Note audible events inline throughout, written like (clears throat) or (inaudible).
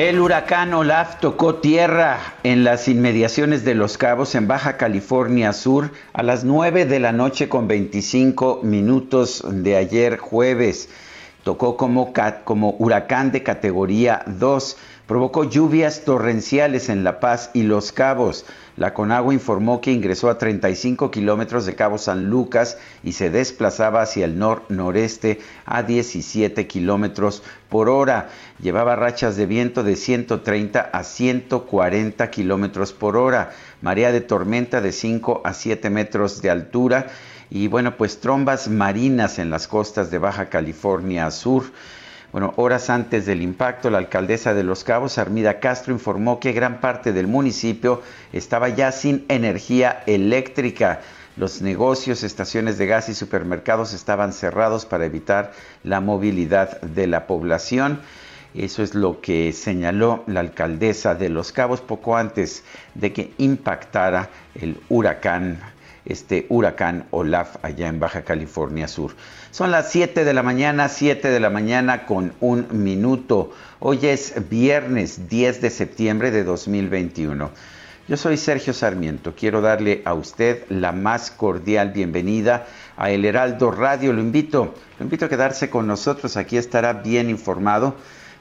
El huracán Olaf tocó tierra en las inmediaciones de Los Cabos, en Baja California Sur, a las 9 de la noche con 25 minutos de ayer jueves. Tocó como, como huracán de categoría 2. Provocó lluvias torrenciales en La Paz y Los Cabos. La Conagua informó que ingresó a 35 kilómetros de Cabo San Lucas y se desplazaba hacia el nor-noreste a 17 kilómetros por hora. Llevaba rachas de viento de 130 a 140 kilómetros por hora. Marea de tormenta de 5 a 7 metros de altura. Y bueno, pues trombas marinas en las costas de Baja California Sur. Bueno, horas antes del impacto, la alcaldesa de Los Cabos, Armida Castro, informó que gran parte del municipio estaba ya sin energía eléctrica. Los negocios, estaciones de gas y supermercados estaban cerrados para evitar la movilidad de la población. Eso es lo que señaló la alcaldesa de Los Cabos poco antes de que impactara el huracán este huracán Olaf allá en Baja California Sur. Son las 7 de la mañana, 7 de la mañana con un minuto. Hoy es viernes 10 de septiembre de 2021. Yo soy Sergio Sarmiento. Quiero darle a usted la más cordial bienvenida a El Heraldo Radio. Lo invito, lo invito a quedarse con nosotros. Aquí estará bien informado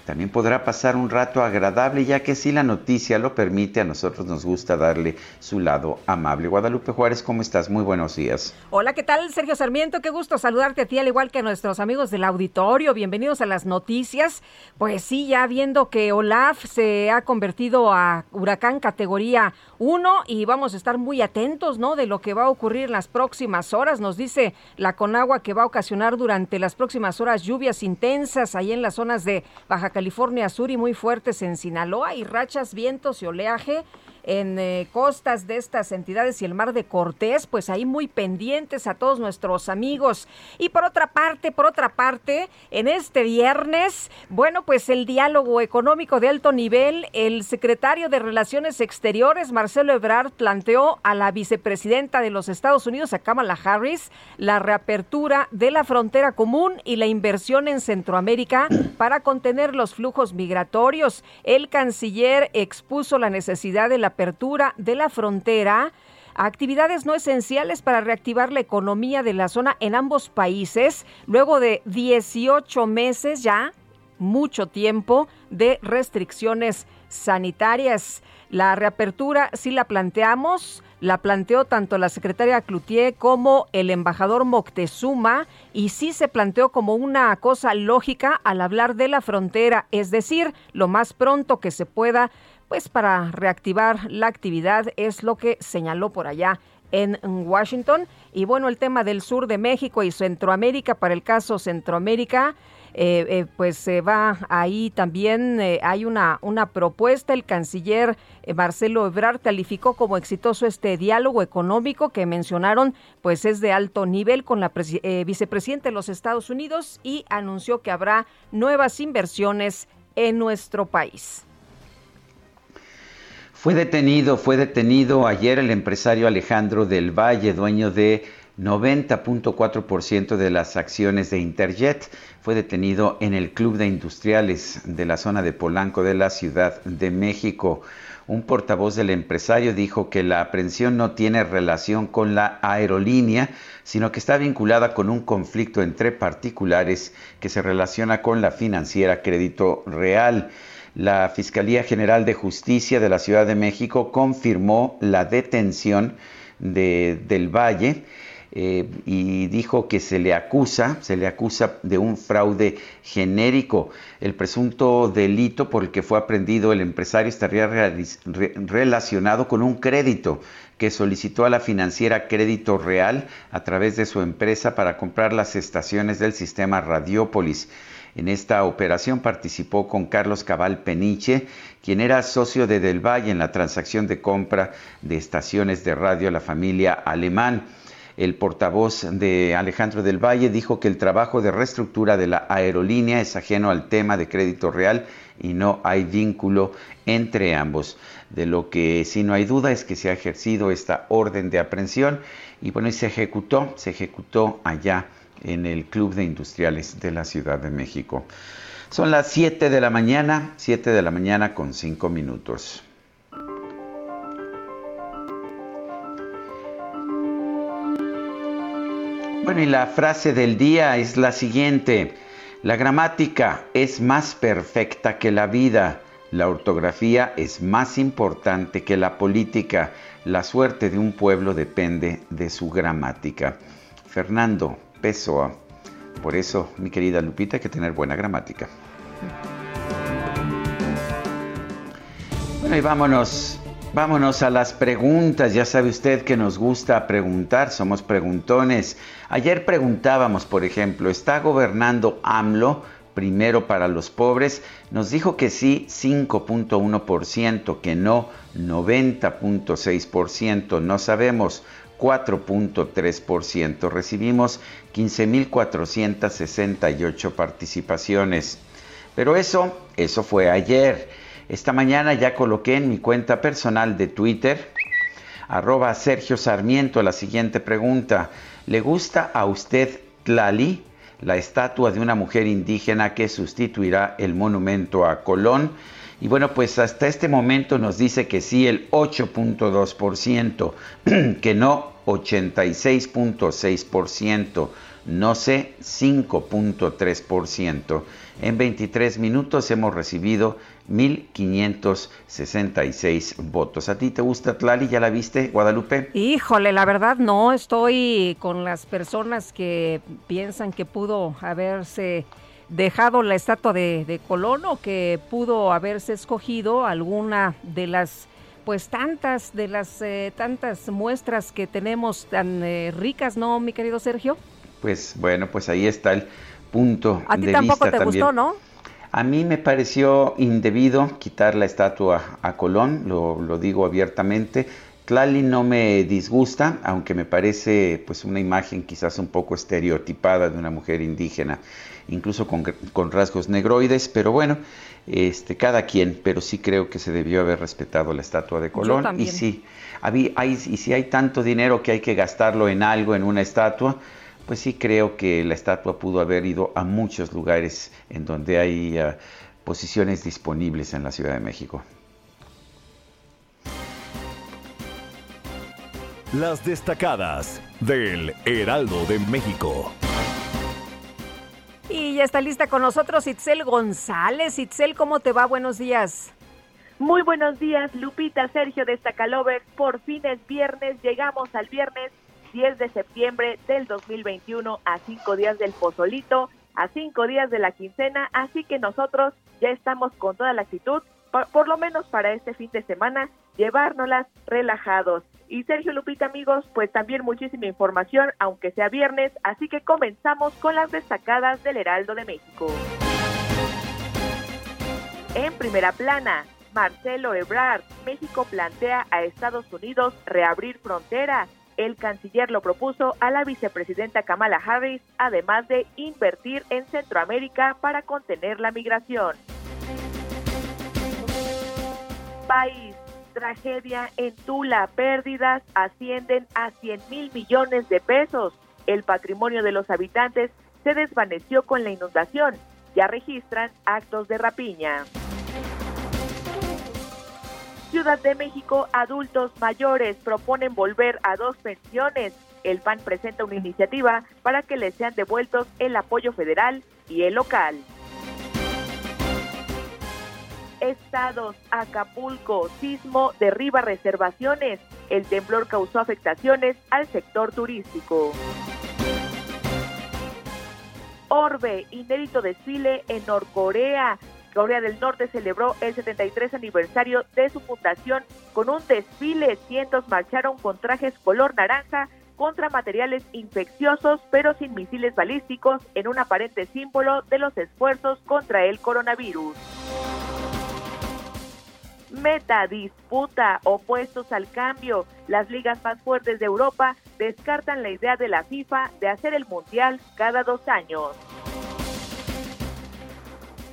también podrá pasar un rato agradable, ya que si la noticia lo permite, a nosotros nos gusta darle su lado amable. Guadalupe Juárez, ¿cómo estás? Muy buenos días. Hola, ¿qué tal, Sergio Sarmiento? Qué gusto saludarte a ti, al igual que a nuestros amigos del auditorio. Bienvenidos a las noticias. Pues sí, ya viendo que Olaf se ha convertido a huracán categoría 1 y vamos a estar muy atentos, ¿no? De lo que va a ocurrir en las próximas horas. Nos dice la Conagua que va a ocasionar durante las próximas horas lluvias intensas ahí en las zonas de Baja Sur y muy fuertes en Sinaloa y rachas, vientos y oleaje en eh, costas de estas entidades y el mar de Cortés, pues ahí muy pendientes a todos nuestros amigos. Y por otra parte, por otra parte, en este viernes, bueno, pues el diálogo económico de alto nivel, el secretario de Relaciones Exteriores, Marcelo Ebrard, planteó a la vicepresidenta de los Estados Unidos, a Kamala Harris, la reapertura de la frontera común y la inversión en Centroamérica para contener los flujos migratorios. El canciller expuso la necesidad de la apertura de la frontera actividades no esenciales para reactivar la economía de la zona en ambos países, luego de 18 meses ya, mucho tiempo, de restricciones sanitarias. La reapertura sí la planteamos, la planteó tanto la secretaria Cloutier como el embajador Moctezuma y sí se planteó como una cosa lógica al hablar de la frontera, es decir, lo más pronto que se pueda pues para reactivar la actividad es lo que señaló por allá en Washington. Y bueno, el tema del sur de México y Centroamérica, para el caso Centroamérica, eh, eh, pues se va ahí también, eh, hay una, una propuesta, el canciller Marcelo Ebrard calificó como exitoso este diálogo económico que mencionaron, pues es de alto nivel con la vicepresidenta de los Estados Unidos y anunció que habrá nuevas inversiones en nuestro país. Fue detenido, fue detenido ayer el empresario Alejandro del Valle, dueño de 90.4% de las acciones de Interjet. Fue detenido en el Club de Industriales de la zona de Polanco de la Ciudad de México. Un portavoz del empresario dijo que la aprehensión no tiene relación con la aerolínea, sino que está vinculada con un conflicto entre particulares que se relaciona con la financiera Crédito Real. La Fiscalía General de Justicia de la Ciudad de México confirmó la detención de, del Valle eh, y dijo que se le acusa, se le acusa de un fraude genérico. El presunto delito por el que fue aprendido el empresario estaría relacionado con un crédito que solicitó a la financiera Crédito Real a través de su empresa para comprar las estaciones del sistema Radiópolis. En esta operación participó con Carlos Cabal Peniche, quien era socio de Del Valle en la transacción de compra de estaciones de radio a la familia Alemán. El portavoz de Alejandro del Valle dijo que el trabajo de reestructura de la aerolínea es ajeno al tema de crédito real y no hay vínculo entre ambos. De lo que sí no hay duda es que se ha ejercido esta orden de aprehensión y bueno, y se ejecutó, se ejecutó allá en el Club de Industriales de la Ciudad de México. Son las 7 de la mañana, 7 de la mañana con 5 minutos. Bueno, y la frase del día es la siguiente. La gramática es más perfecta que la vida. La ortografía es más importante que la política. La suerte de un pueblo depende de su gramática. Fernando Pessoa. Por eso, mi querida Lupita, hay que tener buena gramática. Bueno, y vámonos Vámonos a las preguntas. Ya sabe usted que nos gusta preguntar, somos preguntones. Ayer preguntábamos, por ejemplo, ¿está gobernando AMLO primero para los pobres? Nos dijo que sí 5.1%, que no 90.6%, no sabemos 4.3%. Recibimos 15.468 participaciones. Pero eso, eso fue ayer. Esta mañana ya coloqué en mi cuenta personal de Twitter, arroba Sergio Sarmiento, la siguiente pregunta. ¿Le gusta a usted Tlali, la estatua de una mujer indígena que sustituirá el monumento a Colón? Y bueno, pues hasta este momento nos dice que sí el 8.2%, (clears throat) que no 86.6%, no sé 5.3%. En 23 minutos hemos recibido 1.566 votos. ¿A ti te gusta Tlali? ¿Ya la viste, Guadalupe? Híjole, la verdad no, estoy con las personas que piensan que pudo haberse dejado la estatua de, Colón o que pudo haberse escogido alguna de las pues tantas de las eh, tantas muestras que tenemos tan eh, ricas, ¿no, mi querido Sergio? Pues bueno, pues ahí está el punto A ti tampoco te gustó, ¿no? A mí me pareció indebido quitar la estatua a Colón, lo, digo abiertamente. Tlali no me disgusta, aunque me parece pues una imagen quizás un poco estereotipada de una mujer indígena, incluso con, rasgos negroides, pero bueno, este, cada quien, pero sí creo que se debió haber respetado la estatua de Colón. y sí, hay, y si hay tanto dinero que hay que gastarlo en algo, en una estatua, pues sí creo que la estatua pudo haber ido a muchos lugares en donde hay ah, posiciones disponibles en la Ciudad de México. Las destacadas del Heraldo de México. Y ya está lista con nosotros Itzel González. Itzel, ¿cómo te va? Buenos días. Muy buenos días, Lupita, Sergio de Stacalover. Por fin es viernes, llegamos al viernes 10 de septiembre del 2021 a cinco días del pozolito, a cinco días de la quincena, así que nosotros ya estamos con toda la actitud, por, lo menos para este fin de semana, llevárnoslas relajados. Y Sergio Lupita, amigos, pues también muchísima información, aunque sea viernes, así que comenzamos con las destacadas del Heraldo de México. En primera plana, Marcelo Ebrard, México plantea a Estados Unidos reabrir frontera el canciller lo propuso a la vicepresidenta Kamala Harris, además de invertir en Centroamérica para contener la migración. País, tragedia en Tula, pérdidas ascienden a 100 mil millones de pesos. El patrimonio de los habitantes se desvaneció con la inundación. Ya registran actos de rapiña. Ciudad de México, adultos mayores proponen volver a dos pensiones. El PAN presenta una iniciativa para que les sean devueltos el apoyo federal y el local. Estados, Acapulco, sismo derriba reservaciones. El temblor causó afectaciones al sector turístico. Orbe, inédito desfile en Norcorea. Corea del Norte celebró el 73 aniversario de su fundación con un desfile. Cientos marcharon con trajes color naranja contra materiales infecciosos pero sin misiles balísticos en un aparente símbolo de los esfuerzos contra el coronavirus. Meta disputa opuestos al cambio. Las ligas más fuertes de Europa descartan la idea de la FIFA de hacer el Mundial cada dos años.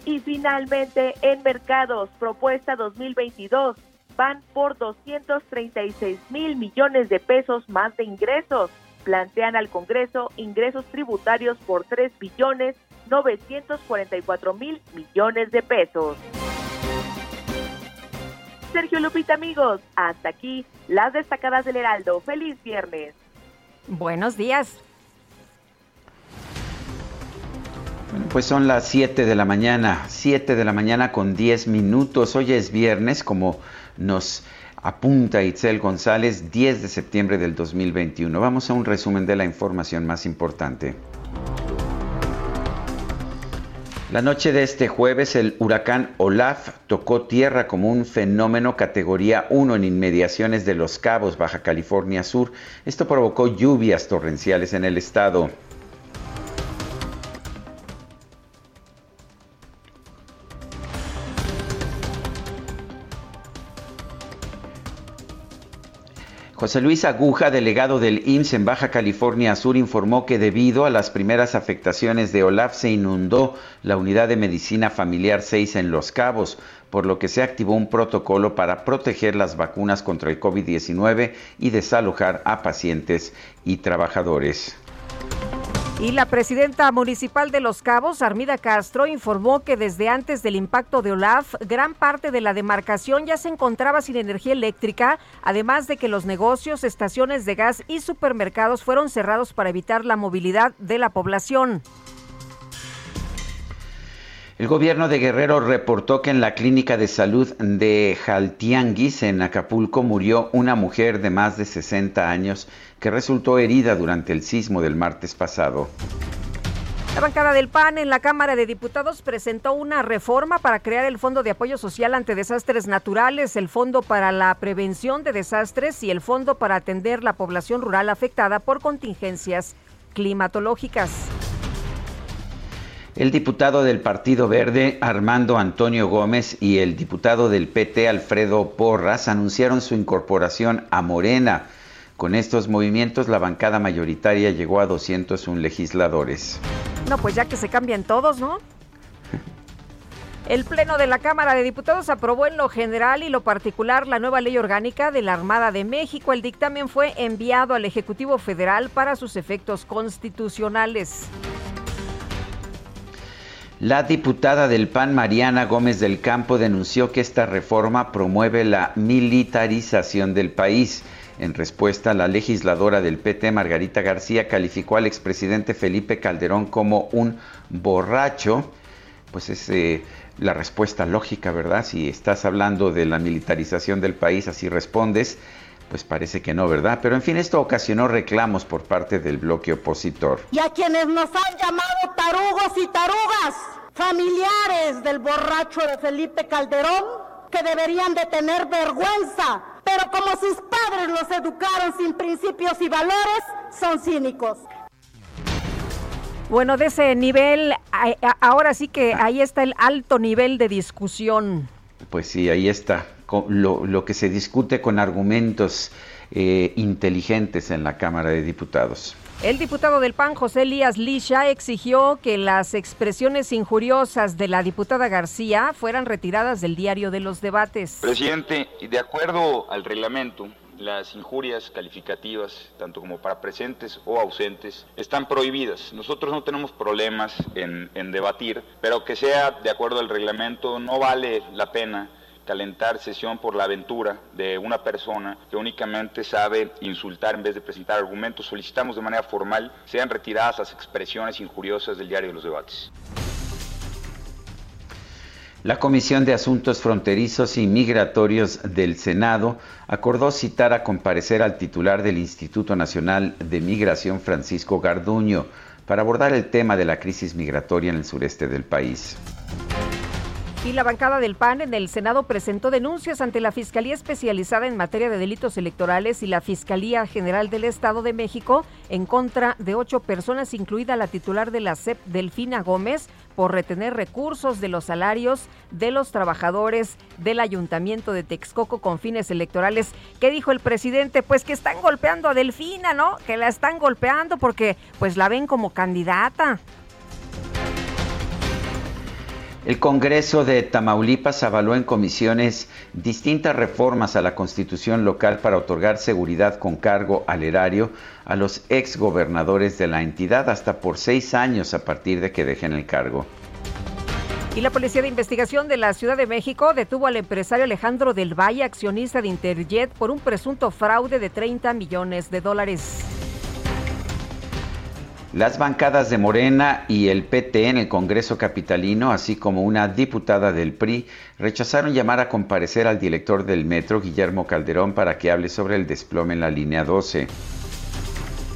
Y finalmente, en mercados, propuesta 2022, van por 236 mil millones de pesos más de ingresos. Plantean al Congreso ingresos tributarios por 3 billones 944 mil millones de pesos. Sergio Lupita, amigos, hasta aquí las destacadas del Heraldo. Feliz viernes. Buenos días. pues son las 7 de la mañana, 7 de la mañana con 10 minutos. Hoy es viernes, como nos apunta Itzel González, 10 de septiembre del 2021. Vamos a un resumen de la información más importante. La noche de este jueves, el huracán Olaf tocó tierra como un fenómeno categoría 1 en inmediaciones de Los Cabos, Baja California Sur. Esto provocó lluvias torrenciales en el estado. José Luis Aguja, delegado del IMSS en Baja California Sur, informó que debido a las primeras afectaciones de Olaf se inundó la unidad de medicina familiar 6 en Los Cabos, por lo que se activó un protocolo para proteger las vacunas contra el COVID-19 y desalojar a pacientes y trabajadores. Y la presidenta municipal de Los Cabos, Armida Castro, informó que desde antes del impacto de Olaf, gran parte de la demarcación ya se encontraba sin energía eléctrica, además de que los negocios, estaciones de gas y supermercados fueron cerrados para evitar la movilidad de la población. El gobierno de Guerrero reportó que en la clínica de salud de Jaltianguis, en Acapulco, murió una mujer de más de 60 años que resultó herida durante el sismo del martes pasado. La bancada del PAN en la Cámara de Diputados presentó una reforma para crear el Fondo de Apoyo Social ante Desastres Naturales, el Fondo para la Prevención de Desastres y el Fondo para atender la población rural afectada por contingencias climatológicas. El diputado del Partido Verde, Armando Antonio Gómez, y el diputado del PT, Alfredo Porras, anunciaron su incorporación a Morena. Con estos movimientos, la bancada mayoritaria llegó a 201 legisladores. No, pues ya que se cambian todos, ¿no? El Pleno de la Cámara de Diputados aprobó en lo general y lo particular la nueva ley orgánica de la Armada de México. El dictamen fue enviado al Ejecutivo Federal para sus efectos constitucionales. La diputada del PAN, Mariana Gómez del Campo, denunció que esta reforma promueve la militarización del país. En respuesta, la legisladora del PT, Margarita García, calificó al expresidente Felipe Calderón como un borracho. Pues es eh, la respuesta lógica, ¿verdad? Si estás hablando de la militarización del país, así respondes. Pues parece que no, ¿verdad? Pero en fin, esto ocasionó reclamos por parte del bloque opositor. Y a quienes nos han llamado tarugos y tarugas, familiares del borracho de Felipe Calderón, que deberían de tener vergüenza, pero como sus padres los educaron sin principios y valores, son cínicos. Bueno, de ese nivel, ahora sí que ahí está el alto nivel de discusión. Pues sí, ahí está lo, que se discute con argumentos eh, inteligentes en la Cámara de Diputados. El diputado del PAN, José Elías Lisha, exigió que las expresiones injuriosas de la diputada García fueran retiradas del diario de los debates. Presidente, de acuerdo al reglamento, las injurias calificativas, tanto como para presentes o ausentes, están prohibidas. Nosotros no tenemos problemas en, en debatir, pero que sea de acuerdo al reglamento, no vale la pena calentar sesión por la aventura de una persona que únicamente sabe insultar en vez de presentar argumentos. Solicitamos de manera formal sean retiradas las expresiones injuriosas del diario de los debates. La Comisión de Asuntos Fronterizos y Migratorios del Senado acordó citar a comparecer al titular del Instituto Nacional de Migración, Francisco Garduño, para abordar el tema de la crisis migratoria en el sureste del país. Y la bancada del PAN en el Senado presentó denuncias ante la Fiscalía Especializada en Materia de Delitos Electorales y la Fiscalía General del Estado de México en contra de ocho personas, incluida la titular de la CEP, Delfina Gómez, por retener recursos de los salarios de los trabajadores del Ayuntamiento de Texcoco con fines electorales. ¿Qué dijo el presidente? Pues que están golpeando a Delfina, ¿no? Que la están golpeando porque pues la ven como candidata. El Congreso de Tamaulipas avaló en comisiones distintas reformas a la constitución local para otorgar seguridad con cargo al erario a los exgobernadores de la entidad hasta por seis años a partir de que dejen el cargo. Y la Policía de Investigación de la Ciudad de México detuvo al empresario Alejandro del Valle, accionista de Interjet, por un presunto fraude de 30 millones de dólares. Las bancadas de Morena y el PT en el Congreso Capitalino, así como una diputada del PRI, rechazaron llamar a comparecer al director del metro, Guillermo Calderón, para que hable sobre el desplome en la línea 12.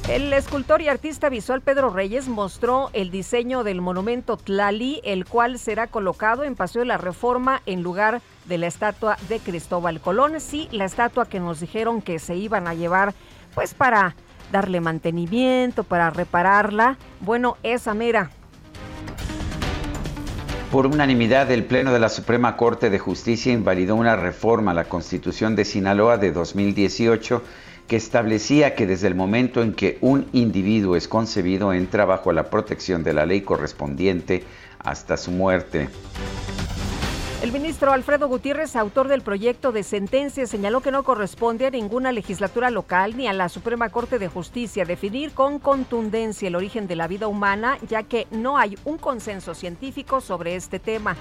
El escultor y artista visual Pedro Reyes mostró el diseño del monumento Tlali, el cual será colocado en Paseo de la Reforma en lugar de la estatua de Cristóbal Colón. Sí, la estatua que nos dijeron que se iban a llevar, pues para darle mantenimiento, para repararla. Bueno, esa mera. Por unanimidad, el Pleno de la Suprema Corte de Justicia invalidó una reforma a la Constitución de Sinaloa de 2018 que establecía que desde el momento en que un individuo es concebido entra bajo la protección de la ley correspondiente hasta su muerte. El ministro Alfredo Gutiérrez, autor del proyecto de sentencia, señaló que no corresponde a ninguna legislatura local ni a la Suprema Corte de Justicia definir con contundencia el origen de la vida humana, ya que no hay un consenso científico sobre este tema.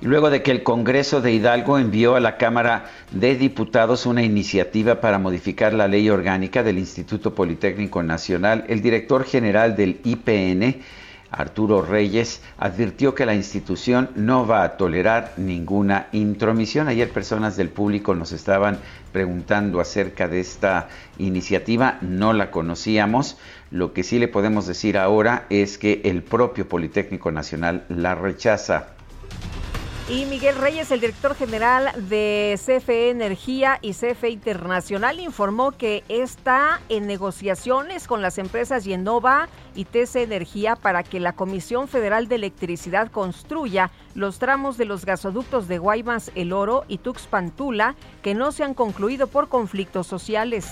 Luego de que el Congreso de Hidalgo envió a la Cámara de Diputados una iniciativa para modificar la ley orgánica del Instituto Politécnico Nacional, el director general del IPN, Arturo Reyes advirtió que la institución no va a tolerar ninguna intromisión. Ayer personas del público nos estaban preguntando acerca de esta iniciativa, no la conocíamos. Lo que sí le podemos decir ahora es que el propio Politécnico Nacional la rechaza. Y Miguel Reyes, el director general de CFE Energía y CFE Internacional, informó que está en negociaciones con las empresas Yenova y TC Energía para que la Comisión Federal de Electricidad construya los tramos de los gasoductos de Guaymas El Oro y Tuxpan Tula que no se han concluido por conflictos sociales.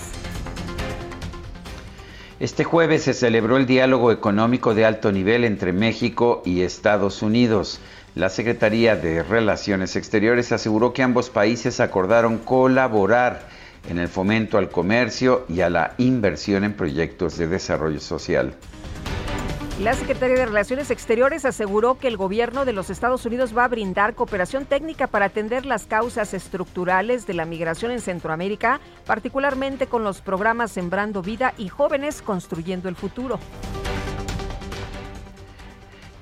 Este jueves se celebró el diálogo económico de alto nivel entre México y Estados Unidos. La Secretaría de Relaciones Exteriores aseguró que ambos países acordaron colaborar en el fomento al comercio y a la inversión en proyectos de desarrollo social. La Secretaría de Relaciones Exteriores aseguró que el gobierno de los Estados Unidos va a brindar cooperación técnica para atender las causas estructurales de la migración en Centroamérica, particularmente con los programas Sembrando Vida y Jóvenes Construyendo el Futuro.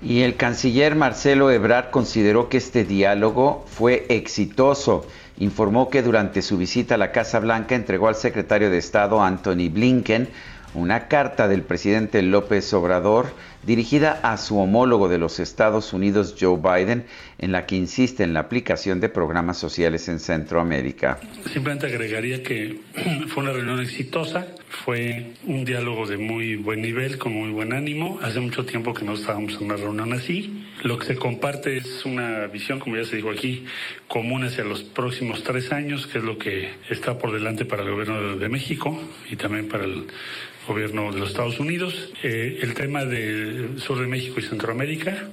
Y el canciller Marcelo Ebrard consideró que este diálogo fue exitoso. Informó que durante su visita a la Casa Blanca entregó al secretario de Estado Anthony Blinken una carta del presidente López Obrador dirigida a su homólogo de los Estados Unidos, Joe Biden, en la que insiste en la aplicación de programas sociales en Centroamérica. Simplemente agregaría que (clears throat) fue una reunión exitosa, fue un diálogo de muy buen nivel, con muy buen ánimo. Hace mucho tiempo que no estábamos en una reunión así. Lo que se comparte es una visión, como ya se dijo aquí, común hacia los próximos tres años, que es lo que está por delante para el gobierno de México y también para el gobierno de los Estados Unidos. Eh, el tema del sur de México y Centroamérica.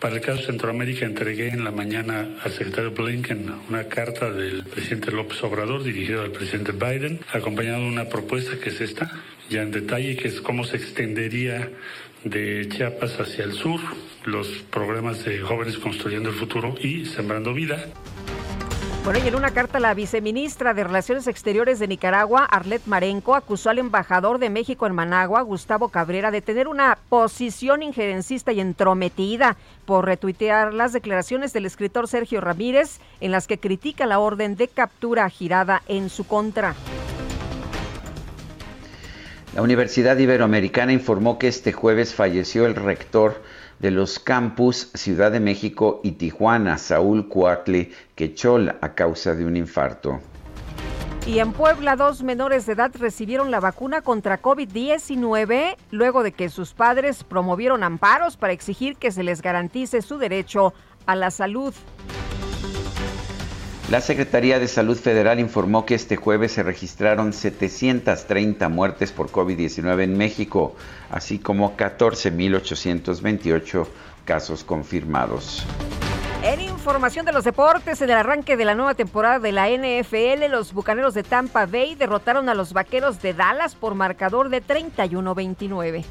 Para el caso de Centroamérica entregué en la mañana al secretario Blinken una carta del presidente López Obrador dirigida al presidente Biden, acompañado de una propuesta que es esta, ya en detalle, que es cómo se extendería de Chiapas hacia el sur los programas de jóvenes construyendo el futuro y sembrando vida. Bueno, y en una carta la viceministra de Relaciones Exteriores de Nicaragua, Arlet Marenco, acusó al embajador de México en Managua, Gustavo Cabrera, de tener una posición injerencista y entrometida por retuitear las declaraciones del escritor Sergio Ramírez en las que critica la orden de captura girada en su contra. La Universidad Iberoamericana informó que este jueves falleció el rector de los campus Ciudad de México y Tijuana, Saúl Cuacle Quechol, a causa de un infarto. Y en Puebla, dos menores de edad recibieron la vacuna contra COVID-19 luego de que sus padres promovieron amparos para exigir que se les garantice su derecho a la salud. La Secretaría de Salud Federal informó que este jueves se registraron 730 muertes por COVID-19 en México, así como 14.828 casos confirmados. En información de los deportes, en el arranque de la nueva temporada de la NFL, los Bucaneros de Tampa Bay derrotaron a los Vaqueros de Dallas por marcador de 31-29.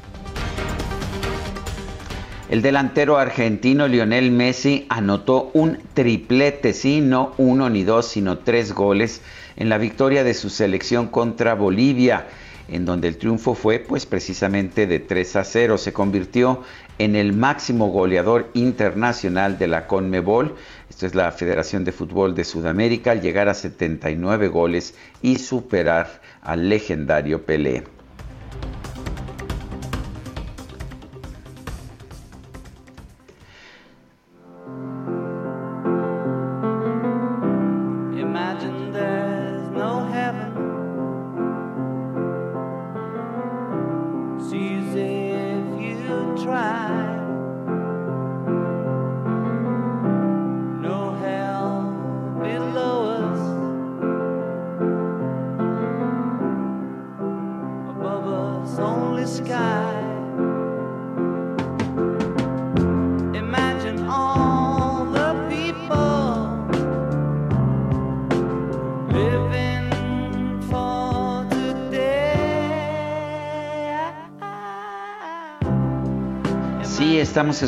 El delantero argentino Lionel Messi anotó un triplete, sí, no uno ni dos, sino tres goles en la victoria de su selección contra Bolivia, en donde el triunfo fue pues precisamente de 3 a 0. Se convirtió en el máximo goleador internacional de la CONMEBOL, esto es la Federación de Fútbol de Sudamérica, al llegar a 79 goles y superar al legendario Pelé.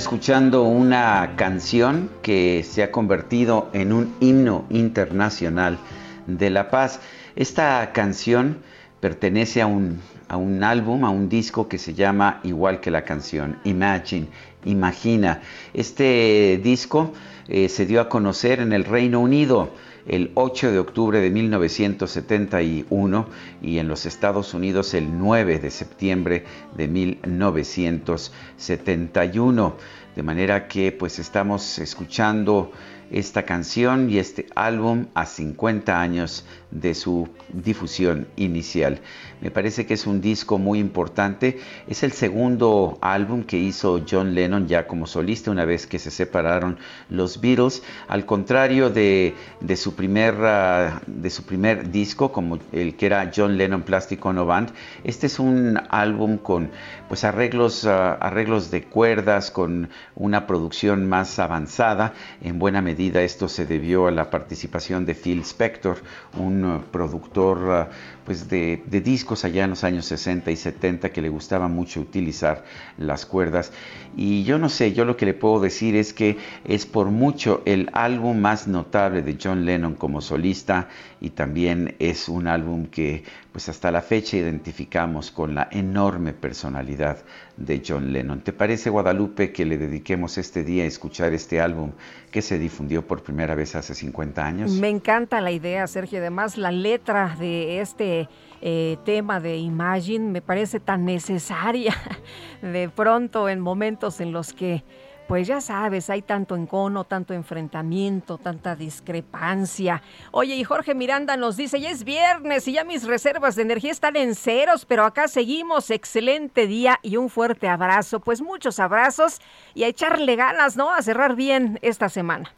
Escuchando una canción que se ha convertido en un himno internacional de la paz. Esta canción pertenece a un, a un álbum, a un disco que se llama igual que la canción, Imagine, Imagina. Este disco eh, se dio a conocer en el Reino Unido el 8 de octubre de 1971 y en los Estados Unidos el 9 de septiembre de 1971. De manera que pues estamos escuchando esta canción y este álbum a 50 años de su difusión inicial. Me parece que es un disco muy importante. Es el segundo álbum que hizo John Lennon ya como solista una vez que se separaron los Beatles. Al contrario de, su, primer, ah, de su primer disco, como el que era John Lennon Plastic Ono Band, este es un álbum con pues, arreglos, ah, arreglos de cuerdas, con una producción más avanzada. En buena medida esto se debió a la participación de Phil Spector, un productor ah, pues de, discos allá en los años 60 y 70 que le gustaba mucho utilizar las cuerdas. Y yo no sé, yo lo que le puedo decir es que es por mucho el álbum más notable de John Lennon como solista y también es un álbum que pues hasta la fecha identificamos con la enorme personalidad de John Lennon. ¿Te parece Guadalupe que le dediquemos este día a escuchar este álbum que se difundió por primera vez hace 50 años? Me encanta la idea, Sergio. Además, la letra de este eh, tema de Imagine me parece tan necesaria (laughs) de pronto en momentos en los que pues ya sabes, hay tanto encono, tanto enfrentamiento, tanta discrepancia. Oye, y Jorge Miranda nos dice, ya es viernes y ya mis reservas de energía están en ceros, pero acá seguimos, excelente día y un fuerte abrazo. Pues muchos abrazos y a echarle ganas, ¿no? A cerrar bien esta semana.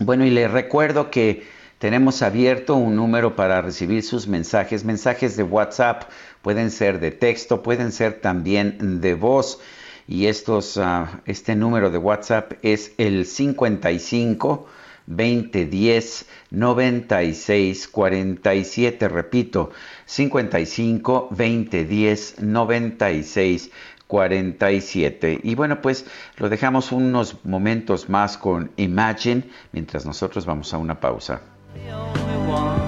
Bueno, y le recuerdo que tenemos abierto un número para recibir sus mensajes, mensajes de WhatsApp, pueden ser de texto, pueden ser también de voz. Y estos, ah, este número de WhatsApp es el 55 2010 96 47. Repito, 55 2010 96 47. Y bueno, pues lo dejamos unos momentos más con Imagine mientras nosotros vamos a una pausa. The only one.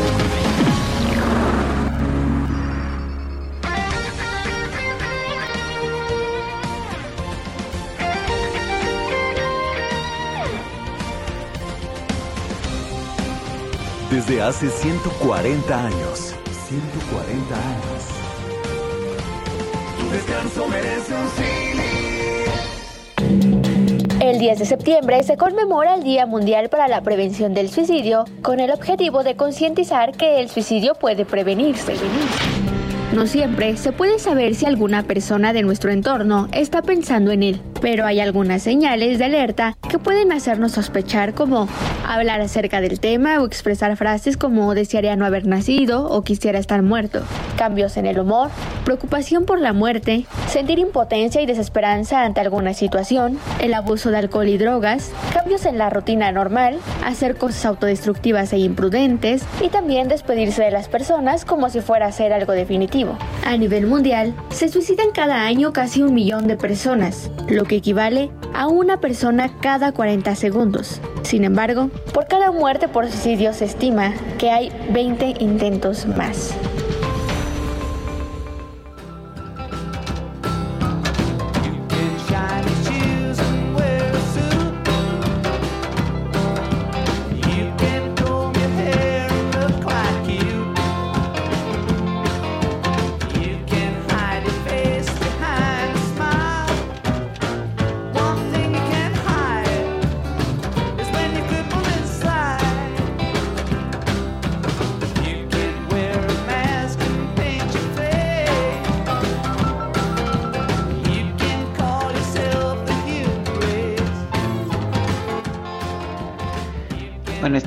Desde hace 140 años. 140 años. Tu descanso merece un El 10 de septiembre se conmemora el Día Mundial para la Prevención del Suicidio con el objetivo de concientizar que el suicidio puede prevenirse. No siempre se puede saber si alguna persona de nuestro entorno está pensando en él, pero hay algunas señales de alerta que pueden hacernos sospechar como hablar acerca del tema o expresar frases como desearía no haber nacido o quisiera estar muerto, cambios en el humor, preocupación por la muerte, sentir impotencia y desesperanza ante alguna situación, el abuso de alcohol y drogas, cambios en la rutina normal, hacer cosas autodestructivas e imprudentes y también despedirse de las personas como si fuera a ser algo definitivo. A nivel mundial, se suicidan cada año casi un millón de personas, lo que equivale a una persona cada 40 segundos. Sin embargo, por cada muerte por suicidio se estima que hay 20 intentos más.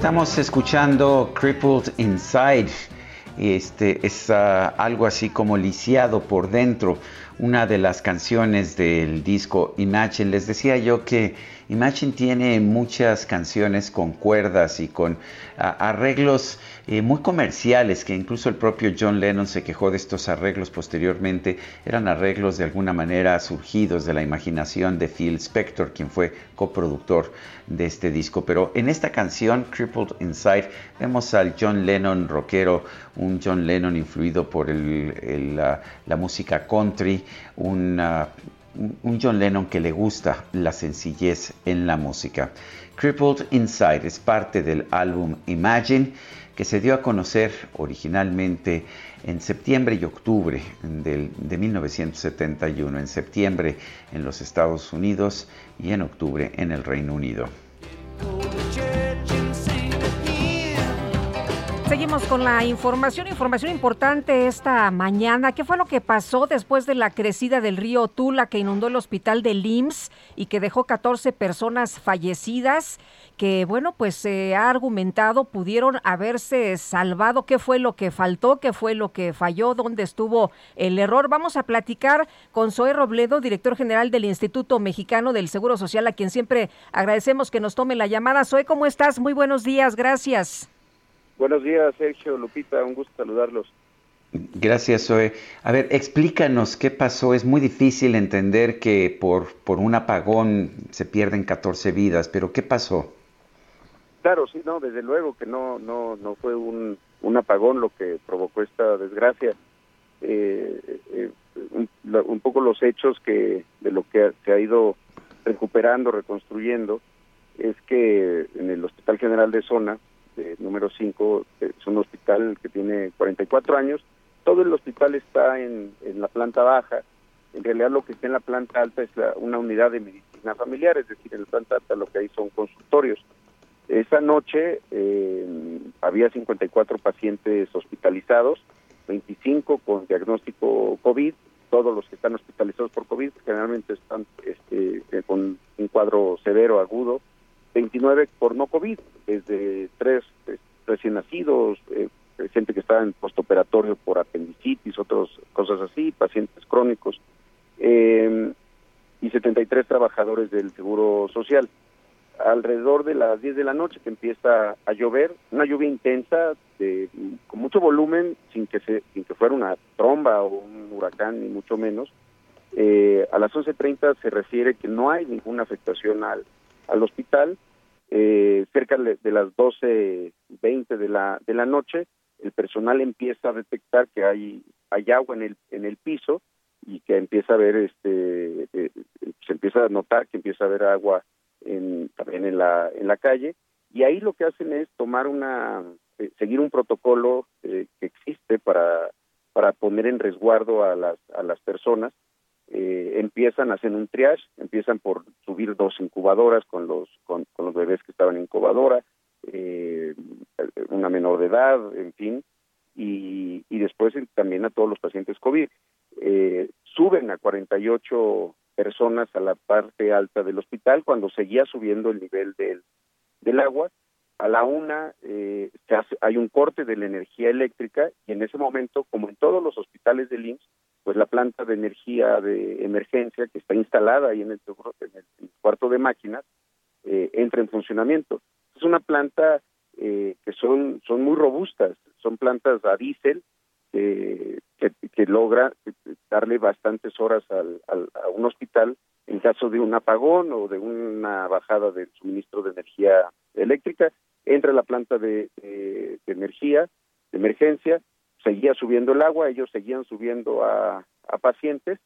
Estamos escuchando Crippled Inside. Este es ah, algo así como lisiado por dentro, una de las canciones del disco Imagine. Les decía yo que Imagine tiene muchas canciones con cuerdas y con arreglos eh, muy comerciales, que incluso el propio John Lennon se quejó de estos arreglos posteriormente. Eran arreglos de alguna manera surgidos de la imaginación de Phil Spector, quien fue coproductor de este disco. Pero en esta canción, Crippled Inside, vemos al John Lennon rockero, un John Lennon influido por la, música country, un John Lennon que le gusta la sencillez en la música. Crippled Inside es parte del álbum Imagine que se dio a conocer originalmente en septiembre y octubre de 1971, en septiembre en los Estados Unidos y en octubre en el Reino Unido. Seguimos con la información, información importante esta mañana. ¿Qué fue lo que pasó después de la crecida del río Tula que inundó el hospital de LIMS y que dejó 14 personas fallecidas? Que bueno, pues se ha argumentado pudieron haberse salvado. ¿Qué fue lo que faltó? ¿Qué fue lo que falló? ¿Dónde estuvo el error? Vamos a platicar con Zoe Robledo, director general del Instituto Mexicano del Seguro Social, a quien siempre agradecemos que nos tome la llamada. Zoe, ¿cómo estás? Muy buenos días, gracias. Buenos días, Sergio, Lupita, un gusto saludarlos. Gracias, Zoe. A ver, explícanos qué pasó. Es muy difícil entender que por, por un apagón se pierden 14 vidas, pero ¿qué pasó? Claro, sí, no, desde luego que no, no, no fue un, un apagón lo que provocó esta desgracia. Eh, eh, un, un, poco los hechos que de lo que se ha ido recuperando, reconstruyendo, es que en el Hospital General de Zona, de número 5, es un hospital que tiene 44 años, todo el hospital está en, en la planta baja, en realidad lo que está en la planta alta es la, una unidad de medicina familiar, es decir, en la planta alta lo que hay son consultorios. Esa noche eh, había 54 pacientes hospitalizados, 25 con diagnóstico COVID, todos los que están hospitalizados por COVID generalmente están este, eh, con un cuadro severo, agudo, 29 por no COVID, desde tres eh, recién nacidos, eh, gente que está en postoperatorio por apendicitis, otras cosas así, pacientes crónicos, eh, y 73 trabajadores del Seguro Social. Alrededor de las 10 de la noche que empieza a llover, una lluvia intensa, de, con mucho volumen, sin que, se, sin que fuera una tromba o un huracán, ni mucho menos. Eh, a las 11.30 se refiere que no hay ninguna afectación al, al hospital. Eh, cerca de las 12.20 de la, de la noche, el personal empieza a detectar que hay, hay agua en el, en el piso y que empieza a ver, este, eh, se empieza a notar que empieza a haber agua en, también en la, en la calle. Y ahí lo que hacen es tomar una, eh, seguir un protocolo eh, que existe para, para poner en resguardo a las, a las personas eh, empiezan, hacen un triage, empiezan por subir dos incubadoras con los, con, los bebés que estaban en incubadora, eh, una menor de edad, en fin, y, y después también a todos los pacientes COVID. Eh, suben a 48 personas a la parte alta del hospital cuando seguía subiendo el nivel del, del agua. A la una eh, se hace, hay un corte de la energía eléctrica y en ese momento, como en todos los hospitales del IMSS, pues la planta de energía de emergencia que está instalada ahí en el, en el cuarto de máquinas eh, entra en funcionamiento. Es una planta eh, que son, son muy robustas, son plantas a diésel que, que, que, logra darle bastantes horas al, al, a un hospital en caso de un apagón o de una bajada del suministro de energía eléctrica. Entra la planta de, de energía, de emergencia, seguía subiendo el agua, ellos seguían subiendo a, pacientes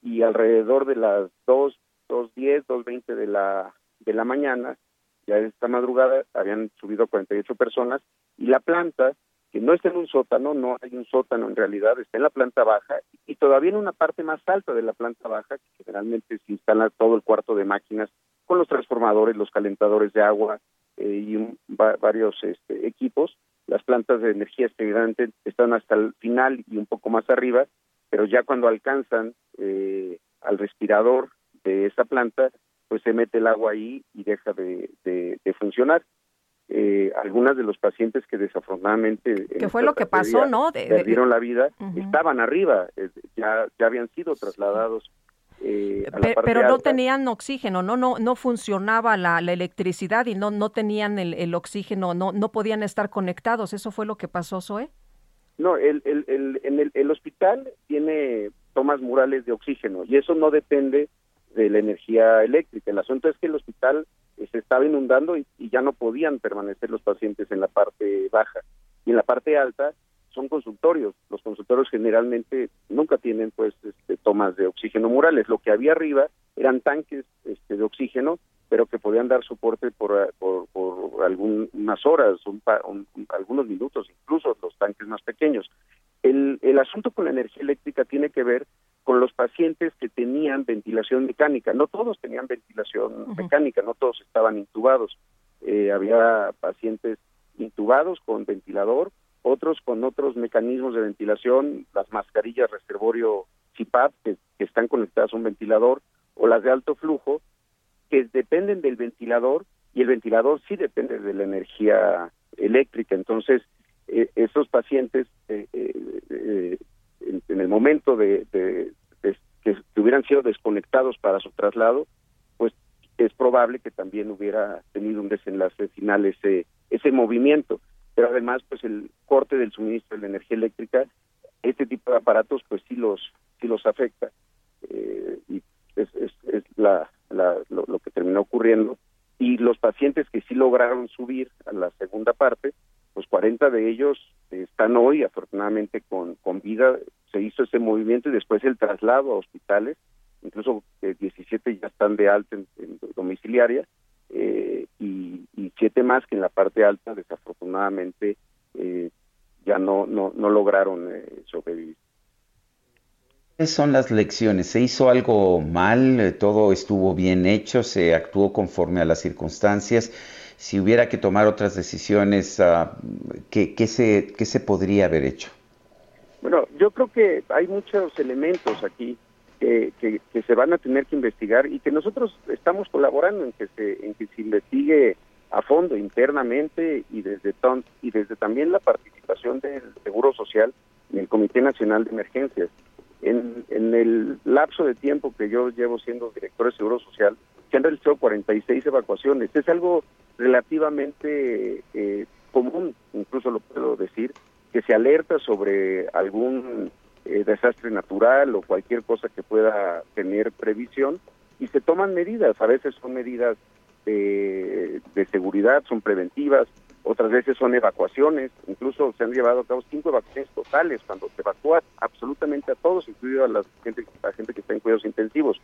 y alrededor de las dos, dos diez, dos veinte de la de la mañana, ya esta madrugada habían subido 48 personas y la planta que no está en un sótano, no hay un sótano en realidad, está en la planta baja y todavía en una parte más alta de la planta baja, que generalmente se instala todo el cuarto de máquinas con los transformadores, los calentadores de agua eh, y varios este, equipos. Las plantas de energía generalmente están hasta el final y un poco más arriba, pero ya cuando alcanzan eh, al respirador de esa planta, pues se mete el agua ahí y deja de, de, de funcionar. Eh, algunas de los pacientes que desafortunadamente que fue lo que pasó no de, perdieron la vida uh -huh. estaban arriba eh, ya ya habían sido trasladados eh, pero, pero no tenían oxígeno no no no funcionaba la, la electricidad y no no tenían el, el, oxígeno no no podían estar conectados. Eso fue lo que pasó Zoe no el el, el en el, el hospital tiene tomas murales de oxígeno y eso no depende de la energía eléctrica. El asunto es que el hospital se estaba inundando y, y, ya no podían permanecer los pacientes en la parte baja. Y en la parte alta son consultorios. Los consultorios generalmente nunca tienen pues este, tomas de oxígeno murales. Lo que había arriba eran tanques este, de oxígeno, pero que podían dar soporte por, por, por algunas horas, un, un, algunos minutos, incluso los tanques más pequeños. El, el asunto con la energía eléctrica tiene que ver con los pacientes que tenían ventilación mecánica. No todos tenían ventilación uh -huh. mecánica, no todos estaban intubados. Eh, había pacientes intubados con ventilador, otros con otros mecanismos de ventilación, las mascarillas reservorio CPAP que, están conectadas a un ventilador, o las de alto flujo, que dependen del ventilador y el ventilador sí depende de la energía eléctrica. Entonces, eh, esos pacientes eh, eh, en, en, el momento de, de, de que, hubieran sido desconectados para su traslado, pues es probable que también hubiera tenido un desenlace final ese, ese movimiento. Pero además, pues el corte del suministro de la energía eléctrica, este tipo de aparatos, pues sí los, sí los afecta. y es, es, es la, la, lo, que terminó ocurriendo. y los pacientes que sí lograron subir a la segunda parte, pues 40 de ellos están hoy afortunadamente con, con vida, se hizo ese movimiento y después el traslado a hospitales, incluso 17 ya están de alta en, domiciliaria eh, y, y, siete más que en la parte alta desafortunadamente eh, ya no, no, no lograron eh, sobrevivir. ¿Cuáles son las lecciones? ¿Se hizo algo mal? ¿Todo estuvo bien hecho? ¿Se actuó conforme a las circunstancias? Si hubiera que tomar otras decisiones, uh, ¿qué, qué, se, ¿qué se podría haber hecho? Bueno, yo creo que hay muchos elementos aquí que, que, se van a tener que investigar y que nosotros estamos colaborando en que se, en que se investigue a fondo internamente y desde y desde también la participación del Seguro Social en el Comité Nacional de Emergencias. En, en el lapso de tiempo que yo llevo siendo director de Seguro Social, se han realizado 46 evacuaciones. Es algo relativamente eh, común, incluso lo puedo decir, que se alerta sobre algún eh, desastre natural o cualquier cosa que pueda tener previsión y se toman medidas. A veces son medidas de, de seguridad, son preventivas, otras veces son evacuaciones, incluso se han llevado a cabo cinco evacuaciones totales cuando se evacúa absolutamente a todos, incluido a la gente, a gente que está en cuidados intensivos.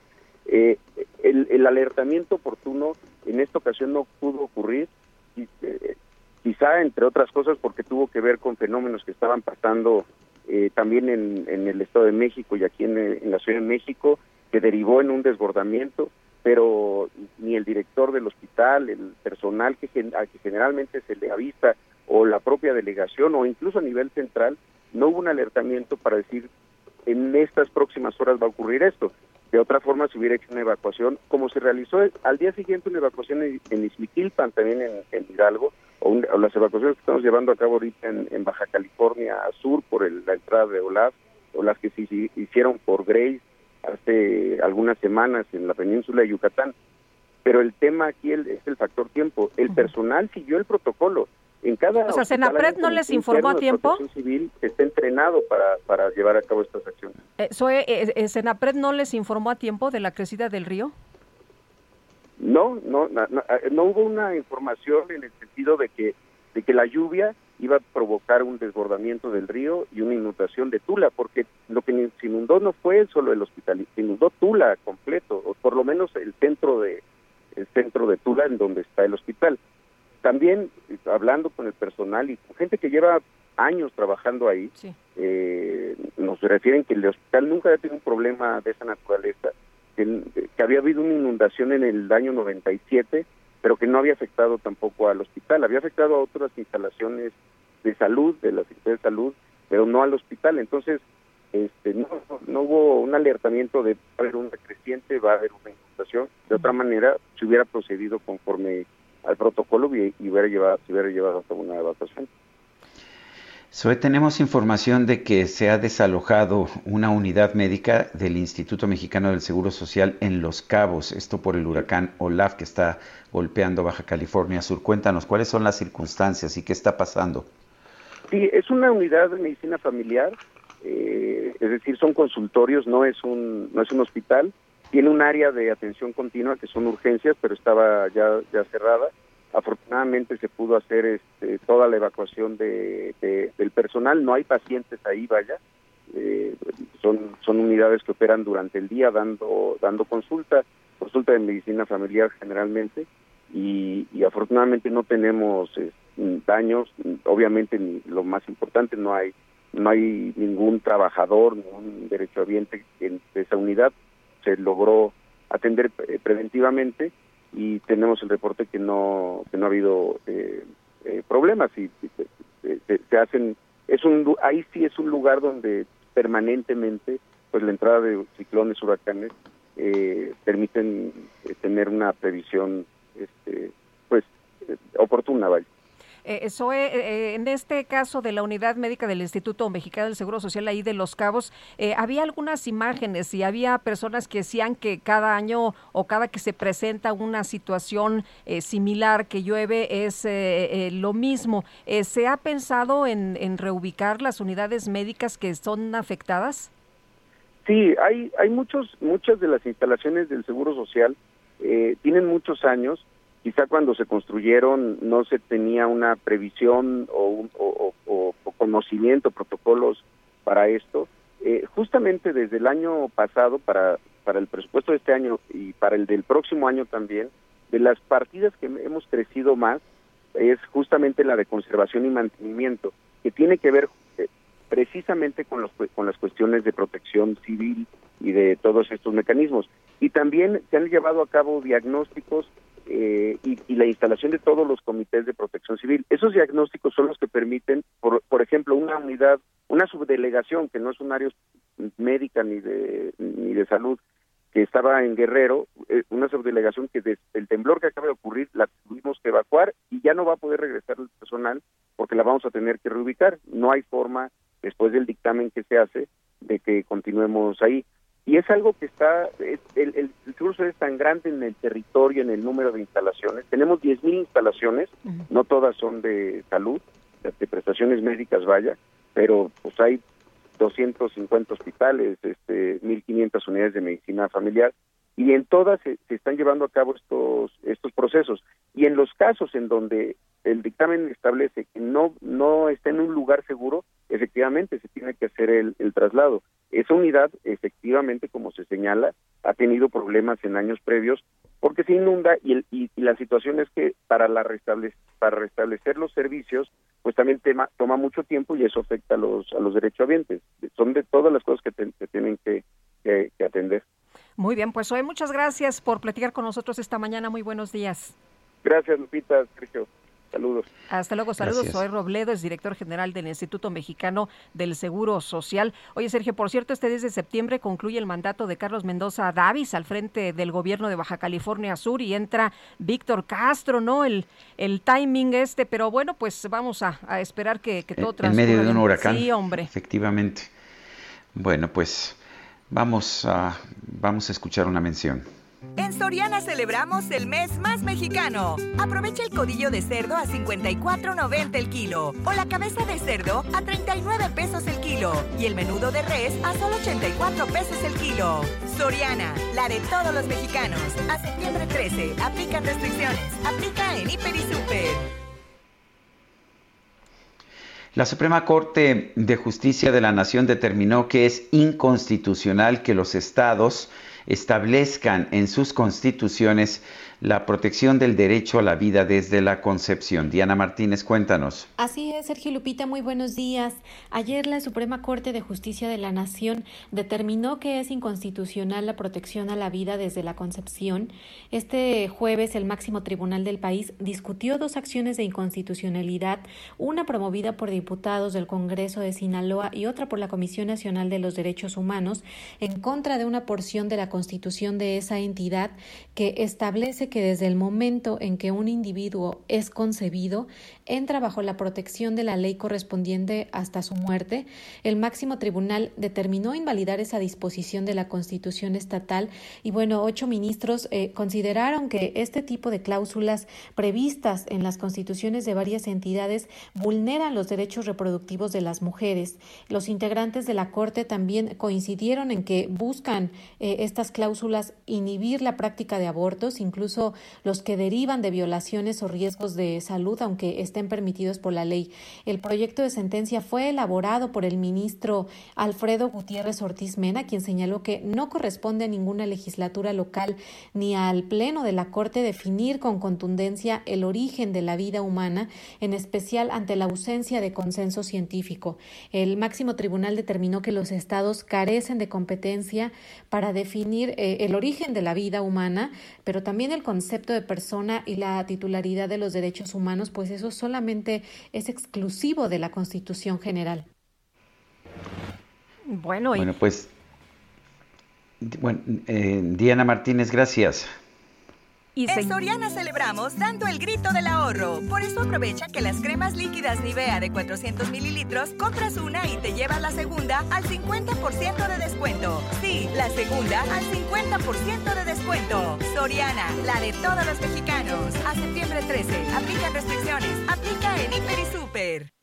Eh, el, el, alertamiento oportuno en esta ocasión no pudo ocurrir, eh, quizá entre otras cosas porque tuvo que ver con fenómenos que estaban pasando eh, también en, en, el Estado de México y aquí en, la Ciudad de México, que derivó en un desbordamiento pero ni el director del hospital, el personal que, a que generalmente se le avista, o la propia delegación, o incluso a nivel central, no hubo un alertamiento para decir en estas próximas horas va a ocurrir esto. De otra forma, se hubiera hecho una evacuación, como se realizó al día siguiente una evacuación en, en también en, Hidalgo, o, las evacuaciones que estamos llevando a cabo ahorita en, Baja California Sur por la entrada de Olaf, o las que se hicieron por Grace, hace algunas semanas en la península de Yucatán. Pero el tema aquí es el factor tiempo. El personal siguió el protocolo. En cada o sea, Senapred no les informó a tiempo. civil está entrenado para, para llevar a cabo estas acciones. Eh, eh, eh, ¿Senapred no les informó a tiempo de la crecida del río? No, no, no, no hubo una información en el sentido de que de que la lluvia iba a provocar un desbordamiento del río y una inundación de Tula, porque lo que se inundó no fue solo el hospital, se inundó Tula completo, o por lo menos el centro de el centro de Tula en donde está el hospital. También hablando con el personal y con gente que lleva años trabajando ahí, eh, nos refieren que el hospital nunca había tenido un problema de esa naturaleza, que, que había habido una inundación en el año 97 pero que no había afectado tampoco al hospital, había afectado a otras instalaciones de salud, de la Secretaría de Salud, pero no al hospital. Entonces, este, no, no hubo un alertamiento de va a haber una creciente, va a haber una inundación. De otra manera, se hubiera procedido conforme al protocolo y, hubiera llevado, se hubiera llevado hasta una evacuación. Soy, tenemos información de que se ha desalojado una unidad médica del Instituto Mexicano del Seguro Social en Los Cabos, esto por el huracán Olaf que está golpeando Baja California Sur. Cuéntanos, ¿cuáles son las circunstancias y qué está pasando? Sí, es una unidad de medicina familiar, eh, es decir, son consultorios, no es un no es un hospital. Tiene un área de atención continua que son urgencias, pero estaba ya ya cerrada Afortunadamente se pudo hacer este, toda la evacuación de, del personal, no hay pacientes ahí, vaya, eh, son, unidades que operan durante el día dando, dando consulta, consulta de medicina familiar generalmente, y, afortunadamente no tenemos eh, daños, obviamente lo más importante, no hay no hay ningún trabajador, ningún derechohabiente en esa unidad, se logró atender eh, preventivamente y tenemos el reporte que no que no ha habido eh, eh, problemas y, se, hacen es un ahí sí es un lugar donde permanentemente pues la entrada de ciclones huracanes eh, permiten tener una previsión este pues oportuna vaya eh, eh, eh, en este caso de la unidad médica del Instituto Mexicano del Seguro Social ahí de Los Cabos, eh, había algunas imágenes y había personas que decían que cada año o cada que se presenta una situación similar que llueve es lo mismo. ¿Se ha pensado en, en reubicar las unidades médicas que son afectadas? Sí, hay, hay muchos, muchas de las instalaciones del Seguro Social tienen muchos años quizá cuando se construyeron no se tenía una previsión o, o, conocimiento, protocolos para esto. Eh, justamente desde el año pasado, para, para el presupuesto de este año y para el del próximo año también, de las partidas que hemos crecido más es justamente la de conservación y mantenimiento, que tiene que ver eh, precisamente con, los, con las cuestiones de protección civil y de todos estos mecanismos. Y también se han llevado a cabo diagnósticos eh, y, la instalación de todos los comités de protección civil. Esos diagnósticos son los que permiten, por, por ejemplo, una unidad, una subdelegación que no es un área médica ni de, ni de salud, que estaba en Guerrero, eh, una subdelegación que desde el temblor que acaba de ocurrir la tuvimos que evacuar y ya no va a poder regresar el personal porque la vamos a tener que reubicar. No hay forma, después del dictamen que se hace, de que continuemos ahí. Y es algo que está, el, el, curso es tan grande en el territorio, en el número de instalaciones. Tenemos 10.000 instalaciones, no todas son de salud, de, prestaciones médicas, vaya, pero pues hay 250 hospitales, este, 1.500 unidades de medicina familiar, y en todas se, se, están llevando a cabo estos estos procesos. Y en los casos en donde el dictamen establece que no no está en un lugar seguro, efectivamente se tiene que hacer el, el traslado. Esa unidad, efectivamente, como se señala, ha tenido problemas en años previos porque se inunda y, el, y, la situación es que para, la para restablecer los servicios, pues también tema, toma mucho tiempo y eso afecta a los, a los derechohabientes. Son de todas las cosas que, se tienen que, que, que atender. Muy bien, pues hoy muchas gracias por platicar con nosotros esta mañana. Muy buenos días. Gracias, Lupita, Sergio. Saludos. Hasta luego, saludos. Soy Robledo, es director general del Instituto Mexicano del Seguro Social. Oye, Sergio, por cierto, este 10 de septiembre concluye el mandato de Carlos Mendoza Davis al frente del gobierno de Baja California Sur y entra Víctor Castro, ¿no? El, el timing este, pero bueno, pues vamos a, esperar que, que todo transcurra. En medio de un huracán. Sí, hombre. Efectivamente. Bueno, pues vamos a, vamos a escuchar una mención. En Soriana celebramos el mes más mexicano. Aprovecha el codillo de cerdo a 54.90 el kilo o la cabeza de cerdo a 39 pesos el kilo y el menudo de res a solo 84 pesos el kilo. Soriana, la de todos los mexicanos. A septiembre 13, aplican restricciones. Aplica en Hiper y Super. La Suprema Corte de Justicia de la Nación determinó que es inconstitucional que los estados establezcan en sus constituciones la protección del derecho a la vida desde la concepción. Diana Martínez, cuéntanos. Así es, Sergio Lupita, muy buenos días. Ayer la Suprema Corte de Justicia de la Nación determinó que es inconstitucional la protección a la vida desde la concepción. Este jueves el máximo tribunal del país discutió dos acciones de inconstitucionalidad, una promovida por diputados del Congreso de Sinaloa y otra por la Comisión Nacional de los Derechos Humanos, en contra de una porción de la constitución de esa entidad que establece desde el momento en que un individuo es concebido, entra bajo la protección de la ley correspondiente hasta su muerte, el máximo tribunal determinó invalidar esa disposición de la Constitución estatal y bueno, ocho ministros eh, consideraron que este tipo de cláusulas previstas en las constituciones de varias entidades vulneran los derechos reproductivos de las mujeres. Los integrantes de la Corte también coincidieron en que buscan eh, estas cláusulas inhibir la práctica de abortos, incluso los que derivan de violaciones o riesgos de salud, aunque estén permitidos por la ley. El proyecto de sentencia fue elaborado por el ministro Alfredo Gutiérrez Ortiz Mena, quien señaló que no corresponde a ninguna legislatura local ni al Pleno de la Corte definir con contundencia el origen de la vida humana, en especial ante la ausencia de consenso científico. El máximo tribunal determinó que los estados carecen de competencia para definir eh, el origen de la vida humana, pero también el concepto de persona y la titularidad de los derechos humanos, pues eso solamente es exclusivo de la Constitución General. Bueno, bueno pues bueno, eh, Diana Martínez, gracias. En Soriana celebramos dando el grito del ahorro. Por eso aprovecha que las cremas líquidas Nivea de 400 mililitros compras una y te llevas la segunda al 50% de descuento. Sí, la segunda al 50% de descuento. Soriana, la de todos los mexicanos. A septiembre 13. Aplica restricciones. Aplica en Hiper y Super.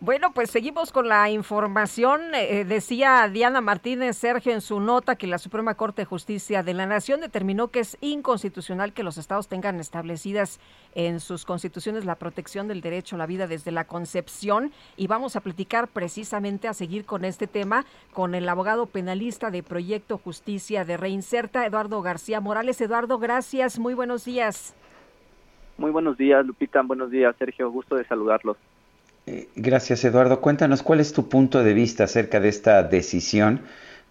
Bueno, pues seguimos con la información. Eh, decía Diana Martínez Sergio en su nota que la Suprema Corte de Justicia de la Nación determinó que es inconstitucional que los estados tengan establecidas en sus constituciones la protección del derecho a la vida desde la concepción. Y vamos a platicar precisamente a seguir con este tema con el abogado penalista de Proyecto Justicia de Reinserta, Eduardo García Morales. Eduardo, gracias. Muy buenos días. Muy buenos días, Lupita. Buenos días, Sergio. Gusto de saludarlos. Gracias, Eduardo. Cuéntanos cuál es tu punto de vista acerca de esta decisión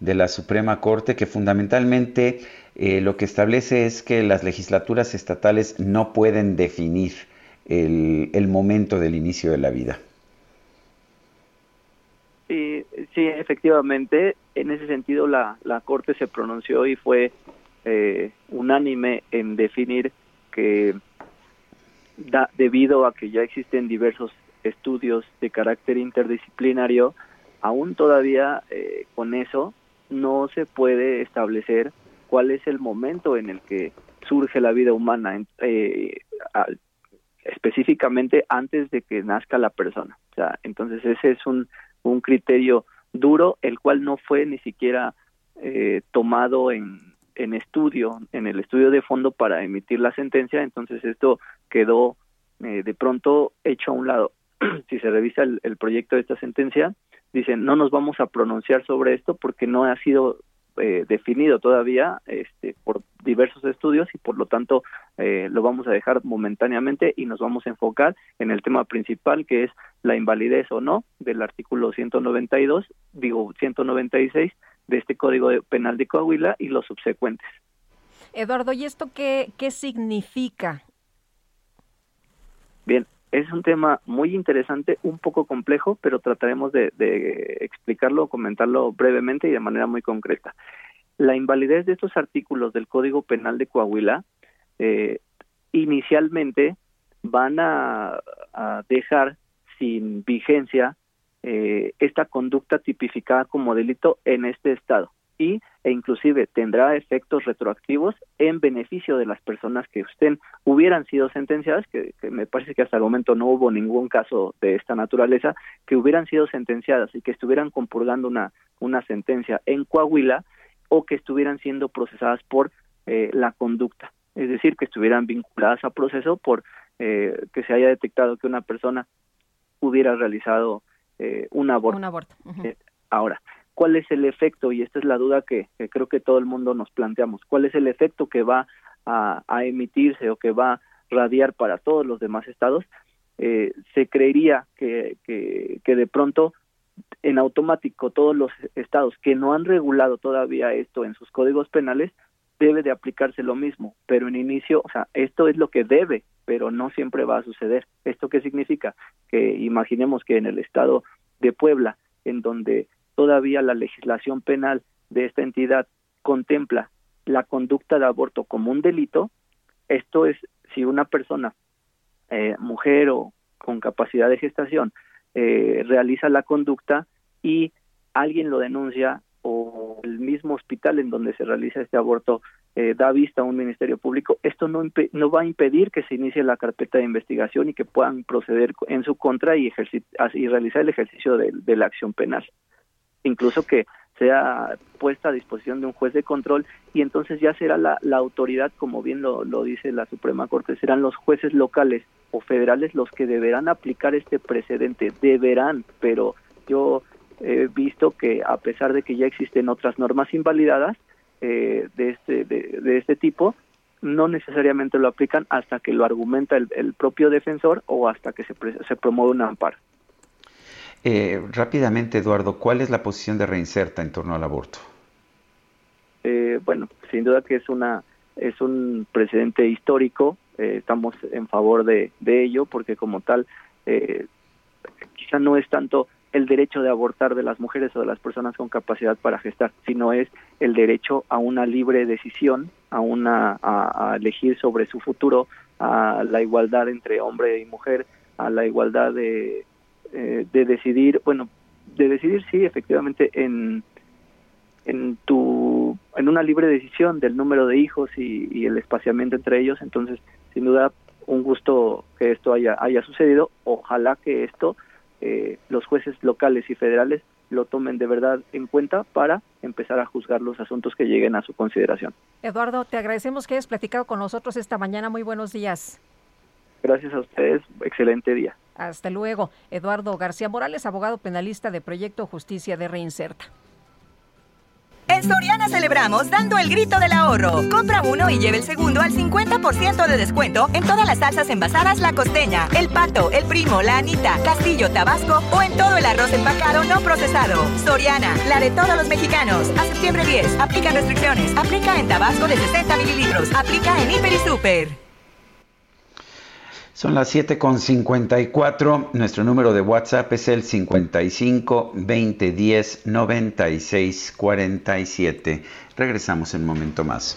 de la Suprema Corte que fundamentalmente eh, lo que establece es que las legislaturas estatales no pueden definir el, momento del inicio de la vida. Sí, efectivamente, en ese sentido la, Corte se pronunció y fue eh, unánime en definir que debido a que ya existen diversos estudios de carácter interdisciplinario, aún todavía eh, con eso no se puede establecer cuál es el momento en el que surge la vida humana, eh, específicamente antes de que nazca la persona. O sea, entonces ese es un, un criterio duro, el cual no fue ni siquiera eh, tomado en, en estudio, en el estudio de fondo para emitir la sentencia, entonces esto quedó de pronto hecho a un lado. (clears throat) si se revisa el, proyecto de esta sentencia, dicen no nos vamos a pronunciar sobre esto porque no ha sido eh, definido todavía este, por diversos estudios y por lo tanto eh, lo vamos a dejar momentáneamente y nos vamos a enfocar en el tema principal que es la invalidez o no del artículo 192, digo 196 de este Código Penal de Coahuila y los subsecuentes. Eduardo, ¿y esto qué, qué significa? Bien, es un tema muy interesante, un poco complejo, pero trataremos de, explicarlo, comentarlo brevemente y de manera muy concreta. La invalidez de estos artículos del Código Penal de Coahuila eh, inicialmente van a, dejar sin vigencia eh, esta conducta tipificada como delito en este estado y e inclusive tendrá efectos retroactivos en beneficio de las personas que estén hubieran sido sentenciadas que, me parece que hasta el momento no hubo ningún caso de esta naturaleza que hubieran sido sentenciadas y que estuvieran compurgando una una sentencia en Coahuila o que estuvieran siendo procesadas por eh, la conducta es decir que estuvieran vinculadas a proceso por eh, que se haya detectado que una persona hubiera realizado eh, un aborto, un aborto. ahora cuál es el efecto, y esta es la duda que, creo que todo el mundo nos planteamos, cuál es el efecto que va a, emitirse o que va a radiar para todos los demás estados, eh, se creería que, que, de pronto en automático todos los estados que no han regulado todavía esto en sus códigos penales debe de aplicarse lo mismo, pero en inicio, o sea, esto es lo que debe, pero no siempre va a suceder. ¿Esto qué significa? Que imaginemos que en el estado de Puebla, en donde todavía la legislación penal de esta entidad contempla la conducta de aborto como un delito, esto es si una persona, eh, mujer o con capacidad de gestación, eh, realiza la conducta y alguien lo denuncia o el mismo hospital en donde se realiza este aborto eh, da vista a un ministerio público, esto no, va a impedir que se inicie la carpeta de investigación y que puedan proceder en su contra y, y realizar el ejercicio de la acción penal incluso que sea puesta a disposición de un juez de control y entonces ya será la, la autoridad, como bien lo, dice la Suprema Corte, serán los jueces locales o federales los que deberán aplicar este precedente, deberán, pero yo he visto que a pesar de que ya existen otras normas invalidadas eh, de, este, de, este tipo, no necesariamente lo aplican hasta que lo argumenta el, el propio defensor o hasta que se, se promueve un amparo. Eh, rápidamente, Eduardo, ¿cuál es la posición de Reinserta en torno al aborto? Eh, bueno, sin duda que es una es un precedente histórico. Eh, estamos en favor de, ello porque como tal quizá no es tanto el derecho de abortar de las mujeres o de las personas con capacidad para gestar, sino es el derecho a una libre decisión, a una a elegir sobre su futuro, a la igualdad entre hombre y mujer, a la igualdad de eh, de decidir, bueno, de decidir sí, efectivamente, en, en tu, en una libre decisión del número de hijos y, el espaciamiento entre ellos, entonces, sin duda, un gusto que esto haya, haya sucedido, ojalá que esto eh, los jueces locales y federales lo tomen de verdad en cuenta para empezar a juzgar los asuntos que lleguen a su consideración. Eduardo, te agradecemos que hayas platicado con nosotros esta mañana. Muy buenos días. Gracias a ustedes. Excelente día. Hasta luego. Eduardo García Morales, abogado penalista de Proyecto Justicia de Reinserta. En Soriana celebramos dando el grito del ahorro. Compra uno y lleve el segundo al 50% de descuento en todas las salsas envasadas La Costeña, El Pato, El Primo, La Anita, Castillo, Tabasco o en todo el arroz empacado no procesado. Soriana, la de todos los mexicanos. A septiembre 10. Aplica restricciones. Aplica en Tabasco de 60 mililitros. Aplica en Hiper y Super. Son las 7.54. Nuestro número de WhatsApp es el 55 20 10 96 47. Regresamos en un momento más.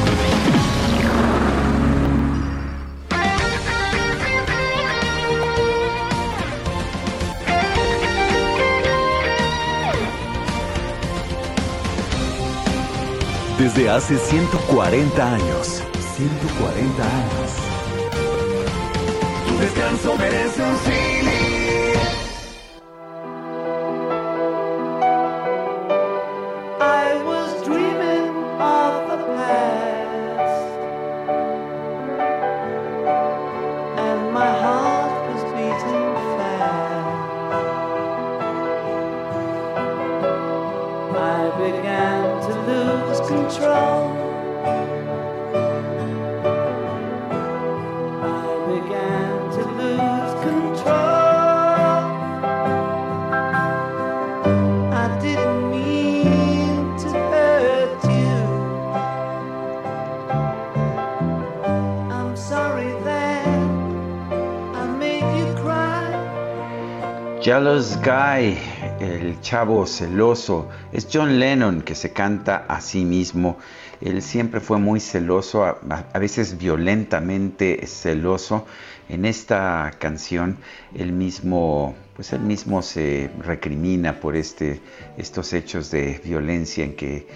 Desde hace 140 años. 140 años. Tu descanso merece un cine. Jealous Guy, el chavo celoso, es John Lennon que se canta a sí mismo. Él siempre fue muy celoso, a, veces violentamente celoso. En esta canción, él mismo, pues él mismo se recrimina por este, estos hechos de violencia en que,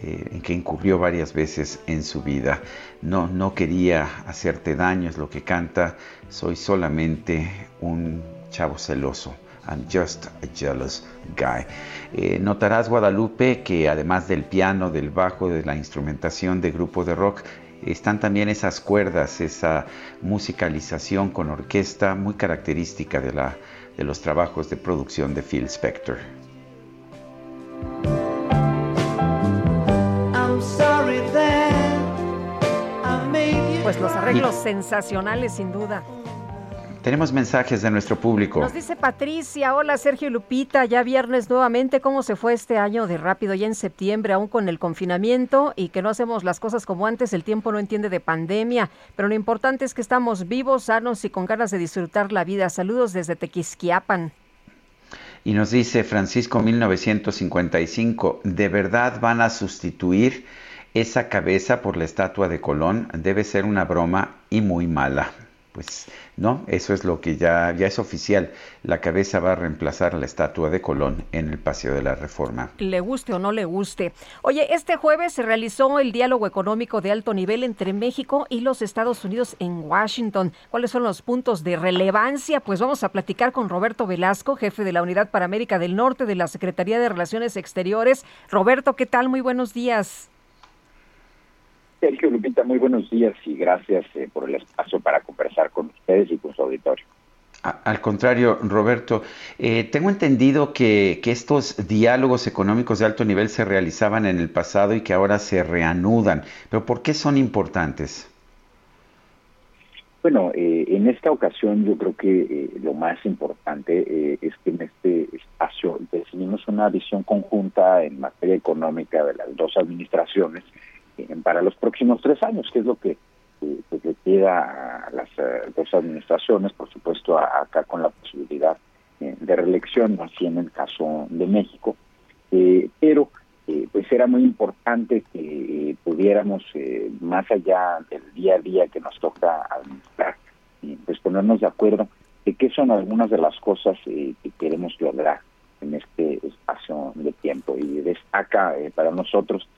eh, en que incurrió varias veces en su vida. No, no quería hacerte daño, es lo que canta. Soy solamente un chavo celoso. I'm just a jealous guy. Eh, notarás, Guadalupe, que además del piano, del bajo, de la instrumentación de grupo de rock, están también esas cuerdas, esa musicalización con orquesta muy característica de, la, de los trabajos de producción de Phil Spector. Pues los arreglos sensacionales, sin duda. Tenemos mensajes de nuestro público. Nos dice Patricia, hola Sergio y Lupita, ya viernes nuevamente, ¿cómo se fue este año de rápido ya en septiembre, aún con el confinamiento y que no hacemos las cosas como antes, el tiempo no entiende de pandemia, pero lo importante es que estamos vivos, sanos y con ganas de disfrutar la vida. Saludos desde Tequisquiapan. Y nos dice Francisco 1955, ¿de verdad van a sustituir esa cabeza por la estatua de Colón? Debe ser una broma y muy mala. Pues no, eso es lo que ya, ya es oficial. La cabeza va a reemplazar la estatua de Colón en el Paseo de la Reforma. Le guste o no le guste. Oye, este jueves se realizó el diálogo económico de alto nivel entre México y los Estados Unidos en Washington. ¿Cuáles son los puntos de relevancia? Pues vamos a platicar con Roberto Velasco, jefe de la Unidad para América del Norte de la Secretaría de Relaciones Exteriores. Roberto, ¿qué tal? Muy buenos días. Sergio Lupita, muy buenos días y gracias eh, por el espacio para conversar con ustedes y con su auditorio. Al contrario, Roberto, eh, tengo entendido que, que estos diálogos económicos de alto nivel se realizaban en el pasado y que ahora se reanudan. Pero ¿por qué son importantes? Bueno, eh, en esta ocasión yo creo que eh, lo más importante eh, es que en este espacio definimos una visión conjunta en materia económica de las dos administraciones para los próximos tres años, que es lo que pues, le queda a las dos administraciones, por supuesto acá con la posibilidad de reelección, así en el caso de México, pero pues era muy importante que pudiéramos, más allá del día a día que nos toca administrar, pues ponernos de acuerdo de qué son algunas de las cosas que queremos lograr en este espacio de tiempo. Y destaca para nosotros,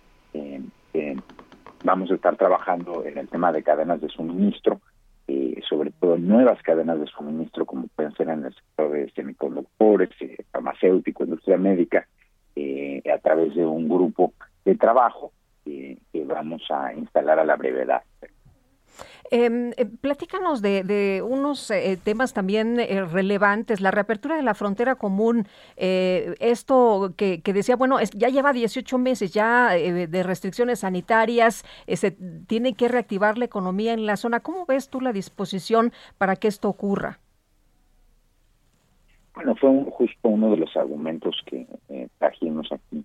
vamos a estar trabajando en el tema de cadenas de suministro, sobre todo nuevas cadenas de suministro como pueden ser en el sector de semiconductores, farmacéutico, industria médica, a través de un grupo de trabajo que vamos a instalar a la brevedad. Eh, platícanos de, unos eh, temas también eh, relevantes, la reapertura de la frontera común, esto que, decía, bueno, ya lleva 18 meses ya de restricciones sanitarias, se tiene que reactivar la economía en la zona. ¿Cómo ves tú la disposición para que esto ocurra? Bueno, fue justo uno de los argumentos que trajimos aquí,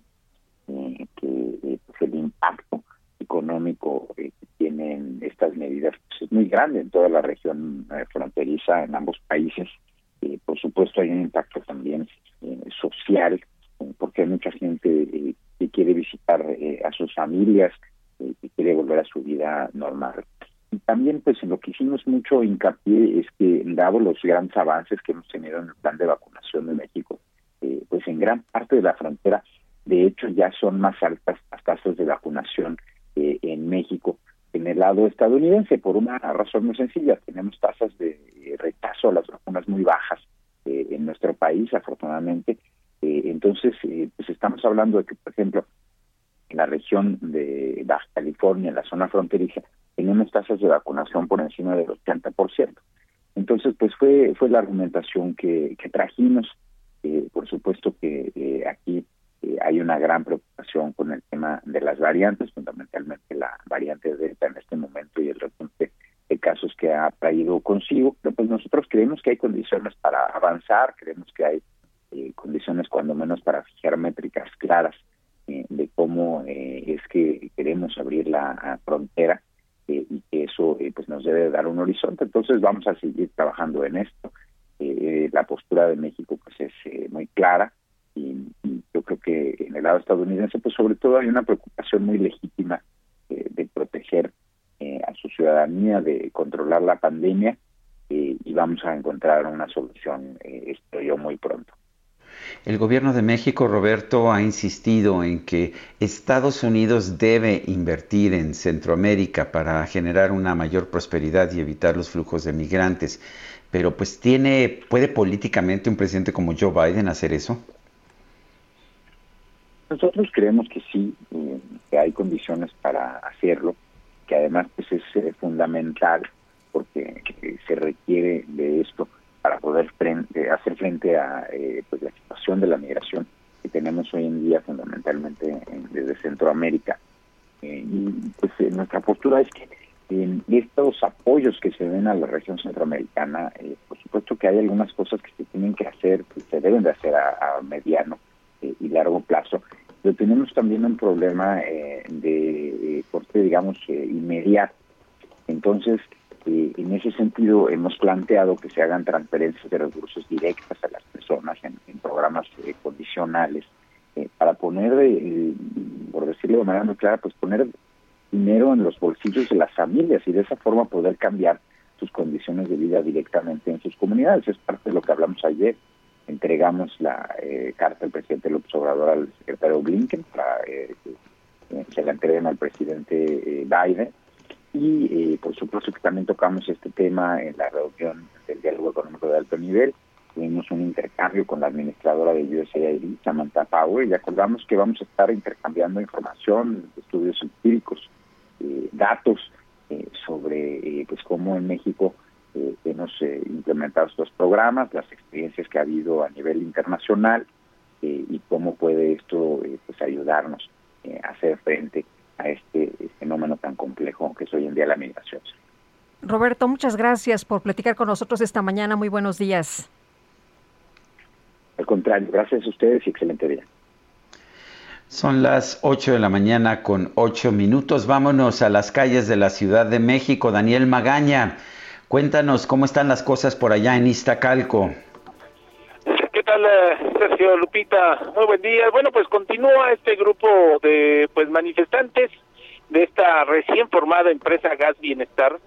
que pues, el impacto económico que tienen estas medidas pues, es muy grande en toda la región eh, fronteriza en ambos países. Eh, por supuesto hay un impacto también eh, social, porque hay mucha gente que quiere visitar a sus familias, que quiere volver a su vida normal. Y también, pues, en lo que hicimos mucho hincapié es que, dado los grandes avances que hemos tenido en el plan de vacunación de México, pues en gran parte de la frontera, de hecho, ya son más altas las tasas de vacunación en México en el lado estadounidense por una razón muy sencilla. Tenemos tasas de rechazo a las vacunas muy bajas eh, en nuestro país, afortunadamente. Eh, entonces, eh, pues estamos hablando de que, por ejemplo, en la región de Baja California, en la zona fronteriza, tenemos tasas de vacunación por encima del 80%. Entonces, pues fue fue la argumentación que, trajimos. por supuesto que aquí eh, hay una gran preocupación con el tema de las variantes, la variante Delta en este momento y el repunte de casos que ha traído consigo, pero pues nosotros creemos que hay condiciones para avanzar, creemos que hay eh, condiciones cuando menos para fijar métricas claras eh, de cómo es que queremos abrir la frontera y que eso pues nos debe dar un horizonte. Entonces vamos a seguir trabajando en esto. la postura de México pues es muy clara y, yo creo que en el lado estadounidense, pues sobre todo hay una preocupación muy legítima eh, de proteger eh, a su ciudadanía, de controlar la pandemia eh, y vamos a encontrar una solución, espero yo, muy pronto. El gobierno de México, Roberto, ha insistido en que Estados Unidos debe invertir en Centroamérica para generar una mayor prosperidad y evitar los flujos de migrantes. Pero pues tiene, ¿puede políticamente un presidente como Joe Biden hacer eso? Nosotros creemos que sí, eh, que hay condiciones para hacerlo, que además pues es eh, fundamental porque eh, se requiere de esto para poder hacer frente a pues la situación de la migración que tenemos hoy en día fundamentalmente desde Centroamérica. y pues nuestra postura es que en estos apoyos que se ven a la región centroamericana, por supuesto que hay algunas cosas que se tienen que hacer, que se deben de hacer a mediano y largo plazo. Pero tenemos también un problema eh, de corte, digamos, eh, inmediato. Entonces, eh, en ese sentido, hemos planteado que se hagan transferencias de recursos directas a las personas en, programas condicionales para poner, por decirlo de manera muy clara, pues poner dinero en los bolsillos de las familias y de esa forma poder cambiar sus condiciones de vida directamente en sus comunidades. Es parte de lo que hablamos ayer entregamos la eh, carta del presidente López Obrador al secretario Blinken para eh, que se la entreguen al presidente eh, Biden. Y por supuesto que también tocamos este tema en la reunión del diálogo económico de alto nivel. Tuvimos un intercambio con la administradora de USAID, Samantha Power, y acordamos que vamos a estar intercambiando información, estudios empíricos, datos sobre pues cómo en México eh, hemos eh, implementado estos programas, las experiencias que ha habido a nivel internacional eh, y cómo puede esto pues ayudarnos a hacer frente a este fenómeno tan complejo que es hoy en día la migración. Roberto, muchas gracias por platicar con nosotros esta mañana. Muy buenos días. Al contrario, gracias a ustedes y excelente día. Son las 8 de la mañana con 8 minutos. Vámonos a las calles de la Ciudad de México. Daniel Magaña, cuéntanos cómo están las cosas por allá en Iztacalco. ¿Qué tal, eh, Sergio Lupita? Muy buen día. Bueno, pues continúa este grupo de pues manifestantes de esta recién formada empresa Gas Bienestar.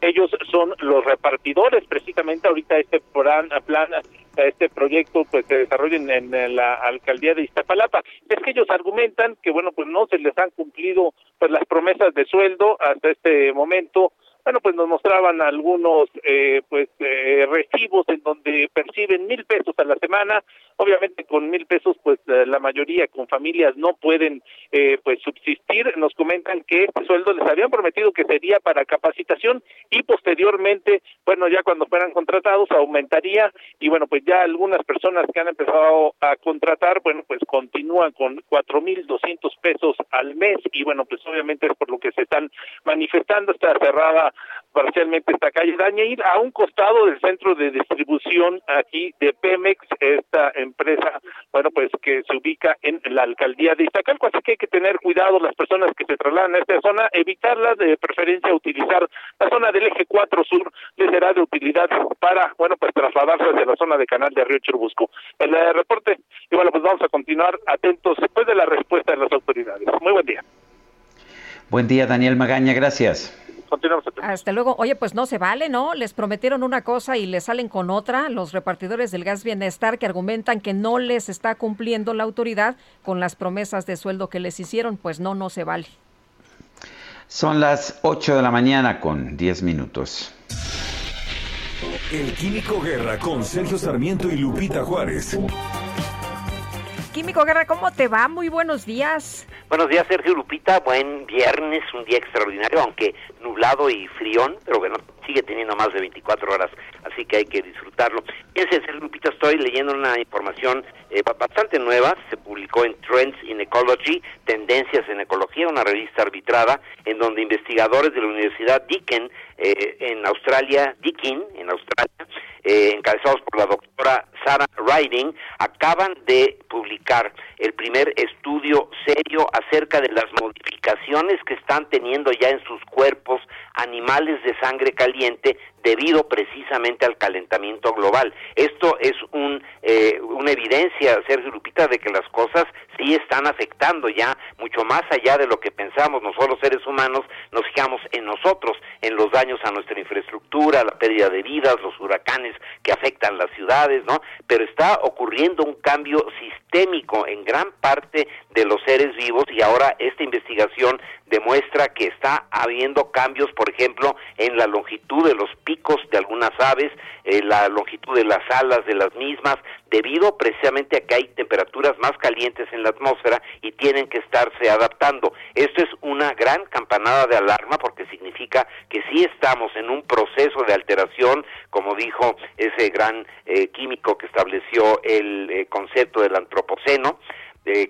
Ellos son los repartidores, precisamente ahorita este plan, plan este proyecto pues se desarrolla en, la alcaldía de Iztapalapa. Es que ellos argumentan que bueno pues no se les han cumplido pues las promesas de sueldo hasta este momento bueno, pues nos mostraban algunos eh, pues eh, recibos en donde perciben mil pesos a la semana. Obviamente con mil pesos pues eh, la mayoría con familias no pueden eh, pues subsistir. Nos comentan que este sueldo les habían prometido que sería para capacitación y posteriormente, bueno, ya cuando fueran contratados aumentaría y bueno, pues ya algunas personas que han empezado a contratar, bueno, pues continúan con cuatro mil doscientos pesos al mes y bueno, pues obviamente es por lo que se están manifestando. Está cerrada parcialmente esta calle ir a un costado del centro de distribución aquí de Pemex, esta empresa, bueno, pues que se ubica en la alcaldía de Iztacalco, así que hay que tener cuidado las personas que se trasladan a esta zona, evitarlas, de preferencia utilizar la zona del eje 4 sur, les será de utilidad para, bueno, pues trasladarse hacia la zona de Canal de Río Churubusco. El eh, reporte, y bueno, pues vamos a continuar atentos después de la respuesta de las autoridades. Muy buen día. Buen día, Daniel Magaña, gracias. Hasta luego. Oye, pues no se vale, ¿no? Les prometieron una cosa y les salen con otra. Los repartidores del gas bienestar que argumentan que no les está cumpliendo la autoridad con las promesas de sueldo que les hicieron, pues no, no se vale. Son las 8 de la mañana con 10 minutos. El Químico Guerra con Sergio Sarmiento y Lupita Juárez. Químico Guerra, ¿cómo te va? Muy buenos días. Buenos días, Sergio Lupita. Buen viernes, un día extraordinario, aunque nublado y frión, pero bueno, sigue teniendo más de 24 horas, así que hay que disfrutarlo. Fíjense, Sergio Lupita, estoy leyendo una información eh, bastante nueva, se publicó en Trends in Ecology, Tendencias en Ecología, una revista arbitrada, en donde investigadores de la Universidad Deakin, eh, en Australia, Deakin, en Australia, eh, encabezados por la doctora Sarah Riding, acaban de publicar el primer estudio serio acerca de las modificaciones que están teniendo ya en sus cuerpos animales de sangre caliente Oriente debido precisamente al calentamiento global. Esto es un, eh, una evidencia, Sergio Lupita, de que las cosas sí están afectando ya mucho más allá de lo que pensamos. Nosotros seres humanos nos fijamos en nosotros, en los daños a nuestra infraestructura, la pérdida de vidas, los huracanes que afectan las ciudades, ¿no? Pero está ocurriendo un cambio sistémico en gran parte de los seres vivos y ahora esta investigación demuestra que está habiendo cambios, por ejemplo, en la longitud de los picos de algunas aves, eh, la longitud de las alas de las mismas, debido precisamente a que hay temperaturas más calientes en la atmósfera y tienen que estarse adaptando. Esto es una gran campanada de alarma porque significa que sí estamos en un proceso de alteración, como dijo ese gran eh, químico que estableció el eh, concepto del antropoceno,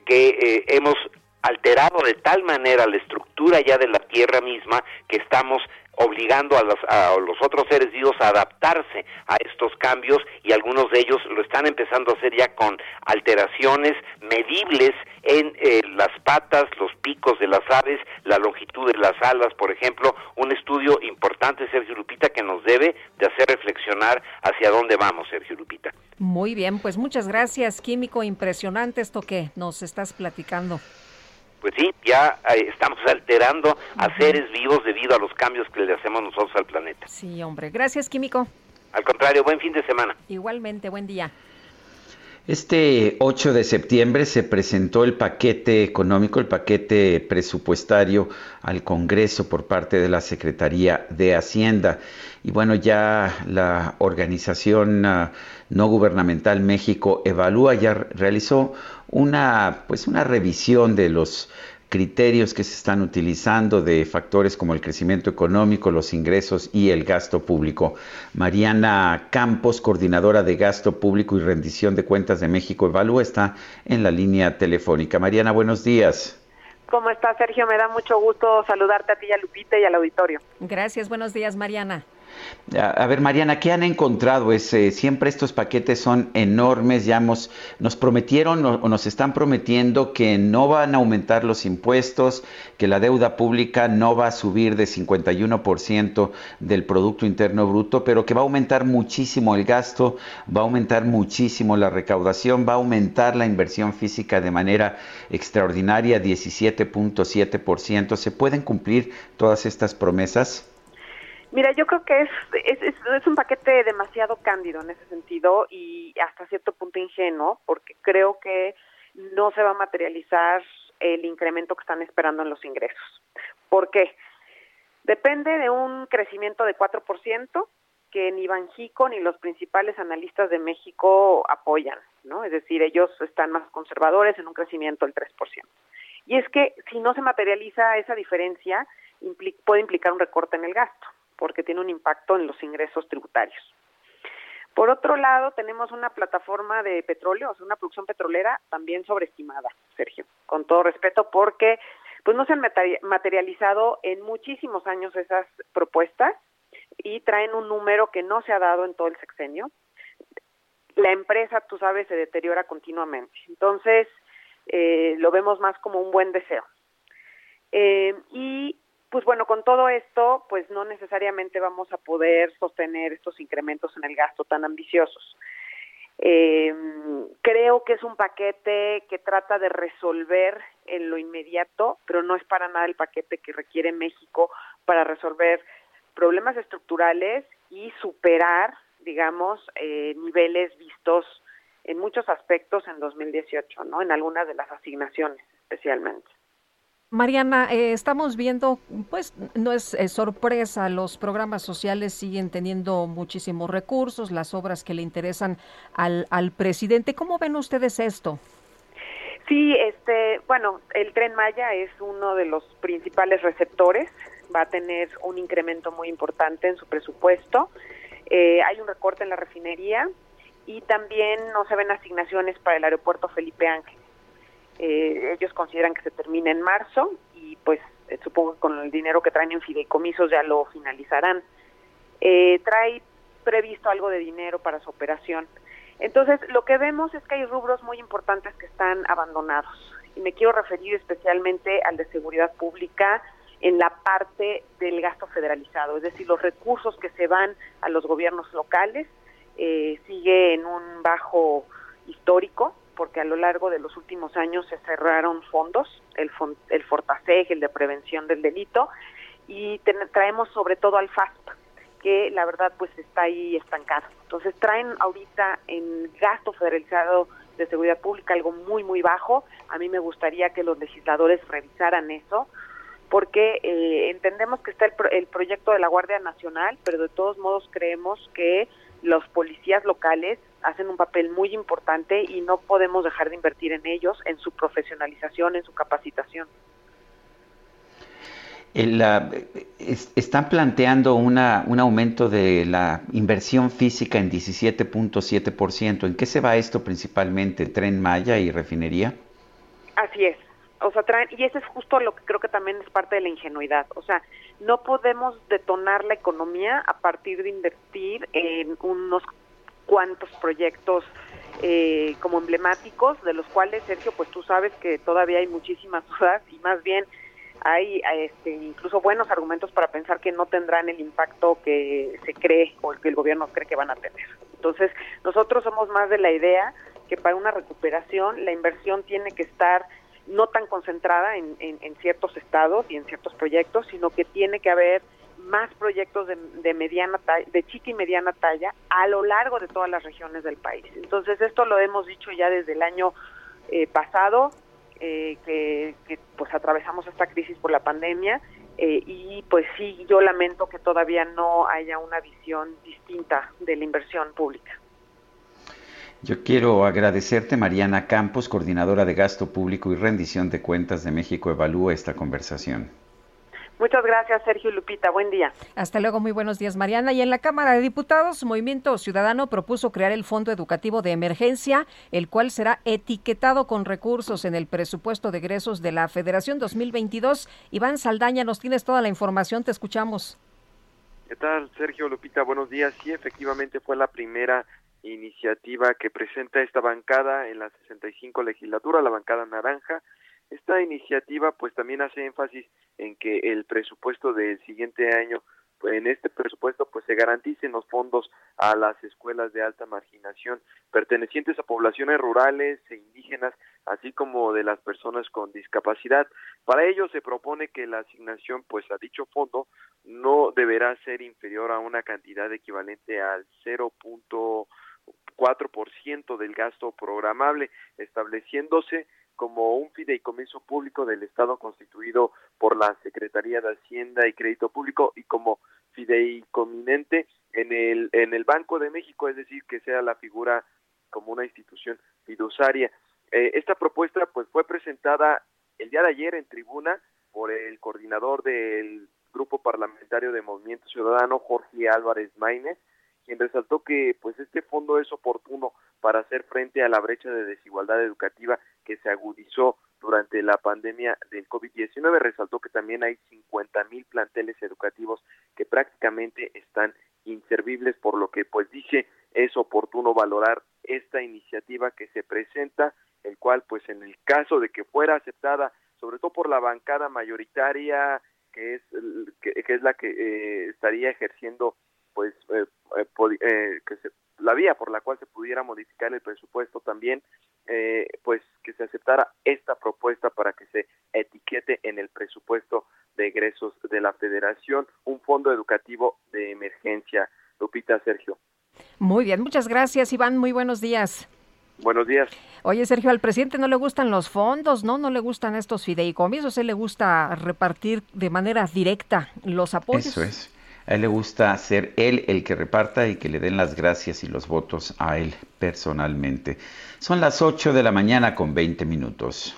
que hemos alterado de tal manera la estructura ya de la Tierra misma que estamos obligando a los, a los otros seres vivos a adaptarse a estos cambios y algunos de ellos lo están empezando a hacer ya con alteraciones medibles en eh, las patas, los picos de las aves, la longitud de las alas, por ejemplo, un estudio importante, Sergio Lupita, que nos debe de hacer reflexionar hacia dónde vamos, Sergio Lupita. Muy bien, pues muchas gracias, Químico, impresionante esto que nos estás platicando pues sí, ya eh, estamos alterando a seres vivos debido a los cambios que le hacemos nosotros al planeta. Sí, hombre. Gracias, Químico. Al contrario, buen fin de semana. Igualmente, buen día. Este 8 de septiembre se presentó el paquete económico, el paquete presupuestario al Congreso por parte de la Secretaría de Hacienda. Y bueno, ya la organización ah, no gubernamental México Evalúa ya realizó una, pues una revisión de los criterios que se están utilizando de factores como el crecimiento económico, los ingresos y el gasto público. Mariana Campos, coordinadora de gasto público y rendición de cuentas de México Evalúa, está en la línea telefónica. Mariana, buenos días. ¿Cómo estás, Sergio? Me da mucho gusto saludarte a ti, a Lupita y al auditorio. Gracias, buenos días, Mariana. A, ver, Mariana, ¿qué han encontrado? Es, siempre estos paquetes son enormes, ya nos prometieron o, nos están prometiendo que no van a aumentar los impuestos, que la deuda pública no va a subir de 51% del Producto Interno Bruto, pero que va a aumentar muchísimo el gasto, va a aumentar muchísimo la recaudación, va a aumentar la inversión física de manera extraordinaria, 17.7%. ¿Se pueden cumplir todas estas promesas? Mira, yo creo que es, es, es, un paquete demasiado cándido en ese sentido y hasta cierto punto ingenuo, porque creo que no se va a materializar el incremento que están esperando en los ingresos. ¿Por qué? Depende de un crecimiento de 4% que ni Banjico ni los principales analistas de México apoyan, ¿no? Es decir, ellos están más conservadores en un crecimiento del 3%. Y es que si no se materializa esa diferencia, puede implicar un recorte en el gasto porque tiene un impacto en los ingresos tributarios. Por otro lado, tenemos una plataforma de petróleo, o sea, una producción petrolera también sobreestimada, Sergio, con todo respeto, porque pues no se han materializado en muchísimos años esas propuestas y traen un número que no se ha dado en todo el sexenio. La empresa, tú sabes, se deteriora continuamente. Entonces, eh, lo vemos más como un buen deseo. Eh, y pues bueno, con todo esto, pues no necesariamente vamos a poder sostener estos incrementos en el gasto tan ambiciosos. Eh, creo que es un paquete que trata de resolver en lo inmediato, pero no es para nada el paquete que requiere México para resolver problemas estructurales y superar, digamos, eh, niveles vistos en muchos aspectos en 2018, ¿no? En algunas de las asignaciones especialmente. Mariana, eh, estamos viendo, pues no es sorpresa, los programas sociales siguen teniendo muchísimos recursos, las obras que le interesan al, al presidente. ¿Cómo ven ustedes esto? Sí, este, bueno, el tren Maya es uno de los principales receptores, va a tener un incremento muy importante en su presupuesto. Eh, hay un recorte en la refinería y también no se ven asignaciones para el aeropuerto Felipe Ángel. Eh, ellos consideran que se termina en marzo y pues eh, supongo que con el dinero que traen en fideicomisos ya lo finalizarán. Eh, trae previsto algo de dinero para su operación. Entonces, lo que vemos es que hay rubros muy importantes que están abandonados. Y me quiero referir especialmente al de seguridad pública en la parte del gasto federalizado, es decir, los recursos que se van a los gobiernos locales eh, sigue en un bajo histórico porque a lo largo de los últimos años se cerraron fondos, el, el Fortaseg, el de prevención del delito, y traemos sobre todo al FASP, que la verdad pues está ahí estancado. Entonces traen ahorita en gasto federalizado de seguridad pública algo muy, muy bajo. A mí me gustaría que los legisladores revisaran eso, porque eh, entendemos que está el, el proyecto de la Guardia Nacional, pero de todos modos creemos que los policías locales hacen un papel muy importante y no podemos dejar de invertir en ellos, en su profesionalización, en su capacitación. están planteando una, un aumento de la inversión física en 17.7%. ¿En qué se va esto principalmente? ¿Tren Maya y refinería? Así es. O sea, traen, y eso es justo lo que creo que también es parte de la ingenuidad. O sea, no podemos detonar la economía a partir de invertir en unos cuantos proyectos eh, como emblemáticos, de los cuales, Sergio, pues tú sabes que todavía hay muchísimas (laughs) dudas y más bien hay este, incluso buenos argumentos para pensar que no tendrán el impacto que se cree o que el gobierno cree que van a tener. Entonces, nosotros somos más de la idea que para una recuperación la inversión tiene que estar no tan concentrada en, en ciertos estados y en ciertos proyectos, sino que tiene que haber más proyectos de, mediana talla, de chica y mediana talla a lo largo de todas las regiones del país. Entonces esto lo hemos dicho ya desde el año eh, pasado, eh, que, pues atravesamos esta crisis por la pandemia eh, y pues sí, yo lamento que todavía no haya una visión distinta de la inversión pública. Yo quiero agradecerte, Mariana Campos, coordinadora de gasto público y rendición de cuentas de México Evalúa esta conversación. Muchas gracias, Sergio y Lupita. Buen día. Hasta luego, muy buenos días, Mariana. Y en la Cámara de Diputados, Movimiento Ciudadano propuso crear el Fondo Educativo de Emergencia, el cual será etiquetado con recursos en el presupuesto de egresos de la Federación 2022. Iván Saldaña, nos tienes toda la información, te escuchamos. ¿Qué tal, Sergio Lupita? Buenos días. Sí, efectivamente fue la primera iniciativa que presenta esta bancada en la 65 legislatura, la bancada naranja, esta iniciativa pues también hace énfasis en que el presupuesto del siguiente año pues, en este presupuesto pues se garanticen los fondos a las escuelas de alta marginación pertenecientes a poblaciones rurales e indígenas así como de las personas con discapacidad. Para ello se propone que la asignación pues a dicho fondo no deberá ser inferior a una cantidad equivalente al 0.4% del gasto programable, estableciéndose como un fideicomiso público del Estado constituido por la Secretaría de Hacienda y Crédito Público y como fideicominente en el en el Banco de México, es decir, que sea la figura como una institución fiduciaria. Eh, esta propuesta pues fue presentada el día de ayer en tribuna por el coordinador del grupo parlamentario de Movimiento Ciudadano, Jorge Álvarez Maínez, quien resaltó que pues este fondo es oportuno para hacer frente a la brecha de desigualdad educativa que se agudizó durante la pandemia del COVID-19. Resaltó que también hay 50 mil planteles educativos que prácticamente están inservibles, por lo que pues dice es oportuno valorar esta iniciativa que se presenta, el cual pues en el caso de que fuera aceptada, sobre todo por la bancada mayoritaria que es que, es la que eh, estaría ejerciendo pues eh, eh, que se, la vía por la cual se pudiera modificar el presupuesto también, eh, pues que se aceptara esta propuesta para que se etiquete en el presupuesto de egresos de la Federación un fondo educativo de emergencia. Lupita, Sergio. Muy bien, muchas gracias, Iván. Muy buenos días. Buenos días. Oye, Sergio, al presidente no le gustan los fondos, ¿no? No le gustan estos fideicomisos, él le gusta repartir de manera directa los apoyos. Eso es. A él le gusta ser él el que reparta y que le den las gracias y los votos a él personalmente. Son las 8 de la mañana con 20 minutos.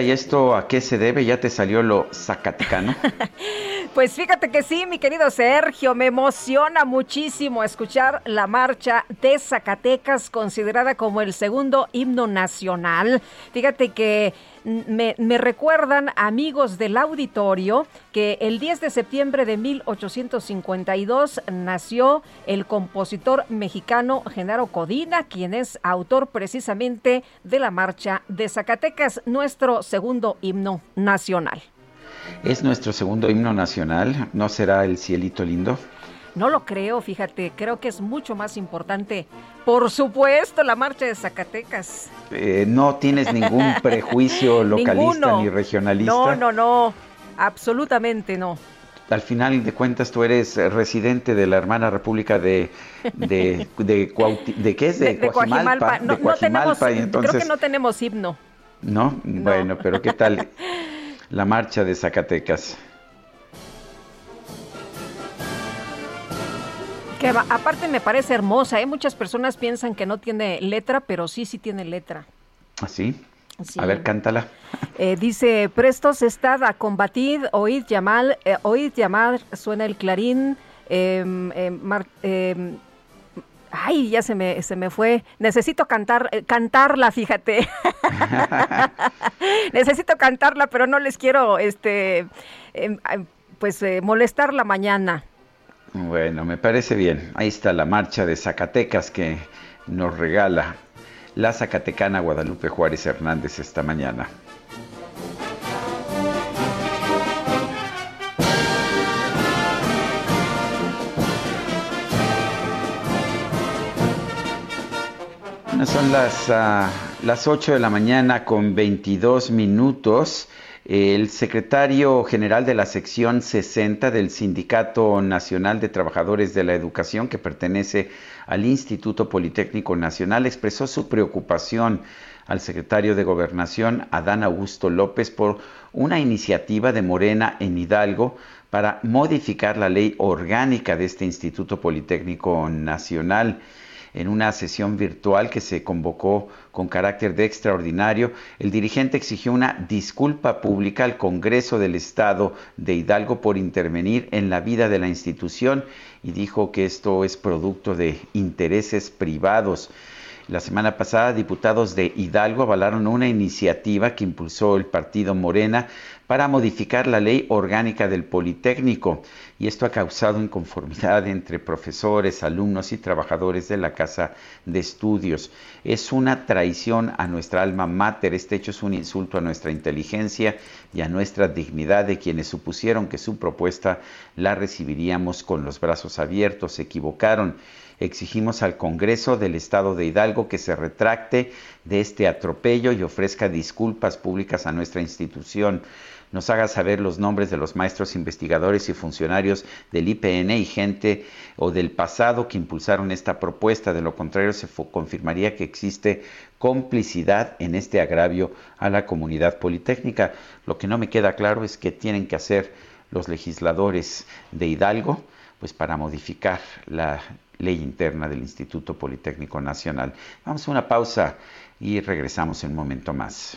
¿Y esto a qué se debe? ¿Ya te salió lo zacatecano? (laughs) Pues fíjate que sí, mi querido Sergio, me emociona muchísimo escuchar la marcha de Zacatecas, considerada como el segundo himno nacional. Fíjate que me, recuerdan amigos del auditorio que el 10 de septiembre de 1852 nació el compositor mexicano Genaro Codina, quien es autor precisamente de la marcha de Zacatecas, nuestro segundo himno nacional. Es nuestro segundo himno nacional, ¿no será el cielito lindo? No lo creo, fíjate, creo que es mucho más importante, por supuesto, la marcha de Zacatecas. Eh, no tienes ningún (laughs) prejuicio localista ni regionalista. No, no, no, absolutamente no. Al final de cuentas tú eres residente de la hermana república de de (laughs) de, qué es de, de Coajimalpa, No, tenemos, creo que no tenemos himno. no, bueno, pero qué tal (laughs) la marcha de Zacatecas. Que aparte me parece hermosa, ¿eh? muchas personas piensan que no tiene letra, pero sí, sí tiene letra. ¿Ah, sí? A ver, cántala. Eh, dice, prestos estad a combatir, oíd llamar, eh, oíd llamar, suena el clarín, eh, eh, Ay, ya se me, se me fue. Necesito cantar, eh, cantarla, fíjate. (laughs) Necesito cantarla, pero no les quiero, este, em, pues, eh, molestar la mañana. Bueno, me parece bien. Ahí está la marcha de Zacatecas que nos regala la Zacatecana Guadalupe Juárez Hernández esta mañana. Son las, uh, las 8 de la mañana con 22 minutos. El secretario general de la sección 60 del Sindicato Nacional de Trabajadores de la Educación, que pertenece al Instituto Politécnico Nacional, expresó su preocupación al secretario de Gobernación, Adán Augusto López, por una iniciativa de Morena en Hidalgo para modificar la ley orgánica de este Instituto Politécnico Nacional en una sesión virtual que se convocó con carácter de extraordinario, el dirigente exigió una disculpa pública al Congreso del Estado de Hidalgo por intervenir en la vida de la institución y dijo que esto es producto de intereses privados. La semana pasada, diputados de Hidalgo avalaron una iniciativa que impulsó el partido Morena para modificar la ley orgánica del Politécnico y esto ha causado inconformidad entre profesores, alumnos y trabajadores de la Casa de Estudios. Es una traición a nuestra alma mater, este hecho es un insulto a nuestra inteligencia y a nuestra dignidad de quienes supusieron que su propuesta la recibiríamos con los brazos abiertos, se equivocaron. Exigimos al Congreso del Estado de Hidalgo que se retracte de este atropello y ofrezca disculpas públicas a nuestra institución nos haga saber los nombres de los maestros investigadores y funcionarios del IPN y gente o del pasado que impulsaron esta propuesta. De lo contrario, se confirmaría que existe complicidad en este agravio a la comunidad politécnica. Lo que no me queda claro es qué tienen que hacer los legisladores de Hidalgo pues para modificar la ley interna del Instituto Politécnico Nacional. Vamos a una pausa y regresamos en un momento más.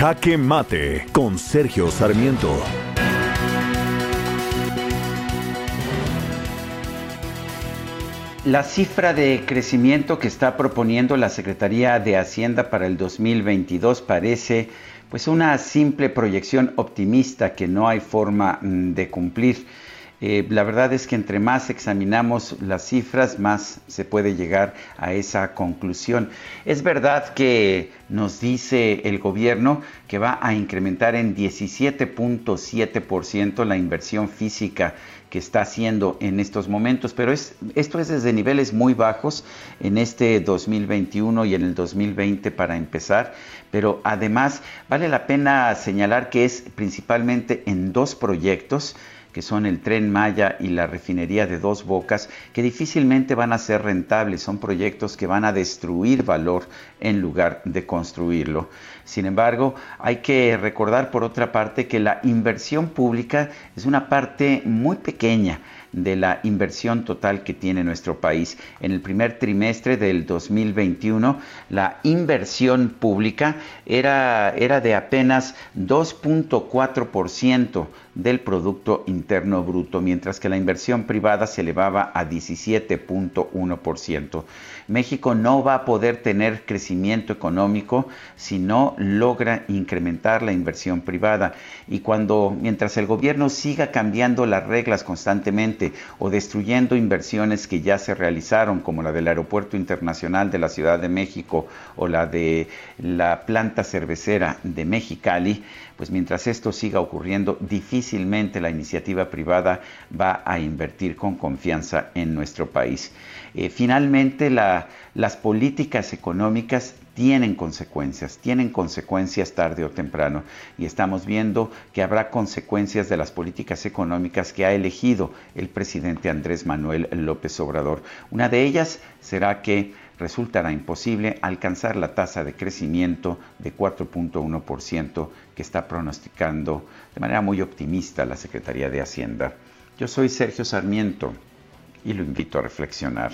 Jaque Mate con Sergio Sarmiento. La cifra de crecimiento que está proponiendo la Secretaría de Hacienda para el 2022 parece pues una simple proyección optimista que no hay forma mm, de cumplir. Eh, la verdad es que entre más examinamos las cifras, más se puede llegar a esa conclusión. Es verdad que nos dice el gobierno que va a incrementar en 17.7% la inversión física que está haciendo en estos momentos, pero es, esto es desde niveles muy bajos en este 2021 y en el 2020 para empezar, pero además vale la pena señalar que es principalmente en dos proyectos que son el tren Maya y la refinería de Dos Bocas, que difícilmente van a ser rentables, son proyectos que van a destruir valor en lugar de construirlo. Sin embargo, hay que recordar por otra parte que la inversión pública es una parte muy pequeña de la inversión total que tiene nuestro país. En el primer trimestre del 2021, la inversión pública era, era de apenas 2.4% del Producto Interno Bruto, mientras que la inversión privada se elevaba a 17.1%. México no va a poder tener crecimiento económico si no logra incrementar la inversión privada. Y cuando, mientras el gobierno siga cambiando las reglas constantemente o destruyendo inversiones que ya se realizaron, como la del Aeropuerto Internacional de la Ciudad de México o la de la planta cervecera de Mexicali, pues mientras esto siga ocurriendo, difícilmente la iniciativa privada va a invertir con confianza en nuestro país. Eh, finalmente, las políticas económicas tienen consecuencias, tienen consecuencias tarde o temprano. Y estamos viendo que habrá consecuencias de las políticas económicas que ha elegido el presidente Andrés Manuel López Obrador. Una de ellas será que resultará imposible alcanzar la tasa de crecimiento de 4.1% que está pronosticando de manera muy optimista la Secretaría de Hacienda. Yo soy Sergio Sarmiento y lo invito a reflexionar.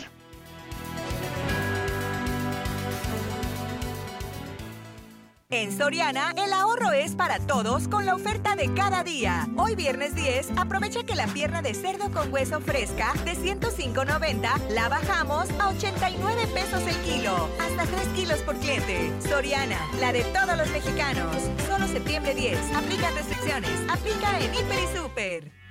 En Soriana, el ahorro es para todos con la oferta de cada día. Hoy viernes 10, aprovecha que la pierna de cerdo con hueso fresca de 105.90 la bajamos a 89 pesos el kilo, hasta 3 kilos por cliente. Soriana, la de todos los mexicanos. Solo septiembre 10, aplica restricciones, aplica en Hiper y Super.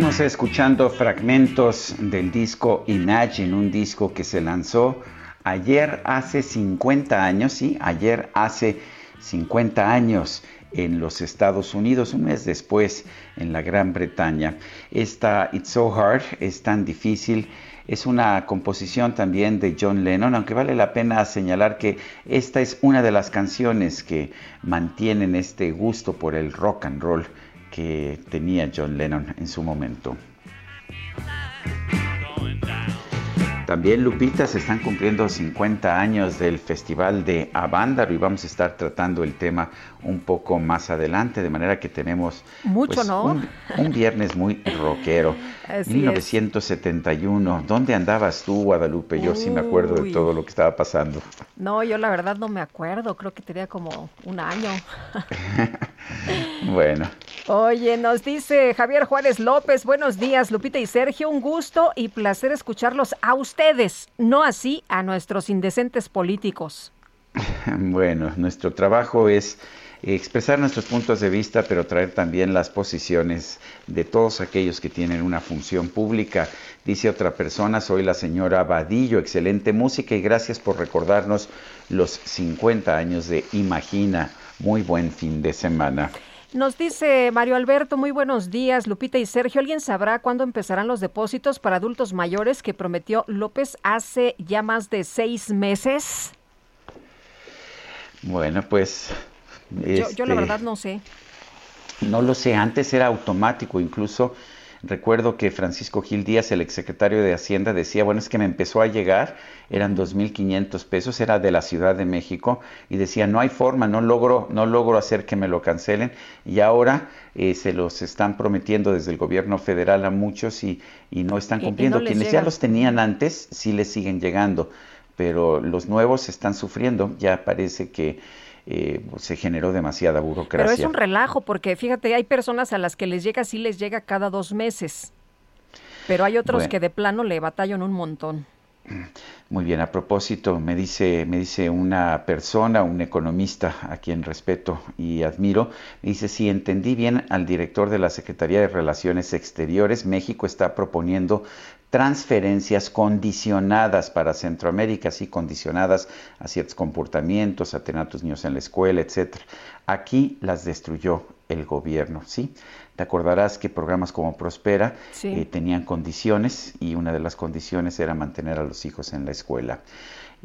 Seguimos escuchando fragmentos del disco Imagine, un disco que se lanzó ayer hace 50 años, sí, ayer hace 50 años en los Estados Unidos, un mes después en la Gran Bretaña. Esta It's So Hard es tan difícil. Es una composición también de John Lennon, aunque vale la pena señalar que esta es una de las canciones que mantienen este gusto por el rock and roll que tenía John Lennon en su momento. También, Lupita, se están cumpliendo 50 años del Festival de Avándaro y vamos a estar tratando el tema un poco más adelante, de manera que tenemos Mucho, pues, ¿no? un, viernes muy rockero. (laughs) 1971. ¿Dónde andabas tú, Guadalupe? Yo sí me acuerdo de todo lo que estaba pasando. No, yo la verdad no me acuerdo, creo que tenía como un año. (laughs) bueno. Oye, nos dice Javier Juárez López, buenos días, Lupita y Sergio, un gusto y placer escucharlos a ustedes, no así a nuestros indecentes políticos. (laughs) Bueno, nuestro trabajo es expresar nuestros puntos de vista, pero traer también las posiciones de todos aquellos que tienen una función pública. Dice otra persona, soy la señora Vadillo, excelente música y gracias por recordarnos los 50 años de Imagina. Muy buen fin de semana. Nos dice Mario Alberto, muy buenos días, Lupita y Sergio. ¿Alguien sabrá cuándo empezarán los depósitos para adultos mayores que prometió López hace ya más de seis meses? Bueno, pues yo, la este, verdad no sé. No lo sé, antes era automático, incluso recuerdo que Francisco Gil Díaz, el exsecretario de Hacienda, decía, bueno, es que me empezó a llegar, eran 2.500 pesos, era de la Ciudad de México, y decía, no hay forma, no logro, no logro hacer que me lo cancelen, y ahora eh, se los están prometiendo desde el gobierno federal a muchos y, y no están cumpliendo. Quienes ya los tenían antes, sí les siguen llegando, pero los nuevos están sufriendo, ya parece que eh, se generó demasiada burocracia. Pero es un relajo, porque fíjate, hay personas a las que les llega, sí les llega cada dos meses, pero hay otros que de plano le batallan un montón. Muy bien, a propósito, me dice, me dice una persona, un economista a quien respeto y admiro, dice, si entendí bien al director de la Secretaría de Relaciones Exteriores, México está proponiendo transferencias condicionadas para Centroamérica, sí, condicionadas a ciertos comportamientos, a tener a tus niños en la escuela, etcétera. Aquí las destruyó el gobierno, ¿sí? Te acordarás que programas como Prospera eh, tenían condiciones y una de las condiciones era mantener a los hijos en la escuela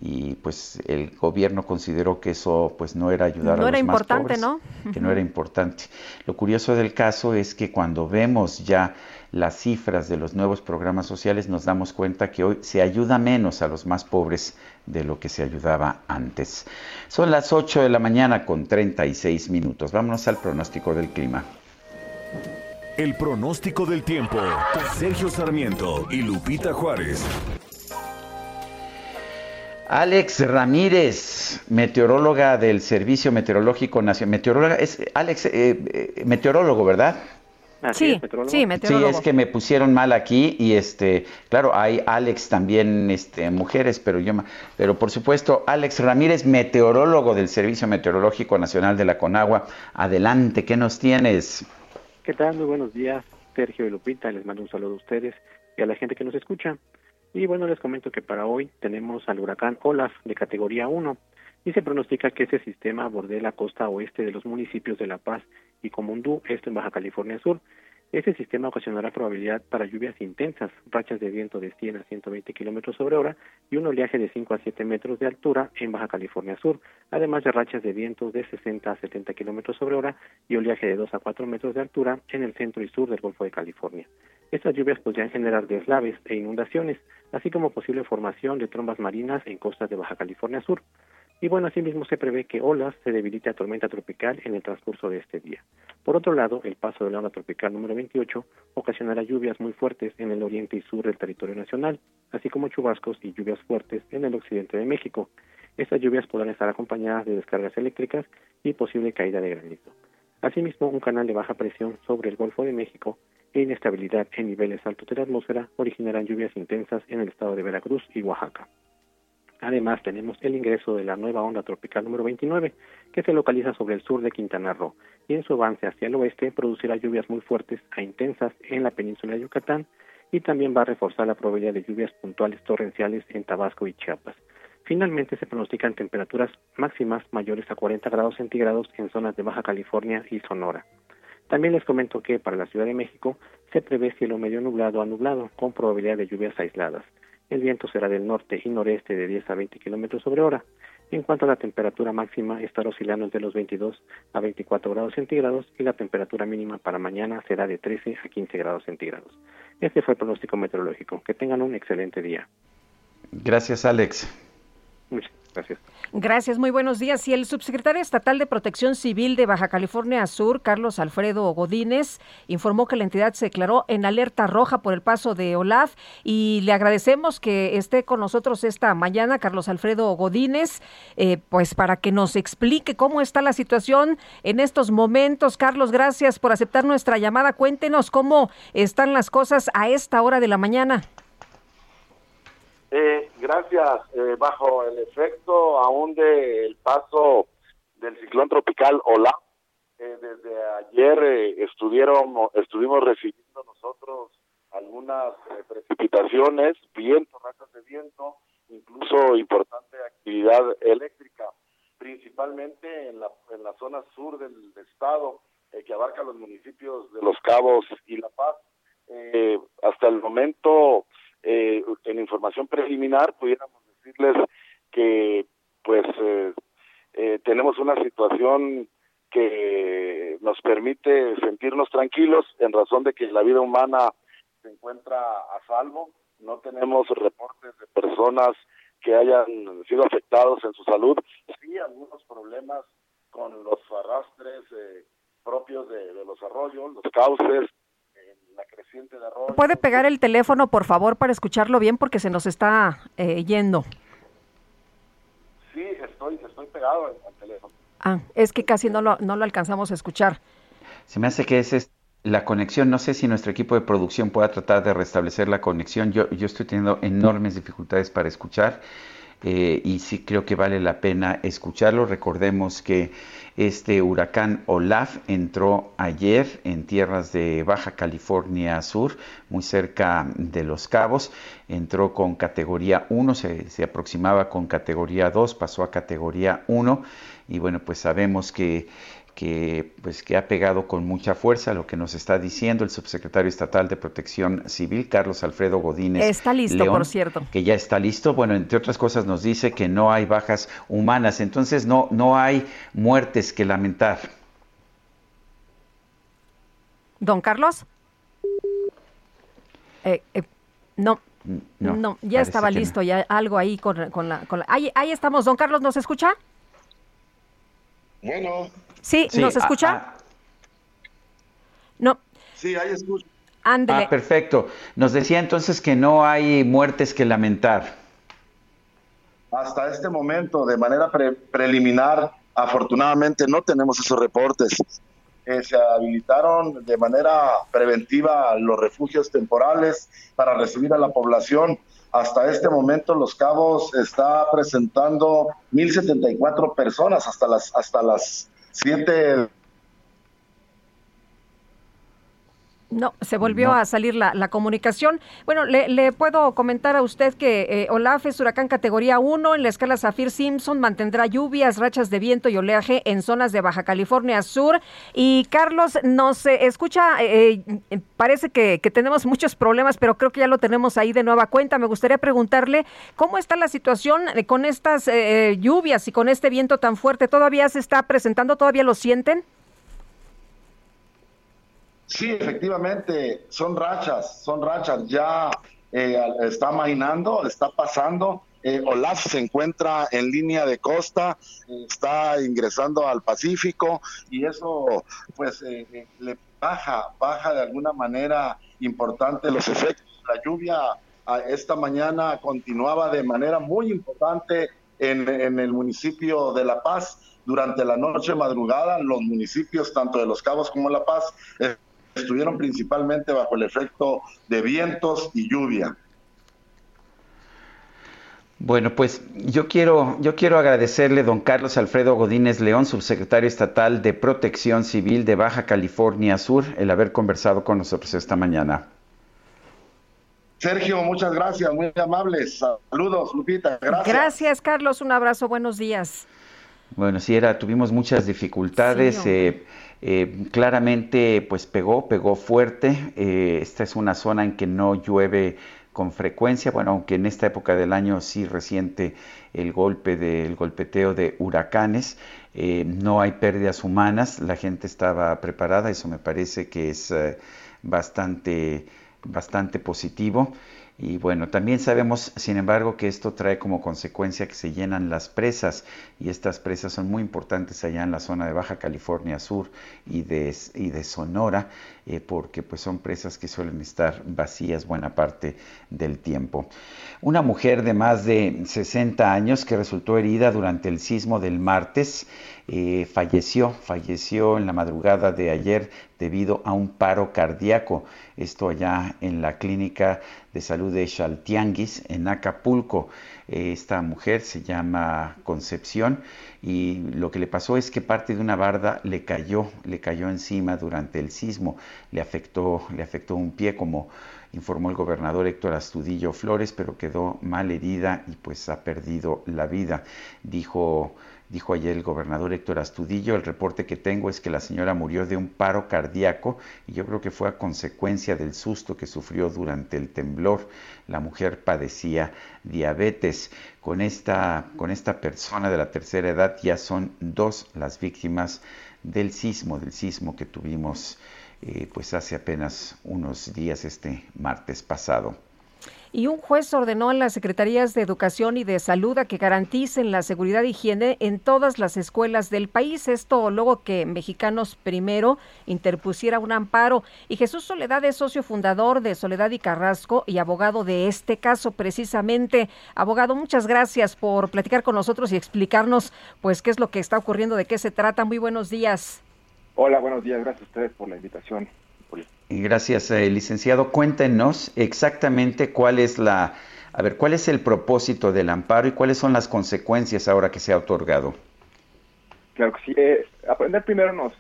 y pues el gobierno consideró que eso pues no era ayudar a los era más importante, ¿no? que no era importante. Lo curioso del caso es que cuando vemos ya las cifras de los nuevos programas sociales nos damos cuenta que hoy se ayuda menos a los más pobres de lo que se ayudaba antes. Son las 8 de la mañana con 36 minutos. Vámonos al pronóstico del clima. El pronóstico del tiempo. Sergio Sarmiento y Lupita Juárez. Alex Ramírez, meteoróloga del Servicio Meteorológico Nacional. Meteoróloga, es Alex, eh, eh, meteorólogo, ¿verdad? Sí, sí, meteorólogo. Sí, es que me pusieron mal aquí y este, claro, hay Alex también, este, mujeres, pero yo, pero por supuesto, Alex Ramírez, meteorólogo del Servicio Meteorológico Nacional de la Conagua. Adelante, ¿qué nos tienes? ¿Qué tal? Muy buenos días, Sergio y Lupita. Les mando un saludo a ustedes y a la gente que nos escucha. Y bueno, les comento que para hoy tenemos al huracán Olaf de categoría 1 y se pronostica que ese sistema bordee la costa oeste de los municipios de La Paz y Comundú, esto en Baja California Sur. Este sistema ocasionará probabilidad para lluvias intensas, rachas de viento de 100 a 120 kilómetros sobre hora y un oleaje de 5 a 7 metros de altura en Baja California Sur, además de rachas de viento de 60 a 70 kilómetros sobre hora y oleaje de 2 a 4 metros de altura en el centro y sur del Golfo de California. Estas lluvias podrían generar deslaves e inundaciones, así como posible formación de trombas marinas en costas de Baja California Sur. Y bueno, asimismo se prevé que olas se debilite a tormenta tropical en el transcurso de este día. Por otro lado, el paso de la ola tropical número 28 ocasionará lluvias muy fuertes en el oriente y sur del territorio nacional, así como chubascos y lluvias fuertes en el occidente de México. Estas lluvias podrán estar acompañadas de descargas eléctricas y posible caída de granizo. Asimismo, un canal de baja presión sobre el Golfo de México e inestabilidad en niveles altos de la atmósfera originarán lluvias intensas en el estado de Veracruz y Oaxaca. Además, tenemos el ingreso de la nueva onda tropical número 29, que se localiza sobre el sur de Quintana Roo, y en su avance hacia el oeste producirá lluvias muy fuertes a intensas en la península de Yucatán y también va a reforzar la probabilidad de lluvias puntuales torrenciales en Tabasco y Chiapas. Finalmente, se pronostican temperaturas máximas mayores a 40 grados centígrados en zonas de Baja California y Sonora. También les comento que para la Ciudad de México se prevé cielo medio nublado a nublado, con probabilidad de lluvias aisladas. El viento será del norte y noreste de 10 a 20 kilómetros sobre hora. En cuanto a la temperatura máxima, estará oscilando entre los 22 a 24 grados centígrados y la temperatura mínima para mañana será de 13 a 15 grados centígrados. Este fue el pronóstico meteorológico. Que tengan un excelente día. Gracias, Alex. Muchas gracias. Gracias, muy buenos días. Y el subsecretario estatal de Protección Civil de Baja California Sur, Carlos Alfredo Godínez, informó que la entidad se declaró en alerta roja por el paso de Olaf y le agradecemos que esté con nosotros esta mañana, Carlos Alfredo Godínez, eh, pues para que nos explique cómo está la situación en estos momentos. Carlos, gracias por aceptar nuestra llamada. Cuéntenos cómo están las cosas a esta hora de la mañana. Eh, gracias. Eh, bajo el efecto aún del paso del ciclón tropical Ola, eh, desde ayer estuvieron, estuvimos recibiendo nosotros algunas precipitaciones, viento, rachas de viento, incluso importante actividad eléctrica, principalmente en la, en la zona sur del estado, que abarca los municipios de Los Cabos y La Paz. hasta el momento eh, en información preliminar pudiéramos decirles que pues eh, eh, tenemos una situación que nos permite sentirnos tranquilos en razón de que la vida humana se encuentra a salvo, no tenemos reportes de personas que hayan sido afectados en su salud, sí algunos problemas con los arrastres propios de, de los arroyos, los cauces, la creciente de arroz. ¿Puede pegar el teléfono, por favor, para escucharlo bien porque se nos está eh, yendo? Sí, estoy, estoy pegado al teléfono. Ah, es que casi no lo, no lo alcanzamos a escuchar. Se me hace que es la conexión. No sé si nuestro equipo de producción pueda tratar de restablecer la conexión. Yo, yo estoy teniendo enormes dificultades para escuchar. Eh, y sí creo que vale la pena escucharlo. Recordemos que este huracán Olaf entró ayer en tierras de Baja California Sur, muy cerca de Los Cabos. Entró con categoría 1, se, se aproximaba con categoría 2, pasó a categoría 1 y bueno, pues sabemos que que, pues, que ha pegado con mucha fuerza lo que nos está diciendo el subsecretario estatal de Protección Civil, Carlos Alfredo Godínez. Está listo, por cierto. Que ya está listo. Bueno, entre otras cosas nos dice que no hay bajas humanas, entonces no, no hay muertes que lamentar. Don Carlos. Eh, eh, no, no, ya estaba listo, ya algo ahí con, con la... Con la... Ahí, ahí estamos, don Carlos, ¿nos escucha? Bueno. Sí, ¿nos escucha? Ah, ah. No. Sí, ahí escucho. Ah, perfecto. Nos decía entonces que no hay muertes que lamentar. Hasta este momento, de manera preliminar, afortunadamente no tenemos esos reportes. Eh, se habilitaron de manera preventiva los refugios temporales para recibir a la población. Hasta este momento Los Cabos está presentando 1074 personas hasta las hasta las 7 No, se volvió a salir la, la, comunicación. Bueno, le, le, puedo comentar a usted que eh, Olaf es huracán categoría 1 en la escala Zafir Simpson, mantendrá lluvias, rachas de viento y oleaje en zonas de Baja California Sur. Y Carlos, nos eh, escucha, eh, parece que, que, tenemos muchos problemas, pero creo que ya lo tenemos ahí de nueva cuenta. Me gustaría preguntarle cómo está la situación con estas lluvias y con este viento tan fuerte. ¿Todavía se está presentando? ¿Todavía lo sienten? Sí, efectivamente, son rachas, son rachas. Ya eh, está mainando, está pasando. Eh, Olaf se encuentra en línea de costa, está ingresando al Pacífico y eso pues eh, le baja, baja de alguna manera importante los efectos. La lluvia esta mañana continuaba de manera muy importante en, en el municipio de La Paz. Durante la noche madrugada, los municipios, tanto de Los Cabos como La Paz, estuvieron principalmente bajo el efecto de vientos y lluvia. Bueno, pues yo quiero, yo quiero agradecerle don Carlos Alfredo Godínez León, subsecretario estatal de Protección Civil de Baja California Sur, el haber conversado con nosotros esta mañana. Sergio, muchas gracias, muy amables. Saludos, Lupita, gracias. Gracias, Carlos, un abrazo, buenos días. Bueno, sí, era, tuvimos muchas dificultades. eh, eh, claramente, pues pegó, pegó fuerte. Eh, esta es una zona en que no llueve con frecuencia, bueno, aunque en esta época del año sí resiente el golpe del golpeteo de huracanes, eh, no hay pérdidas humanas, la gente estaba preparada, eso me parece que es bastante, bastante positivo. Y bueno, también sabemos, sin embargo, que esto trae como consecuencia que se llenan las presas y estas presas son muy importantes allá en la zona de Baja California Sur y de, Sonora, eh, porque pues son presas que suelen estar vacías buena parte del tiempo. Una mujer de más de 60 años que resultó herida durante el sismo del martes eh, falleció, falleció en la madrugada de ayer debido a un paro cardíaco. Esto allá en la clínica de salud de Chaltianguis, en Acapulco. Eh, esta mujer se llama Concepción y lo que le pasó es que parte de una barda le cayó, le cayó encima durante el sismo, le afectó, le afectó un pie como informó el gobernador Héctor Astudillo Flores, pero quedó mal herida y pues ha perdido la vida. Dijo Dijo ayer el gobernador Héctor Astudillo, el reporte que tengo es que la señora murió de un paro cardíaco y yo creo que fue a consecuencia del susto que sufrió durante el temblor. La mujer padecía diabetes. Con esta, con esta persona de la tercera edad ya son dos las víctimas del sismo, del sismo que tuvimos eh, pues hace apenas unos días este martes pasado. Y un juez ordenó a las secretarías de Educación y de Salud a que garanticen la seguridad y higiene en todas las escuelas del país. Esto luego que Mexicanos Primero interpusiera un amparo. Y Jesús Soledad es socio fundador de Soledad y Carrasco y abogado de este caso precisamente. Abogado, muchas gracias por platicar con nosotros y explicarnos pues qué es lo que está ocurriendo, de qué se trata. Muy buenos días. Hola, buenos días. Gracias a ustedes por la invitación. Gracias, eh, licenciado. Cuéntenos exactamente cuál es la, a ver, cuál es el propósito del amparo y cuáles son las consecuencias ahora que se ha otorgado. Claro que sí. Eh, aprender primero nos,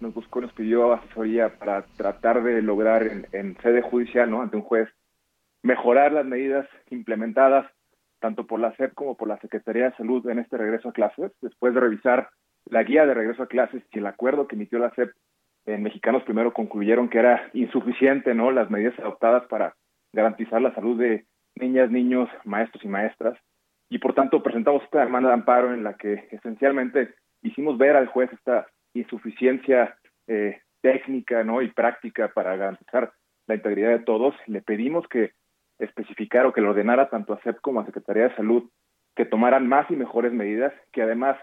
nos buscó, nos pidió asesoría para tratar de lograr en, en sede judicial, ¿no? Ante un juez, mejorar las medidas implementadas tanto por la SEP como por la Secretaría de Salud en este regreso a clases, después de revisar la guía de regreso a clases y el acuerdo que emitió la SEP en Mexicanos primero concluyeron que era insuficiente, ¿no? Las medidas adoptadas para garantizar la salud de niñas, niños, maestros y maestras. Y por tanto presentamos esta demanda de amparo en la que esencialmente hicimos ver al juez esta insuficiencia eh, técnica, ¿no? Y práctica para garantizar la integridad de todos. Le pedimos que especificara o que le ordenara tanto a CEP como a Secretaría de Salud que tomaran más y mejores medidas, que además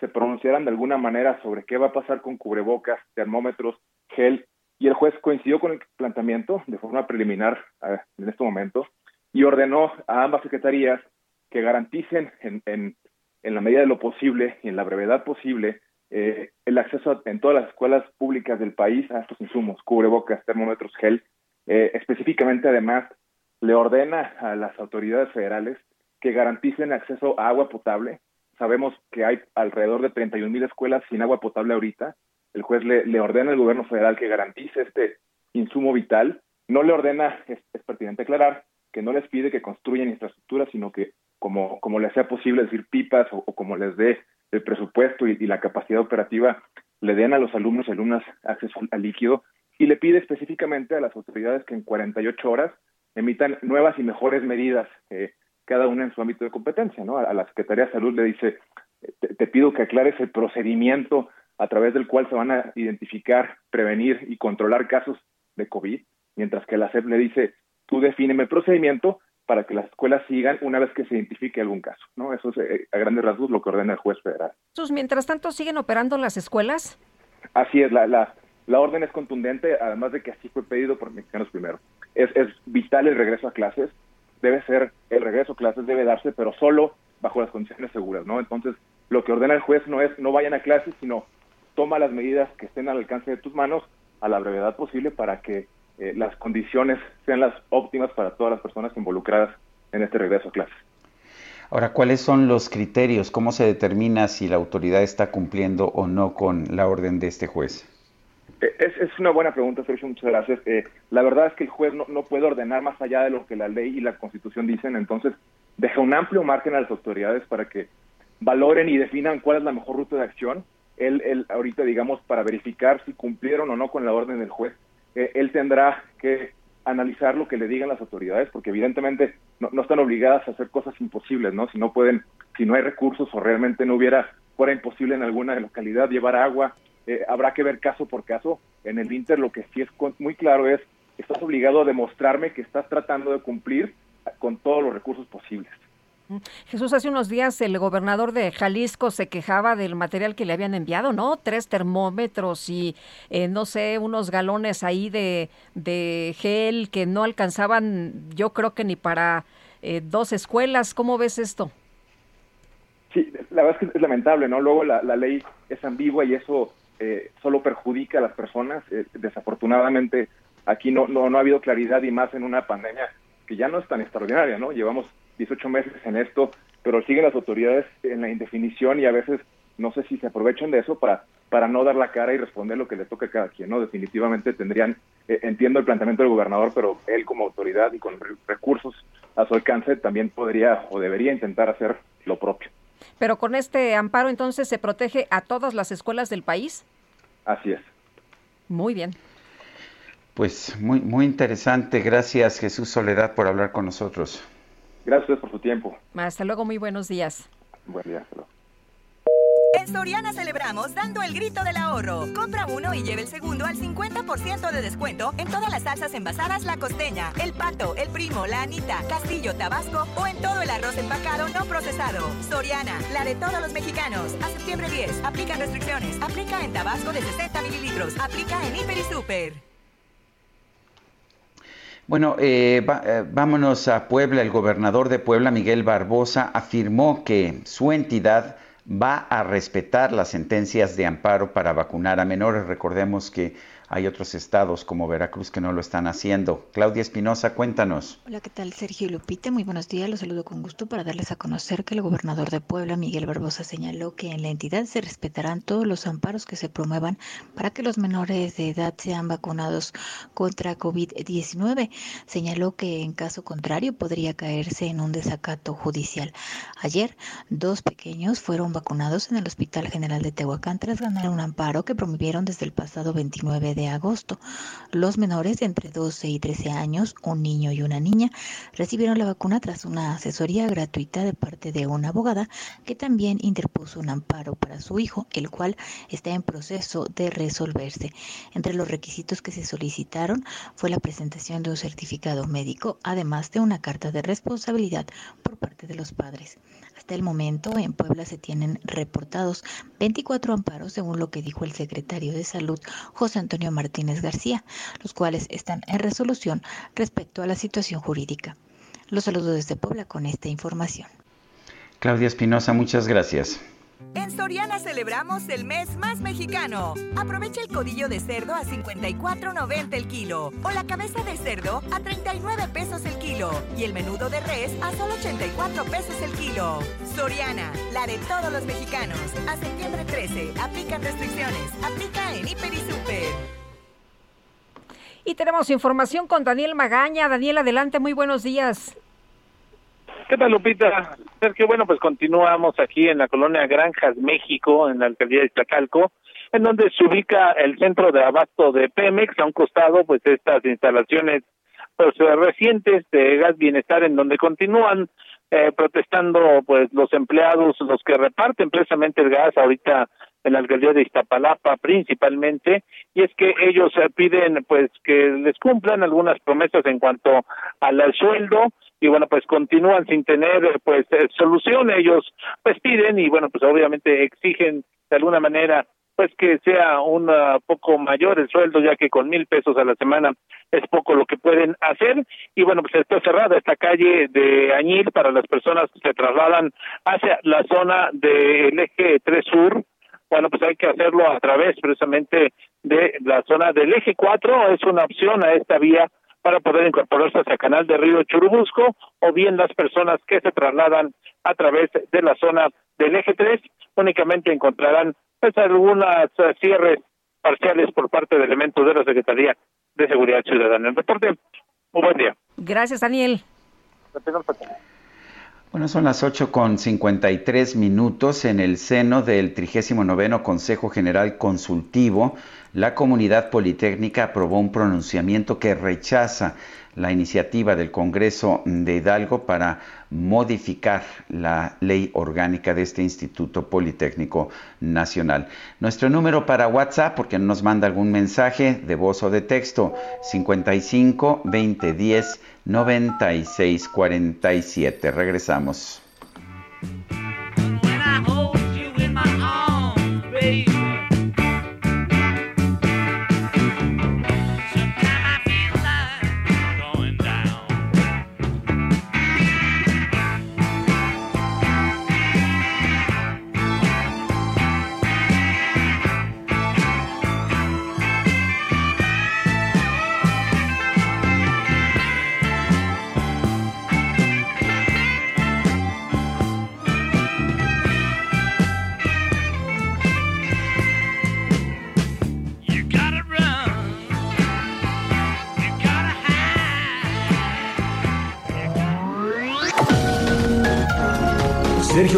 se pronunciaran de alguna manera sobre qué va a pasar con cubrebocas, termómetros, gel, y el juez coincidió con el planteamiento de forma preliminar en este momento y ordenó a ambas secretarías que garanticen en, en, en, la medida de lo posible y en la brevedad posible eh, el acceso en todas las escuelas públicas del país a estos insumos, cubrebocas, termómetros, gel. Eh, específicamente, además, le ordena a las autoridades federales que garanticen acceso a agua potable, Sabemos que hay alrededor de 31 mil escuelas sin agua potable ahorita. El juez le, ordena al gobierno federal que garantice este insumo vital. No le ordena, es, pertinente aclarar, que no les pide que construyan infraestructura, sino que como, como les sea posible decir pipas o, como les dé el presupuesto y, la capacidad operativa, le den a los alumnos y alumnas acceso al líquido y le pide específicamente a las autoridades que en 48 horas emitan nuevas y mejores medidas, eh, cada una en su ámbito de competencia. ¿no? A, la Secretaría de Salud le dice, te, pido que aclares el procedimiento a través del cual se van a identificar, prevenir y controlar casos de COVID, mientras que la SEP le dice, tú defíneme el procedimiento para que las escuelas sigan una vez que se identifique algún caso. ¿no? Eso es eh, a grandes rasgos lo que ordena el juez federal. Mientras tanto, ¿siguen operando las escuelas? Así es, la, la, la orden es contundente, además de que así fue pedido por Mexicanos Primero. Es, es vital el regreso a clases, debe ser, el regreso a clases debe darse, pero solo bajo las condiciones seguras, ¿no? Entonces, lo que ordena el juez no es no vayan a clases, sino toma las medidas que estén al alcance de tus manos a la brevedad posible para que eh, las condiciones sean las óptimas para todas las personas involucradas en este regreso a clases. Ahora, ¿cuáles son los criterios? ¿Cómo se determina si la autoridad está cumpliendo o no con la orden de este juez? Eh, es, una buena pregunta, Sergio, muchas gracias. Eh, la verdad es que el juez no, no puede ordenar más allá de lo que la ley y la constitución dicen, entonces deja un amplio margen a las autoridades para que valoren y definan cuál es la mejor ruta de acción. Él, él ahorita, digamos, para verificar si cumplieron o no con la orden del juez, eh, él tendrá que analizar lo que le digan las autoridades, porque evidentemente no, no, están obligadas a hacer cosas imposibles, ¿no? Si no pueden, si no hay recursos o realmente no hubiera, fuera imposible en alguna localidad llevar agua, eh, habrá que ver caso por caso. En el Inter lo que sí es muy claro es, estás obligado a demostrarme que estás tratando de cumplir con todos los recursos posibles. Jesús, hace unos días el gobernador de Jalisco se quejaba del material que le habían enviado, ¿no? Tres termómetros y, eh, no sé, unos galones ahí de, de, gel que no alcanzaban, yo creo que ni para eh, dos escuelas. ¿Cómo ves esto? Sí, la verdad es que es lamentable, ¿no? Luego la, la ley es ambigua y eso eh, solo perjudica a las personas. desafortunadamente, aquí no, no, no ha habido claridad y más en una pandemia que ya no es tan extraordinaria, ¿no? Llevamos 18 meses en esto, pero siguen las autoridades en la indefinición y a veces no sé si se aprovechan de eso para para no dar la cara y responder lo que le toca a cada quien, ¿no? Definitivamente tendrían, eh, entiendo el planteamiento del gobernador, pero él como autoridad y con recursos a su alcance también podría o debería intentar hacer lo propio. Pero con este amparo entonces se protege a todas las escuelas del país. Así es. Muy bien. Pues muy, muy interesante. Gracias Jesús Soledad por hablar con nosotros. Gracias por su tiempo. Hasta luego, muy buenos días. Buen día. En Soriana celebramos dando el grito del ahorro. Compra uno y lleve el segundo al 50% de descuento en todas las salsas envasadas La Costeña, El Pato, El Primo, La Anita, Castillo, Tabasco o en todo el arroz empacado no procesado. Soriana, la de todos los mexicanos. A septiembre 10. Aplican restricciones. Aplica en Tabasco de 60 mililitros. Aplica en Hiper y Super. Bueno, eh, eh, vámonos a Puebla. El gobernador de Puebla, Miguel Barbosa, afirmó que su entidad va a respetar las sentencias de amparo para vacunar a menores. Recordemos que hay otros estados como Veracruz que no lo están haciendo. Claudia Espinosa, cuéntanos. Hola, ¿qué tal? Sergio Lupita, muy buenos días. Los saludo con gusto para darles a conocer que el gobernador de Puebla, Miguel Barbosa, señaló que en la entidad se respetarán todos los amparos que se promuevan para que los menores de edad sean vacunados contra COVID-19. Señaló que en caso contrario podría caerse en un desacato judicial. Ayer, dos pequeños fueron vacunados en el Hospital General de Tehuacán tras ganar un amparo que promovieron desde el pasado 29 de de agosto. Los menores de entre 12 y 13 años, un niño y una niña, recibieron la vacuna tras una asesoría gratuita de parte de una abogada que también interpuso un amparo para su hijo, el cual está en proceso de resolverse. Entre los requisitos que se solicitaron fue la presentación de un certificado médico, además de una carta de responsabilidad por parte de los padres. Hasta el momento, en Puebla se tienen reportados 24 amparos, según lo que dijo el secretario de Salud, José Antonio Martínez García, los cuales están en resolución respecto a la situación jurídica. Los saludo desde Puebla con esta información. Claudia Espinosa, muchas gracias. En Soriana celebramos el mes más mexicano. Aprovecha el codillo de cerdo a 54.90 el kilo o la cabeza de cerdo a 39 pesos el kilo y el menudo de res a solo 84 pesos el kilo. Soriana, la de todos los mexicanos. A septiembre 13, aplican restricciones. Aplica en Hiper y Super. Y tenemos información con Daniel Magaña. Daniel, adelante, muy buenos días. ¿Qué tal, Lupita? Sergio, bueno, pues continuamos aquí en la colonia Granjas, México, en la alcaldía de Iztacalco, en donde se ubica el centro de abasto de Pemex, a un costado, pues estas instalaciones pues, recientes de Gas Bienestar, en donde continúan eh, protestando pues los empleados, los que reparten precisamente el gas ahorita en la alcaldía de Iztapalapa principalmente, y es que ellos eh, piden pues que les cumplan algunas promesas en cuanto al sueldo, y bueno pues continúan sin tener pues eh, solución ellos pues piden y bueno pues obviamente exigen de alguna manera pues que sea un poco mayor el sueldo, ya que con mil pesos a la semana es poco lo que pueden hacer. Y bueno, pues está cerrada esta calle de Añil para las personas que se trasladan hacia la zona del eje 3 Sur. Bueno, pues hay que hacerlo a través precisamente de la zona del eje 4, es una opción a esta vía para poder incorporarse hacia Canal de Río Churubusco o bien las personas que se trasladan a través de la zona del eje 3 únicamente encontrarán pues algunas uh, cierres parciales por parte de elementos de la Secretaría de Seguridad Ciudadana. El reporte, un buen día. Gracias, Daniel. Bueno, son las 8 con 53 minutos en el seno del 39 Consejo General Consultivo. La comunidad politécnica aprobó un pronunciamiento que rechaza la iniciativa del Congreso de Hidalgo para modificar la ley orgánica de este Instituto Politécnico Nacional. Nuestro número para WhatsApp, porque nos manda algún mensaje de voz o de texto, 55 2010 96 47. Regresamos.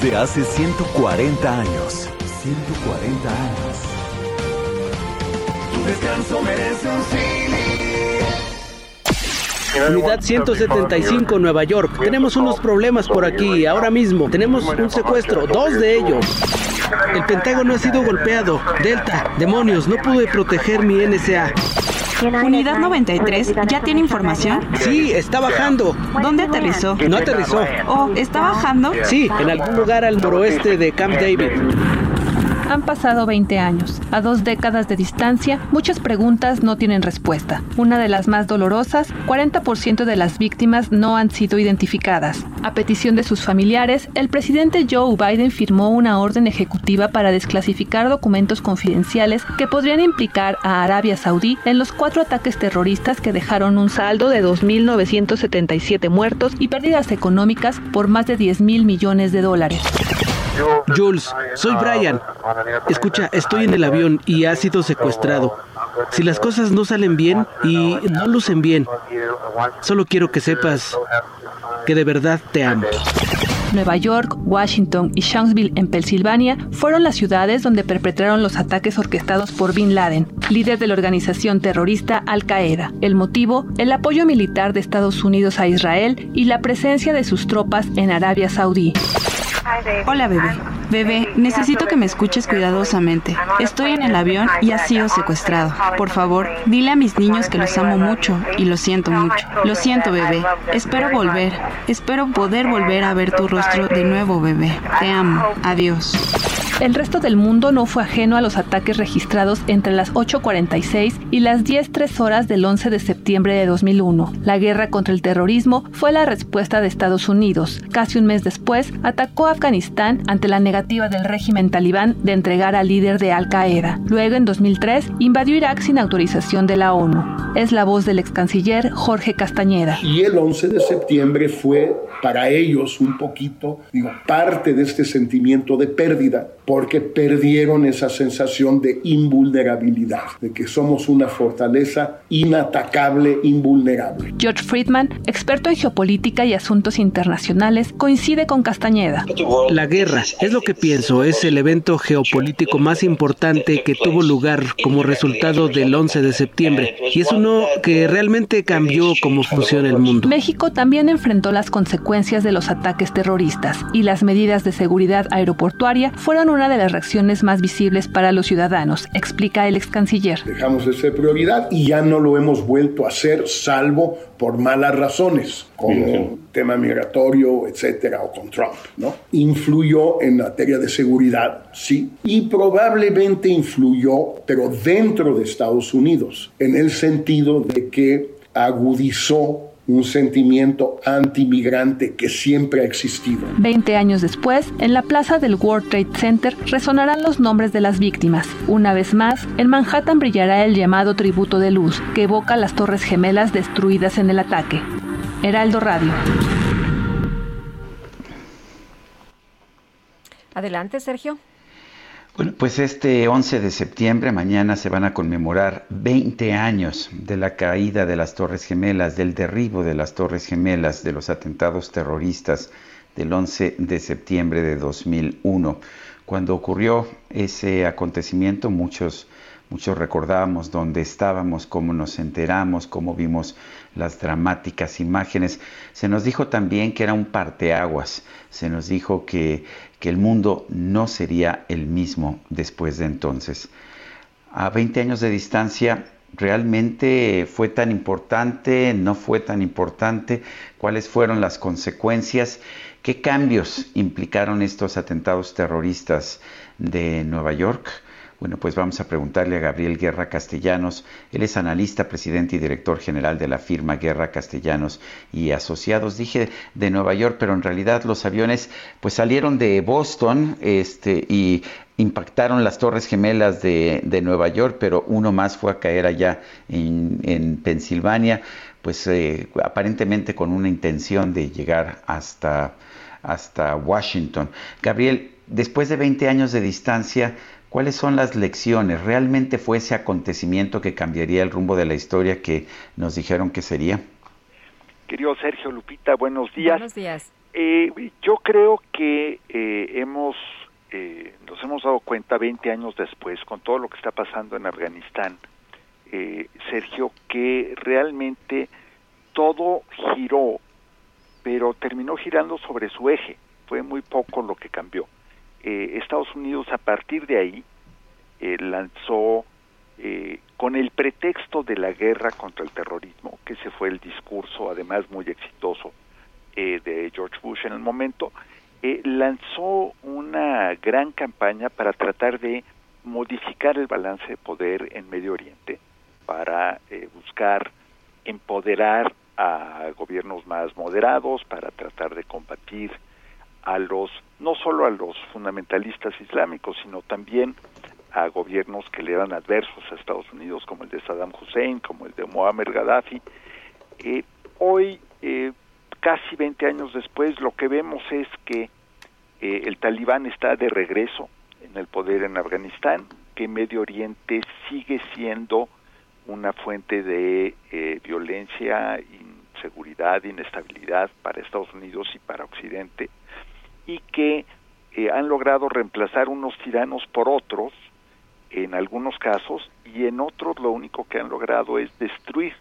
Desde hace 140 años. 140 años. Tu descanso merece un Unidad 175, Nueva York. Tenemos unos problemas por aquí, ahora mismo. Tenemos un secuestro, dos de ellos. El Pentágono ha sido golpeado. Delta, demonios, no pude proteger mi NSA. Unidad 93, ¿ya tiene información? Sí, está bajando. ¿Dónde aterrizó? No aterrizó. Oh, ¿está bajando? Sí, en algún lugar al noroeste de Camp David. Han pasado 20 años. A dos décadas de distancia, muchas preguntas no tienen respuesta. Una de las más dolorosas, 40% de las víctimas no han sido identificadas. A petición de sus familiares, el presidente Joe Biden firmó una orden ejecutiva para desclasificar documentos confidenciales que podrían implicar a Arabia Saudí en los cuatro ataques terroristas que dejaron un saldo de 2.977 muertos y pérdidas económicas por más de 10 mil millones de dólares. Jules, soy Brian. Escucha, estoy en el avión y ha sido secuestrado. Si las cosas no salen bien y no lucen bien, solo quiero que sepas que de verdad te amo. Nueva York, Washington y Shanksville en Pensilvania fueron las ciudades donde perpetraron los ataques orquestados por Bin Laden, líder de la organización terrorista Al Qaeda. El motivo, el apoyo militar de Estados Unidos a Israel y la presencia de sus tropas en Arabia Saudí. Hola, bebé. Bebé, necesito que me escuches cuidadosamente. Estoy en el avión y ha sido secuestrado. Por favor, dile a mis niños que los amo mucho y lo siento mucho. Lo siento, bebé. Espero volver. Espero poder volver a ver tu rostro de nuevo, bebé. Te amo. Adiós. El resto del mundo no fue ajeno a los ataques registrados entre las 8.46 y las 10.03 horas del 11 de septiembre de 2001. La guerra contra el terrorismo fue la respuesta de Estados Unidos. Casi un mes después, atacó Afganistán ante la negativa del régimen talibán de entregar al líder de Al-Qaeda. Luego, en 2003, invadió Irak sin autorización de la ONU. Es la voz del ex canciller Jorge Castañeda. Y el 11 de septiembre fue para ellos un poquito, digo, parte de este sentimiento de pérdida porque perdieron esa sensación de invulnerabilidad, de que somos una fortaleza inatacable, invulnerable. George Friedman, experto en geopolítica y asuntos internacionales, coincide con Castañeda. La guerra, es lo que pienso, es el evento geopolítico más importante que tuvo lugar como resultado del 11 de septiembre y es uno que realmente cambió cómo funciona el mundo. México también enfrentó las consecuencias de los ataques terroristas y las medidas de seguridad aeroportuaria fueron una de las reacciones más visibles para los ciudadanos, explica el ex canciller. Dejamos de ser prioridad y ya no lo hemos vuelto a hacer, salvo por malas razones, como el tema migratorio, etcétera, o con Trump, ¿no? Influyó en materia de seguridad, sí, y probablemente influyó, pero dentro de Estados Unidos, en el sentido de que agudizó un sentimiento antimigrante que siempre ha existido. Veinte años después, en la plaza del World Trade Center resonarán los nombres de las víctimas. Una vez más, en Manhattan brillará el llamado tributo de luz, que evoca las torres gemelas destruidas en el ataque. Heraldo Radio. Adelante, Sergio. Pues este 11 de septiembre, mañana se van a conmemorar 20 años de la caída de las Torres Gemelas, del derribo de las Torres Gemelas, de los atentados terroristas del 11 de septiembre de 2001. Cuando ocurrió ese acontecimiento, muchos, muchos recordábamos dónde estábamos, cómo nos enteramos, cómo vimos las dramáticas imágenes. Se nos dijo también que era un parteaguas, se nos dijo que que el mundo no sería el mismo después de entonces. A 20 años de distancia, ¿realmente fue tan importante? ¿No fue tan importante? ¿Cuáles fueron las consecuencias? ¿Qué cambios implicaron estos atentados terroristas de Nueva York? Bueno, pues vamos a preguntarle a Gabriel Guerra Castellanos. Él es analista, presidente y director general de la firma Guerra Castellanos y Asociados. Dije de Nueva York, pero en realidad los aviones pues salieron de Boston este, y impactaron las torres gemelas de, Nueva York, pero uno más fue a caer allá en, en Pensilvania, pues eh, aparentemente con una intención de llegar hasta, hasta Washington. Gabriel, después de 20 años de distancia, ¿Cuáles son las lecciones? ¿Realmente fue ese acontecimiento que cambiaría el rumbo de la historia que nos dijeron que sería? Querido Sergio Lupita, buenos días. Buenos días. Eh, yo creo que eh, hemos eh, nos hemos dado cuenta 20 años después, con todo lo que está pasando en Afganistán, Sergio, que realmente todo giró, pero terminó girando sobre su eje. Fue muy poco lo que cambió eh, Estados Unidos a partir de ahí eh, lanzó eh, con el pretexto de la guerra contra el terrorismo, que ese fue el discurso además muy exitoso de George Bush en el momento, lanzó una gran campaña para tratar de modificar el balance de poder en Medio Oriente, para buscar empoderar a gobiernos más moderados, para tratar de combatir a los no solo a los fundamentalistas islámicos, sino también a gobiernos que le eran adversos a Estados Unidos, como el de Saddam Hussein, como el de Muammar Gaddafi. Eh, hoy, eh, casi 20 años después, lo que vemos es que eh, el talibán está de regreso en el poder en Afganistán, que Medio Oriente sigue siendo una fuente de violencia, inseguridad, inestabilidad para Estados Unidos y para Occidente y que eh, han logrado reemplazar unos tiranos por otros, en algunos casos, y en otros lo único que han logrado es destruir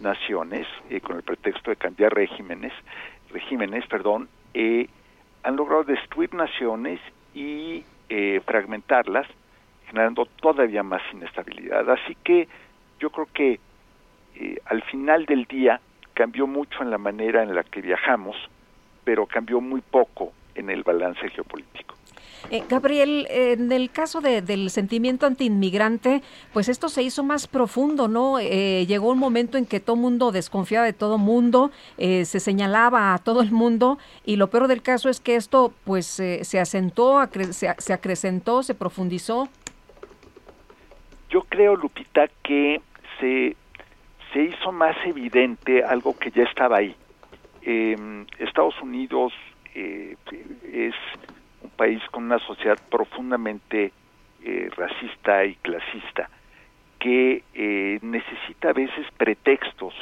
naciones, eh, con el pretexto de cambiar regímenes, regímenes, perdón, eh, han logrado destruir naciones y fragmentarlas, generando todavía más inestabilidad. Así que yo creo que al final del día cambió mucho en la manera en la que viajamos, pero cambió muy poco en el balance geopolítico. Eh, Gabriel, en el caso del sentimiento antiinmigrante, pues esto se hizo más profundo, ¿no? Eh, llegó un momento en que todo mundo desconfiaba de todo mundo, eh, se señalaba a todo el mundo y lo peor del caso es que esto pues se asentó, se, se acrecentó, se profundizó. Yo creo, Lupita, que se, se hizo más evidente algo que ya estaba ahí. Em, Estados Unidos es un país con una sociedad profundamente eh, racista y clasista que eh, necesita a veces pretextos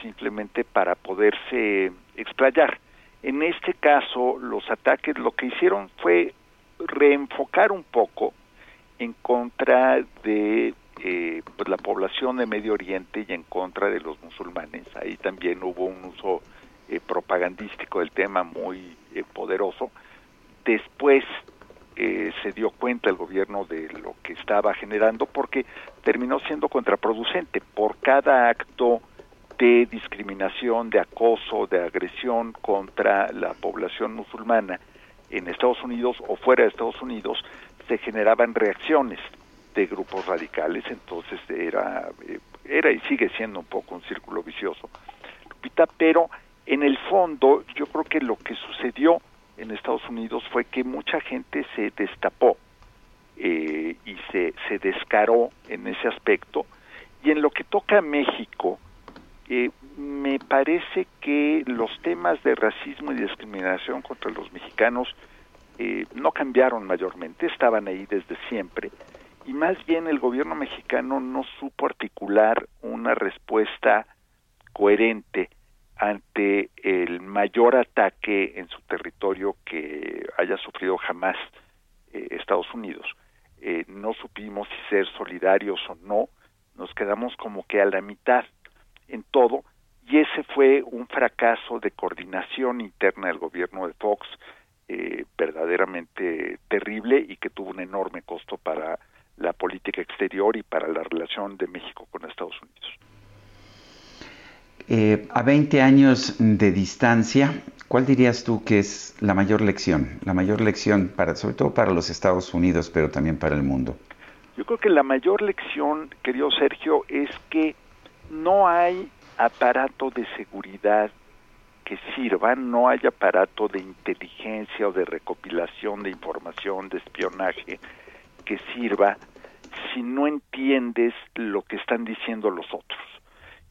simplemente para poderse explayar. En este caso, los ataques lo que hicieron fue reenfocar un poco en contra de eh, pues, la población de Medio Oriente y en contra de los musulmanes. Ahí también hubo un uso propagandístico del tema muy poderoso. Después eh, se dio cuenta el gobierno de lo que estaba generando porque terminó siendo contraproducente por cada acto de discriminación, de acoso, de agresión contra la población musulmana en Estados Unidos o fuera de Estados Unidos se generaban reacciones de grupos radicales, entonces era eh, era y sigue siendo un poco un círculo vicioso, Lupita, pero en el fondo yo creo que lo que sucedió en Estados Unidos fue que mucha gente se destapó eh, y se, se descaró en ese aspecto. Y en lo que toca a México, eh, me parece que los temas de racismo y discriminación contra los mexicanos eh, no cambiaron mayormente, estaban ahí desde siempre. Y más bien el gobierno mexicano no supo articular una respuesta coherente ante el mayor ataque en su territorio que haya sufrido jamás eh, Estados Unidos. Eh, no supimos si ser solidarios o no, nos quedamos como que a la mitad en todo y ese fue un fracaso de coordinación interna del gobierno de Fox eh, verdaderamente terrible y que tuvo un enorme costo para la política exterior y para la relación de México con Estados Unidos. Eh, a 20 años de distancia, ¿cuál dirías tú que es la mayor lección? La mayor lección, para, sobre todo para los Estados Unidos, pero también para el mundo. Yo creo que la mayor lección, querido Sergio, es que no hay aparato de seguridad que sirva, no hay aparato de inteligencia o de recopilación de información, de espionaje que sirva si no entiendes lo que están diciendo los otros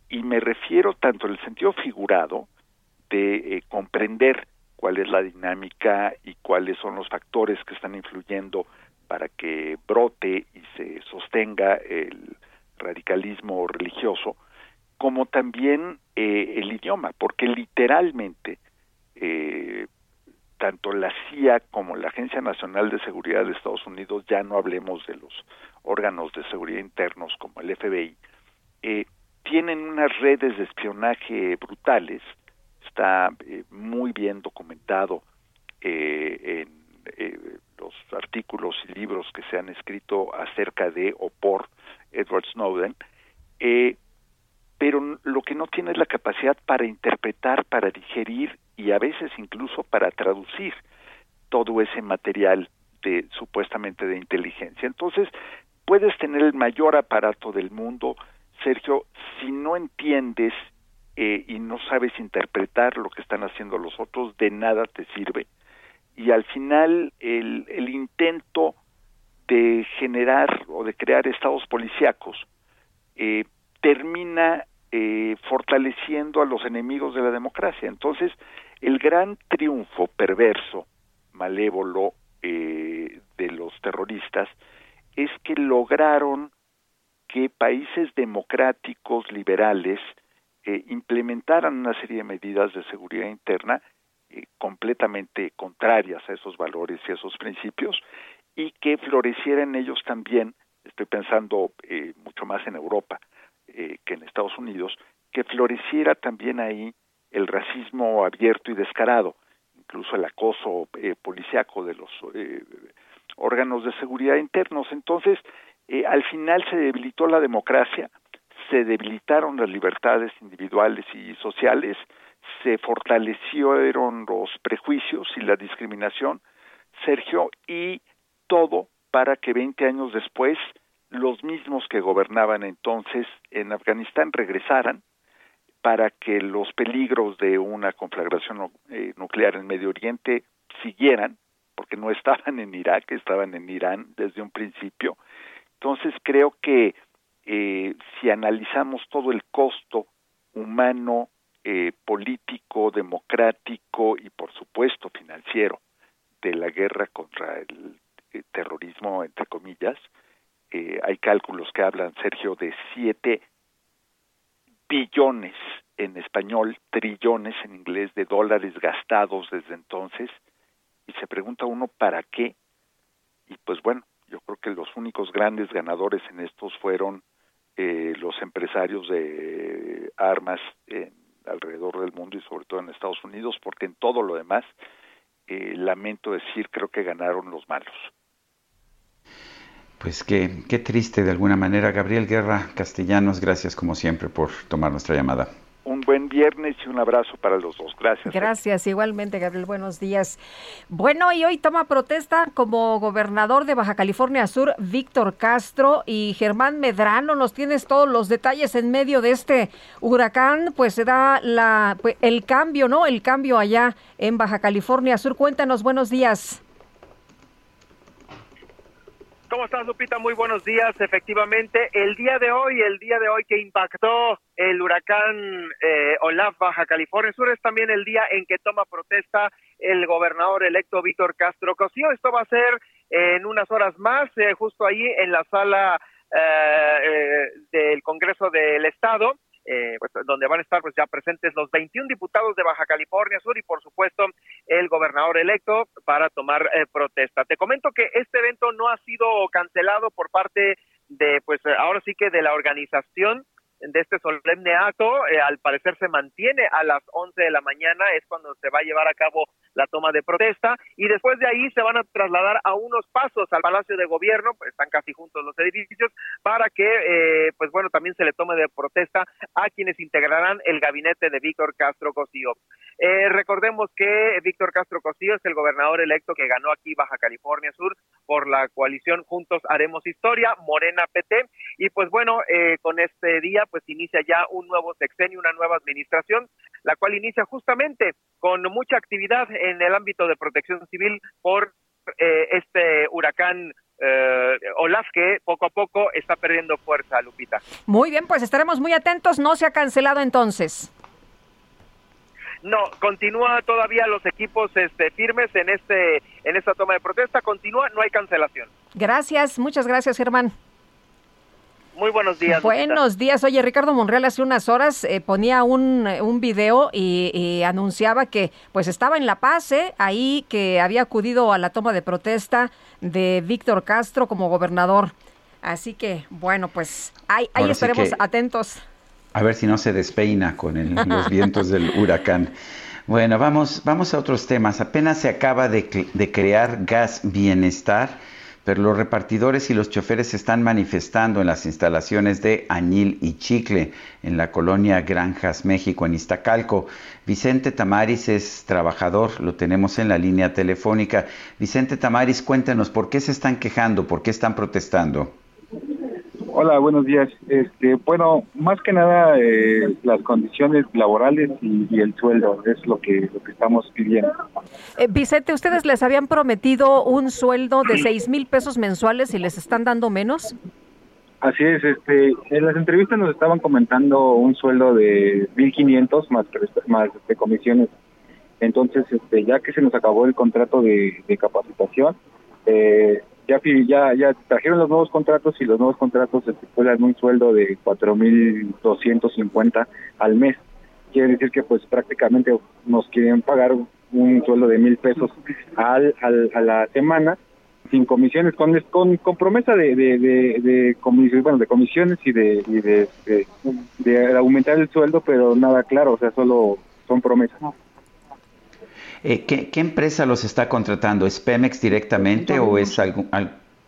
y me refiero tanto en el sentido figurado de eh, comprender cuál es la dinámica y cuáles son los factores que están influyendo para que brote y se sostenga el radicalismo religioso, como también eh, el idioma, porque literalmente eh, tanto la CIA como la Agencia Nacional de Seguridad de Estados Unidos, ya no hablemos de los órganos de seguridad internos como el FBI, eh, tienen unas redes de espionaje brutales, está eh, muy bien documentado eh, en eh, los artículos y libros que se han escrito acerca de o por Edward Snowden, pero lo que no tiene es la capacidad para interpretar, para digerir y a veces incluso para traducir todo ese material de supuestamente de inteligencia. Entonces, puedes tener el mayor aparato del mundo, Sergio, si no entiendes eh, y no sabes interpretar lo que están haciendo los otros, de nada te sirve. Y al final el, intento de generar o de crear estados policíacos eh, termina eh, fortaleciendo a los enemigos de la democracia. Entonces, el gran triunfo perverso, malévolo eh, de los terroristas es que lograron que países democráticos liberales eh, implementaran una serie de medidas de seguridad interna eh, completamente contrarias a esos valores y a esos principios y que florecieran ellos también, estoy pensando eh, mucho más en Europa que en Estados Unidos, que floreciera también ahí el racismo abierto y descarado, incluso el acoso eh, policíaco de los eh, órganos de seguridad internos. Entonces, eh, al final se debilitó la democracia, se debilitaron las libertades individuales y sociales, se fortalecieron los prejuicios y la discriminación, Sergio, y todo para que 20 años después los mismos que gobernaban entonces en Afganistán regresaran para que los peligros de una conflagración eh, nuclear en Medio Oriente siguieran, porque no estaban en Irak, estaban en Irán desde un principio. Entonces creo que eh, si analizamos todo el costo humano, eh, político, democrático y por supuesto financiero de la guerra contra el terrorismo, entre comillas, hay cálculos que hablan, Sergio, de siete billones en español, trillones en inglés de dólares gastados desde entonces, y se pregunta uno para qué, y pues bueno, yo creo que los únicos grandes ganadores en estos fueron eh, los empresarios de armas alrededor del mundo y sobre todo en Estados Unidos, porque en todo lo demás, eh, lamento decir, creo que ganaron los malos. Pues qué, qué triste de alguna manera. Gabriel Guerra Castellanos, gracias como siempre por tomar nuestra llamada. Un buen viernes y un abrazo para los dos. Gracias. Gracias, igualmente, Gabriel. Buenos días. Bueno, y hoy toma protesta como gobernador de Baja California Sur, Víctor Castro y Germán Medrano. Nos tienes todos los detalles en medio de este huracán. Pues se da la, pues, el cambio, ¿no? El cambio allá en Baja California Sur. Cuéntanos, buenos días. ¿Cómo estás, Lupita? Muy buenos días. Efectivamente, el día de hoy, el día de hoy que impactó el huracán eh, Olaf Baja California Sur es también el día en que toma protesta el gobernador electo Víctor Castro Cosío. Esto va a ser en unas horas más, eh, justo ahí en la sala eh, del Congreso del Estado. Eh, pues, donde van a estar pues ya presentes los 21 diputados de Baja California Sur y por supuesto el gobernador electo para tomar eh, protesta. Te comento que este evento no ha sido cancelado por parte de pues ahora sí que de la organización de este solemne acto, eh, al parecer se mantiene a las 11 de la mañana, es cuando se va a llevar a cabo la toma de protesta, y después de ahí se van a trasladar a unos pasos al Palacio de Gobierno, pues están casi juntos los edificios, para que, eh, pues bueno, también se le tome de protesta a quienes integrarán el gabinete de Víctor Castro Cosío. Eh, recordemos que Víctor Castro Cosío es el gobernador electo que ganó aquí Baja California Sur por la coalición Juntos Haremos Historia, Morena PT, y pues bueno, con este día pues inicia ya un nuevo sexenio, una nueva administración, la cual inicia justamente con mucha actividad en el ámbito de protección civil por eh, este huracán eh, Olaf que poco a poco está perdiendo fuerza, Lupita. Muy bien, pues estaremos muy atentos. No se ha cancelado entonces. No, continúa todavía los equipos este, firmes en este en esta toma de protesta. Continúa, no hay cancelación. Gracias, muchas gracias, Germán. Muy buenos días. Buenos días. Oye, Ricardo Monreal hace unas horas eh, ponía un, un video y, anunciaba que pues estaba en La Paz, eh, ahí que había acudido a la toma de protesta de Víctor Castro como gobernador. Así que, bueno, pues ahí, ahí estaremos atentos. A ver si no se despeina con los vientos del (laughs) huracán. Bueno, vamos, vamos a otros temas. Apenas se acaba de, de crear Gas Bienestar pero los repartidores y los choferes se están manifestando en las instalaciones de Añil y Chicle, en la colonia Granjas, México, en Iztacalco. Vicente Tamaris es trabajador, lo tenemos en la línea telefónica. Vicente Tamaris, cuéntanos, ¿por qué se están quejando? ¿Por qué están protestando? Hola, buenos días. Este, bueno, más que nada eh, las condiciones laborales y, el sueldo es lo que lo que estamos pidiendo. Eh, Vicente, ustedes les habían prometido un sueldo de seis mil pesos mensuales y les están dando menos. Así es, este, en las entrevistas nos estaban comentando un sueldo de 1.500 más más de comisiones. Entonces, este, ya que se nos acabó el contrato de, de capacitación, eh, ya, ya, trajeron los nuevos contratos y los nuevos contratos estipulan un sueldo de 4.250 al mes. Quiere decir que pues prácticamente nos quieren pagar un sueldo de mil pesos al, al, a la semana sin comisiones, con, con, con promesa de, de, de, de, bueno, de comisiones y, de, y de, de, aumentar el sueldo, pero nada claro, o sea, solo son promesas. Eh, ¿qué, empresa los está contratando? ¿Es Pemex directamente o es algún,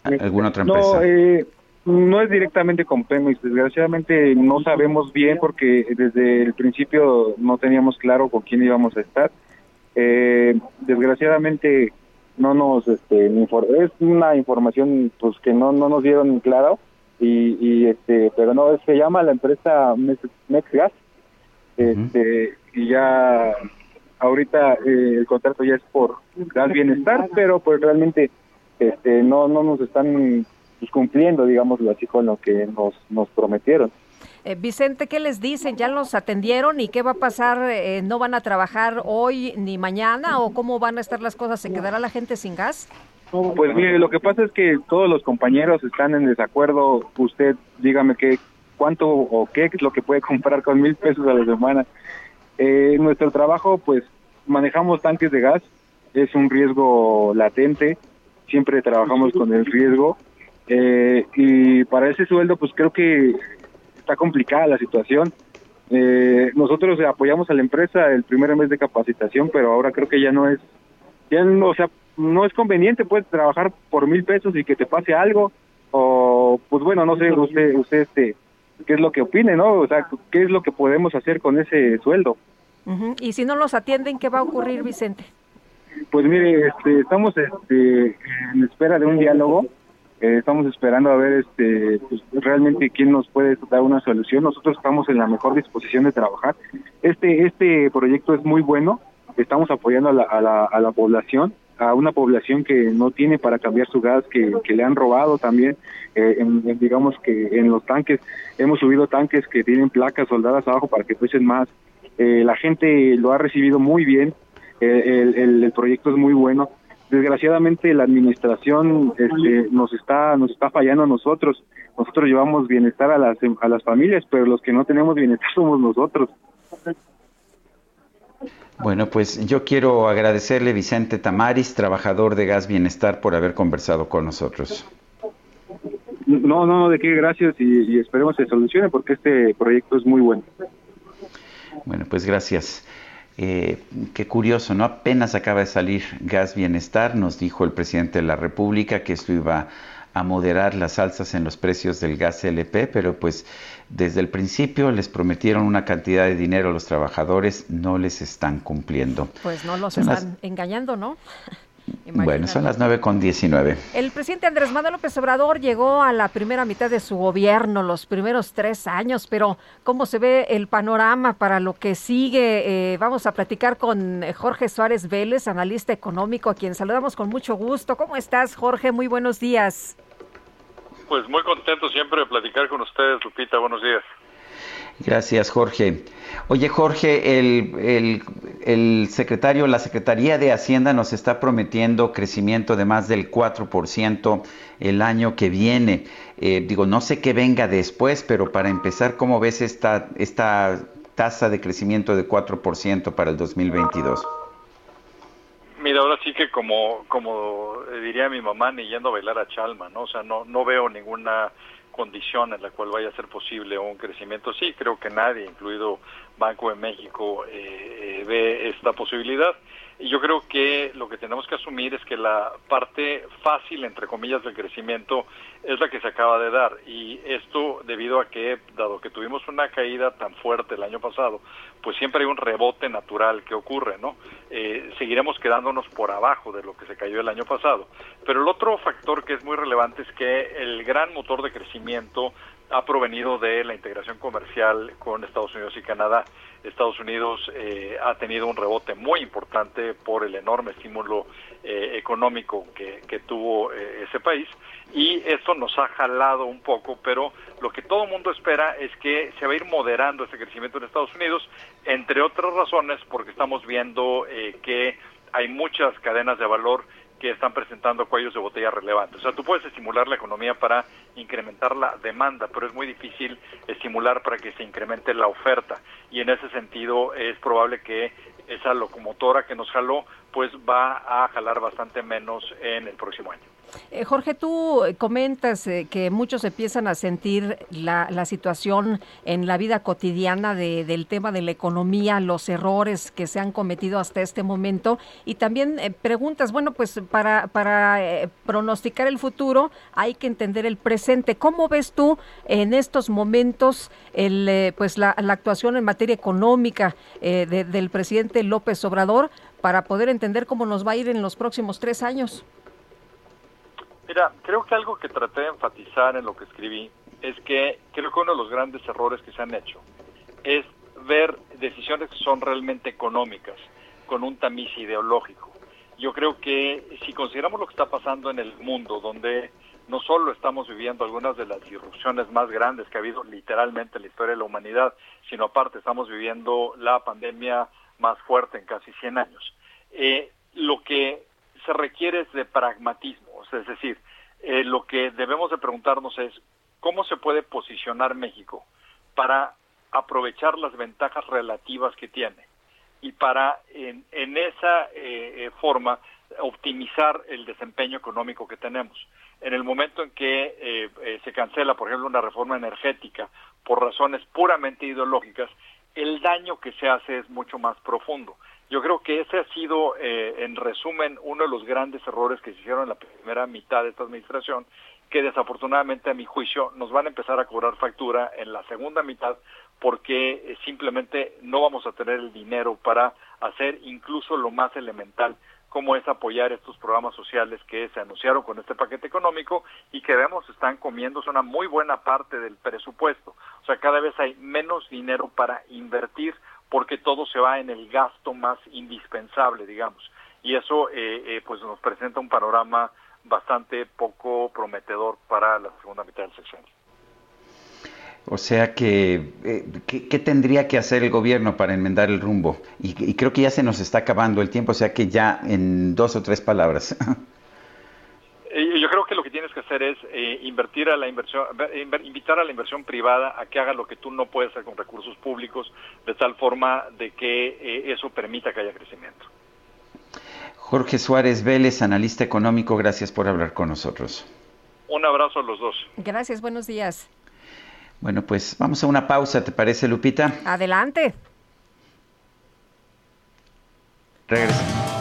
alguna otra empresa? No, eh, no es directamente con Pemex. Desgraciadamente no sabemos bien porque desde el principio no teníamos claro con quién íbamos a estar. Eh, desgraciadamente no nos este, es una información pues que no no nos dieron claro y, y este pero no se llama la empresa Mexgas este y ya ahorita eh, el contrato ya es por dar bienestar pero pues realmente este no no nos están pues, cumpliendo digámoslo así con lo que nos nos prometieron eh, Vicente, ¿qué les dicen? ¿Ya los atendieron y qué va a pasar? Eh, ¿No van a trabajar hoy ni mañana o cómo van a estar las cosas? ¿Se quedará la gente sin gas? Pues mire, lo que pasa es que todos los compañeros están en desacuerdo. Usted dígame qué, cuánto o qué es lo que puede comprar con mil pesos a la semana. Eh, nuestro trabajo, pues manejamos tanques de gas, es un riesgo latente, siempre trabajamos con el riesgo. Eh, y para ese sueldo, pues creo que está complicada la situación. Eh, nosotros apoyamos a la empresa el primer mes de capacitación, pero ahora creo que ya no es, ya no, o sea, no es conveniente pues trabajar por mil pesos y que te pase algo o pues bueno, no sé usted, usted este, qué es lo que opine, ¿no? O sea, qué es lo que podemos hacer con ese sueldo. Y si no los atienden, ¿qué va a ocurrir, Vicente? Pues mire, este, estamos este, en espera de un diálogo eh, estamos esperando a ver este pues, realmente quién nos puede dar una solución. Nosotros estamos en la mejor disposición de trabajar. Este este proyecto es muy bueno. Estamos apoyando a la, a la, a la población, a una población que no tiene para cambiar su gas, que, le han robado también. Eh, digamos que en los tanques hemos subido tanques que tienen placas soldadas abajo para que pesen más. Eh, la gente lo ha recibido muy bien. el, el, el proyecto es muy bueno desgraciadamente la administración este, nos está nos está fallando a nosotros. Nosotros llevamos bienestar a las a las familias, pero los que no tenemos bienestar (laughs) somos nosotros. Bueno, pues yo quiero agradecerle Vicente Tamaris, trabajador de Gas Bienestar, por haber conversado con nosotros. No, no, de qué, gracias y, y esperemos se solucione porque este proyecto es muy bueno. Bueno, pues gracias. Eh, qué curioso, ¿no? Apenas acaba de salir Gas Bienestar, nos dijo el presidente de la República que esto iba a moderar las alzas en los precios del gas LP, pero pues desde el principio les prometieron una cantidad de dinero a los trabajadores, no les están cumpliendo. Pues no los están engañando, ¿no? (laughs) Bueno, son las 9 con 19. El presidente Andrés Manuel López Obrador llegó a la primera mitad de su gobierno, los primeros tres años, pero ¿cómo se ve el panorama para lo que sigue? Eh, vamos a platicar con Jorge Suárez Vélez, analista económico, a quien saludamos con mucho gusto. ¿Cómo estás, Jorge? Muy buenos días. Pues muy contento siempre de platicar con ustedes, Lupita. Buenos días. Gracias, Jorge. Oye, Jorge, el, el, secretario, la Secretaría de Hacienda nos está prometiendo crecimiento de más del 4% el año que viene. Eh, digo, no sé qué venga después, pero para empezar, ¿cómo ves esta, esta tasa de crecimiento de 4% para el 2022? Mira, ahora sí que como, como diría mi mamá, ni yendo a bailar a Chalma, ¿no? O sea, no, no veo ninguna condición en la cual vaya a ser posible un crecimiento. Sí, creo que nadie, incluido Banco de México, eh, eh, ve esta posibilidad. Yo creo que lo que tenemos que asumir es que la parte fácil, entre comillas, del crecimiento es la que se acaba de dar. Y esto debido a que, dado que tuvimos una caída tan fuerte el año pasado, pues siempre hay un rebote natural que ocurre, ¿no? Eh, seguiremos quedándonos por abajo de lo que se cayó el año pasado. Pero el otro factor que es muy relevante es que el gran motor de crecimiento ha provenido de la integración comercial con Estados Unidos y Canadá. Estados Unidos eh, ha tenido un rebote muy importante por el enorme estímulo eh, económico que, tuvo eh, ese país y eso nos ha jalado un poco, pero lo que todo el mundo espera es que se va a ir moderando ese crecimiento en Estados Unidos, entre otras razones porque estamos viendo que hay muchas cadenas de valor que están presentando cuellos de botella relevantes. O sea, tú puedes estimular la economía para incrementar la demanda, pero es muy difícil estimular para que se incremente la oferta. Y en ese sentido es probable que esa locomotora que nos jaló, pues va a jalar bastante menos en el próximo año. Eh, Jorge, tú comentas eh, que muchos empiezan a sentir la, situación en la vida cotidiana de, del tema de la economía, los errores que se han cometido hasta este momento y también eh, preguntas, bueno, pues para, para eh, pronosticar el futuro hay que entender el presente. ¿Cómo ves tú en estos momentos el, eh, pues la, la actuación en materia económica eh, de- del presidente López Obrador para poder entender cómo nos va a ir en los próximos tres años? Mira, creo que algo que traté de enfatizar en lo que escribí es que creo que uno de los grandes errores que se han hecho es ver decisiones que son realmente económicas con un tamiz ideológico. Yo creo que si consideramos lo que está pasando en el mundo, donde no solo estamos viviendo algunas de las disrupciones más grandes que ha habido literalmente en la historia de la humanidad, sino aparte estamos viviendo la pandemia más fuerte en casi 100 años. Eh, lo que se requiere es de pragmatismo, es decir, eh, lo que debemos de preguntarnos es cómo se puede posicionar México para aprovechar las ventajas relativas que tiene y para en, en esa eh, eh, forma optimizar el desempeño económico que tenemos. En el momento en que eh, se cancela, por ejemplo, una reforma energética por razones puramente ideológicas, el daño que se hace es mucho más profundo. Yo creo que ese ha sido, eh, en resumen, uno de los grandes errores que se hicieron en la primera mitad de esta administración, que desafortunadamente, a mi juicio, nos van a empezar a cobrar factura en la segunda mitad porque eh, simplemente no vamos a tener el dinero para hacer incluso lo más elemental como es apoyar estos programas sociales que se anunciaron con este paquete económico y que vemos están comiéndose una muy buena parte del presupuesto. O sea, cada vez hay menos dinero para invertir porque todo se va en el gasto más indispensable, digamos. Y eso eh, eh, pues nos presenta un panorama bastante poco prometedor para la segunda mitad del sexenio. O sea que, eh, ¿qué, qué tendría que hacer el gobierno para enmendar el rumbo? Y, y creo que ya se nos está acabando el tiempo, o sea que ya en dos o tres palabras. (laughs) Eh, Yo creo tienes que hacer es eh, invertir a la inversión, eh, invitar a la inversión privada a que haga lo que tú no puedes hacer con recursos públicos, de tal forma de que eh, eso permita que haya crecimiento. Jorge Suárez Vélez, analista económico, gracias por hablar con nosotros. Un abrazo a los dos. Gracias, buenos días. Bueno, pues vamos a una pausa, ¿te parece, Lupita? Adelante. Regresa.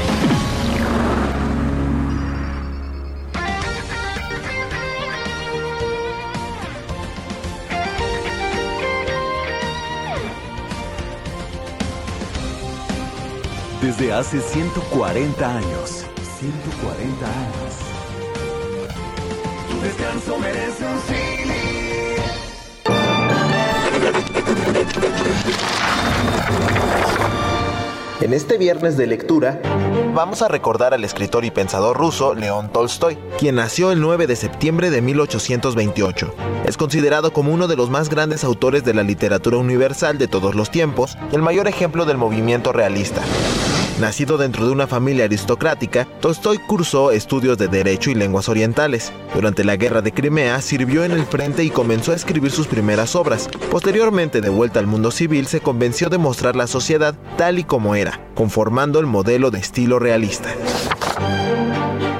Desde hace 140 años. 140 años. Tu descanso merece un En este viernes de lectura, vamos a recordar al escritor y pensador ruso León Tolstoy, quien nació el 9 de septiembre de 1828. Es considerado como uno de los más grandes autores de la literatura universal de todos los tiempos y el mayor ejemplo del movimiento realista. Nacido dentro de una familia aristocrática, Tolstoy cursó estudios de Derecho y Lenguas Orientales. Durante la Guerra de Crimea sirvió en el frente y comenzó a escribir sus primeras obras. Posteriormente, de vuelta al mundo civil, se convenció de mostrar la sociedad tal y como era, conformando el modelo de estilo realista.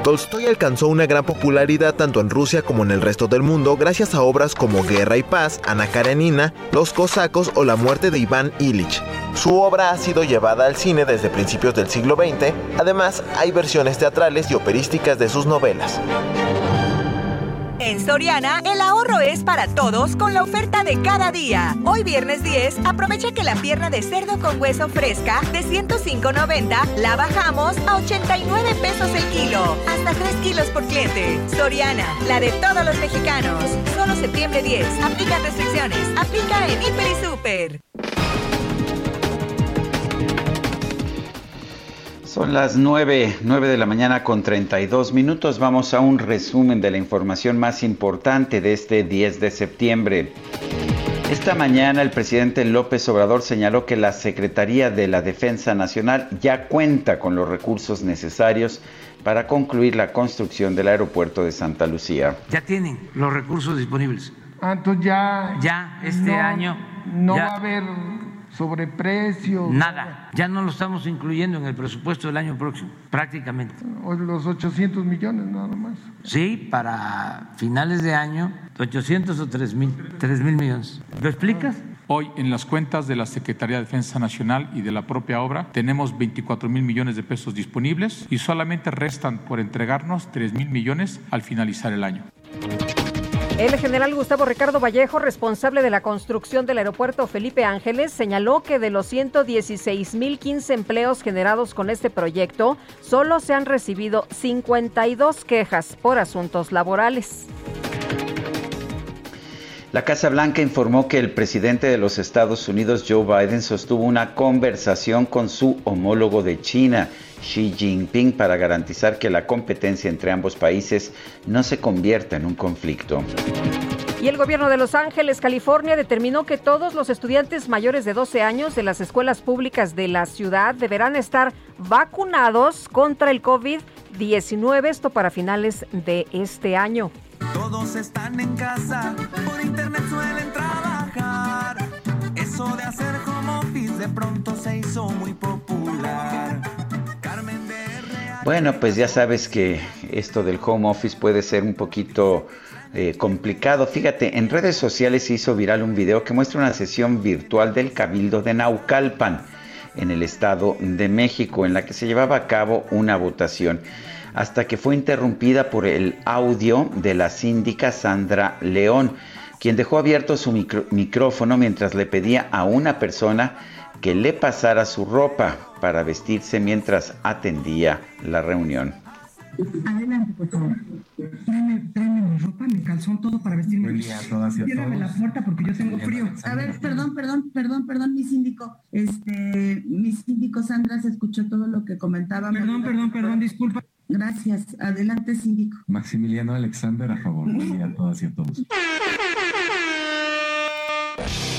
Tolstoy alcanzó una gran popularidad tanto en Rusia como en el resto del mundo gracias a obras como Guerra y Paz, Ana Karenina, Los Cosacos o La muerte de Iván Illich. Su obra ha sido llevada al cine desde principios del siglo XX, además hay versiones teatrales y operísticas de sus novelas. En Soriana, el ahorro es para todos con la oferta de cada día. Hoy viernes 10, aprovecha que la pierna de cerdo con hueso fresca de 105.90 la bajamos a 89 pesos el kilo. Hasta 3 kilos por cliente. Soriana, la de todos los mexicanos. Solo septiembre 10. Aplica restricciones. Aplica en Hiper y Super. Son las 9, 9 de la mañana con 32 minutos. Vamos a un resumen de la información más importante de este 10 de septiembre. Esta mañana el presidente López Obrador señaló que la Secretaría de la Defensa Nacional ya cuenta con los recursos necesarios para concluir la construcción del aeropuerto de Santa Lucía. Ya tienen los recursos disponibles. Ah, entonces ya... Ya, este no- año... No ya- va a haber sobreprecio. Nada, ya no lo estamos incluyendo en el presupuesto del año próximo, prácticamente. O los 800 millones nada más. Sí, para finales de año, 800 o 3 mil, 3 mil millones. ¿Lo explicas? Hoy en las cuentas de la Secretaría de Defensa Nacional y de la propia obra tenemos 24 mil millones de pesos disponibles y solamente restan por entregarnos 3 mil millones al finalizar el año. El general Gustavo Ricardo Vallejo, responsable de la construcción del aeropuerto Felipe Ángeles, señaló que de los 116.015 empleos generados con este proyecto, solo se han recibido 52 quejas por asuntos laborales. La Casa Blanca informó que el presidente de los Estados Unidos, Joe Biden, sostuvo una conversación con su homólogo de China, Xi Jinping, para garantizar que la competencia entre ambos países no se convierta en un conflicto. Y el gobierno de Los Ángeles, California, determinó que todos los estudiantes mayores de 12 años de las escuelas públicas de la ciudad deberán estar vacunados contra el COVID-19, esto para finales de este año. Todos están en casa, por internet suelen trabajar. Eso de hacer home office de pronto se hizo muy popular. Bueno, pues ya sabes que esto del home office puede ser un poquito eh, complicado. Fíjate, en redes sociales se hizo viral un video que muestra una sesión virtual del Cabildo de Naucalpan, en el Estado de México, en la que se llevaba a cabo una votación, hasta que fue interrumpida por el audio de la síndica Sandra León, quien dejó abierto su micro- micrófono mientras le pedía a una persona que le pasara su ropa para vestirse mientras atendía la reunión. Adelante, por favor. Tráeme, tráeme mi ropa, mi calzón, todo para vestirme. Buen día a todas y a Ciérrame todos. la puerta porque yo tengo frío. A ver, perdón, perdón, perdón, perdón, mi síndico. Este, mi síndico Sandra se escuchó todo lo que comentaba. Perdón, perdón, perdón, disculpa. Gracias. Adelante, síndico. Maximiliano Alexander, a favor. Buen día a todas y a todos. (laughs)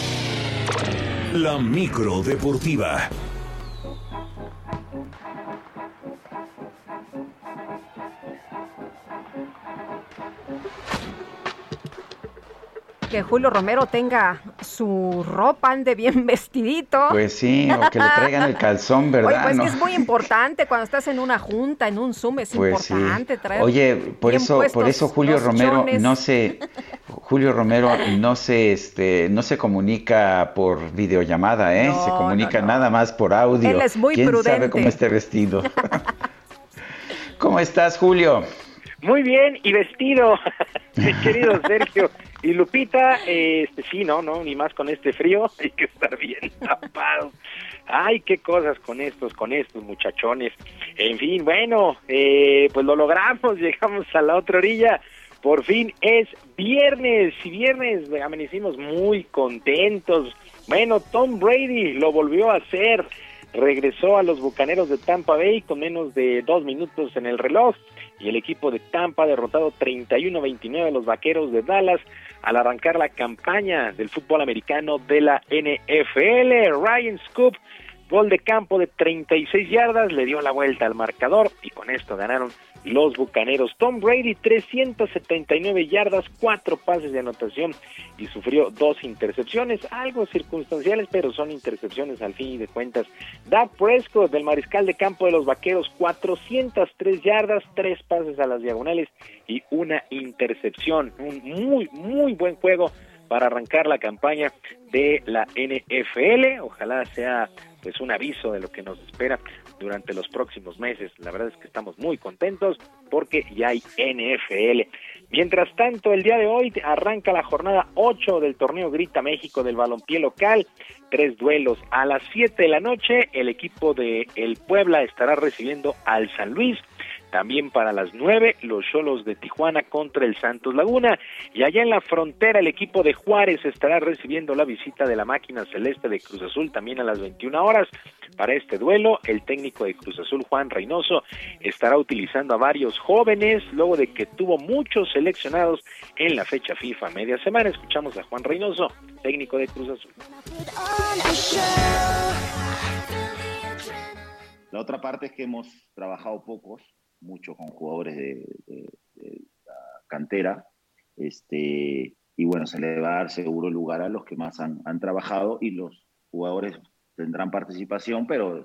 La micro deportiva. Que Julio Romero tenga su ropa, ande bien (laughs) vestidito. Pues sí, o que le traigan el calzón, Oye, ¿verdad? pues No. que es muy importante cuando estás en una junta, en un Zoom, es Pues sí. importante traer. Oye, por eso, por eso Julio Romero chones. no se, Julio Romero no se, este, no se comunica por videollamada, ¿eh? No, se comunica no, no. nada más por audio. Él es muy ¿Quién sabe prudente. cómo esté vestido? (laughs) ¿Cómo estás, Julio? Muy bien, y vestido, (laughs) mi querido Sergio y Lupita, este, sí, no, no, ni más con este frío, (laughs) hay que estar bien tapados. Ay, qué cosas con estos, con estos muchachones. En fin, bueno, eh, pues lo logramos, (laughs) llegamos a la otra orilla. Por fin es viernes, y viernes amanecimos muy contentos. Bueno, Tom Brady lo volvió a hacer. Regresó a los Bucaneros de Tampa Bay con menos de dos minutos en el reloj y el equipo de Tampa ha derrotado 31-29 a los Vaqueros de Dallas al arrancar la campaña del fútbol americano de la NFL. Ryan Scoop Gol de campo de 36 yardas, le dio la vuelta al marcador y con esto ganaron los Bucaneros. Tom Brady, 379 yardas, cuatro pases de anotación y sufrió dos intercepciones, algo circunstanciales, pero son intercepciones al fin y de cuentas. Dak Prescott, del mariscal de campo de los Vaqueros, 403 yardas, tres pases a las diagonales y una intercepción. Un muy, muy buen juego para arrancar la campaña de la NFL. Ojalá sea pues un aviso de lo que nos espera durante los próximos meses. La verdad es que estamos muy contentos porque ya hay NFL. Mientras tanto, el día de hoy arranca la jornada 8 del torneo Grita México del balompié local. Tres duelos a las 7 de la noche. El equipo de El Puebla estará recibiendo al San Luis. También para las 9, los Cholos de Tijuana contra el Santos Laguna. Y allá en la frontera, el equipo de Juárez estará recibiendo la visita de la máquina celeste de Cruz Azul también a las 21 horas. Para este duelo, el técnico de Cruz Azul, Juan Reynoso, estará utilizando a varios jóvenes luego de que tuvo muchos seleccionados en la fecha FIFA media semana. Escuchamos a Juan Reynoso, técnico de Cruz Azul. La otra parte es que hemos trabajado pocos mucho con jugadores de, la cantera. Este, y bueno, se le va a dar seguro lugar a los que más han, trabajado y los jugadores tendrán participación, pero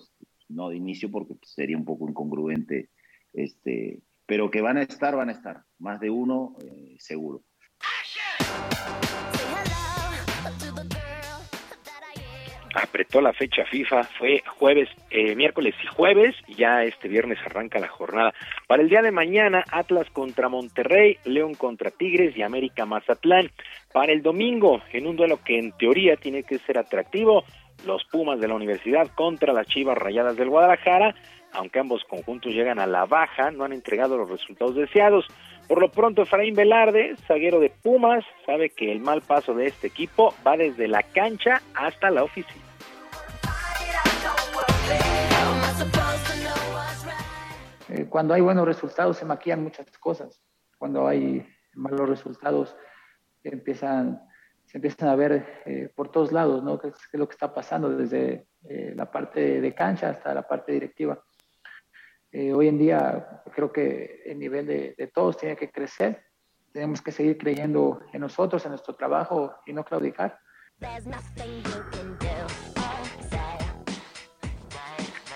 no de inicio porque sería un poco incongruente. Este, pero que van a estar, van a estar. Más de uno, eh, seguro. Apretó la fecha FIFA, fue jueves, eh, miércoles y jueves, y ya este viernes arranca la jornada. Para el día de mañana, Atlas contra Monterrey, León contra Tigres y América Mazatlán. Para el domingo, en un duelo que en teoría tiene que ser atractivo, los Pumas de la Universidad contra las Chivas Rayadas del Guadalajara, aunque ambos conjuntos llegan a la baja, no han entregado los resultados deseados. Por lo pronto, Efraín Velarde, zaguero de Pumas, sabe que el mal paso de este equipo va desde la cancha hasta la oficina. Eh, cuando hay buenos resultados se maquillan muchas cosas. Cuando hay malos resultados empiezan, se empiezan a ver eh, por todos lados, ¿no? ¿Qué es, lo que está pasando desde eh, la parte de cancha hasta la parte directiva? hoy en día creo que el nivel de, de todos tiene que crecer. Tenemos que seguir creyendo en nosotros, en nuestro trabajo y no claudicar.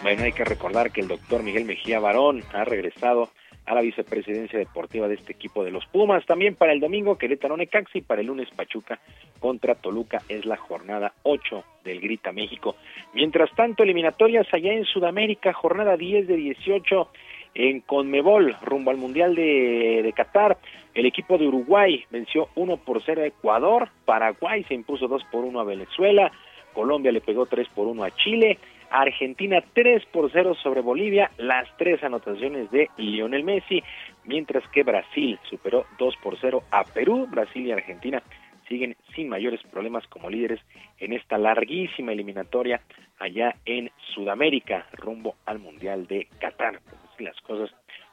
Bueno, hay que recordar que el doctor Miguel Mejía Barón ha regresado a la vicepresidencia deportiva de este equipo de los Pumas. También para el domingo Querétaro Necaxi, para el lunes Pachuca contra Toluca es la jornada 8 del Grita México. Mientras tanto, eliminatorias allá en Sudamérica, jornada 10 de 18 en Conmebol, rumbo al Mundial de, de Qatar. El equipo de Uruguay venció 1 por 0 a Ecuador, Paraguay se impuso 2 por 1 a Venezuela, Colombia le pegó 3 por 1 a Chile, Argentina 3 por 0 sobre Bolivia, las tres anotaciones de Lionel Messi, mientras que Brasil superó 2 por 0 a Perú, Brasil y Argentina siguen sin mayores problemas como líderes en esta larguísima eliminatoria allá en Sudamérica, rumbo al Mundial de Qatar. Las cosas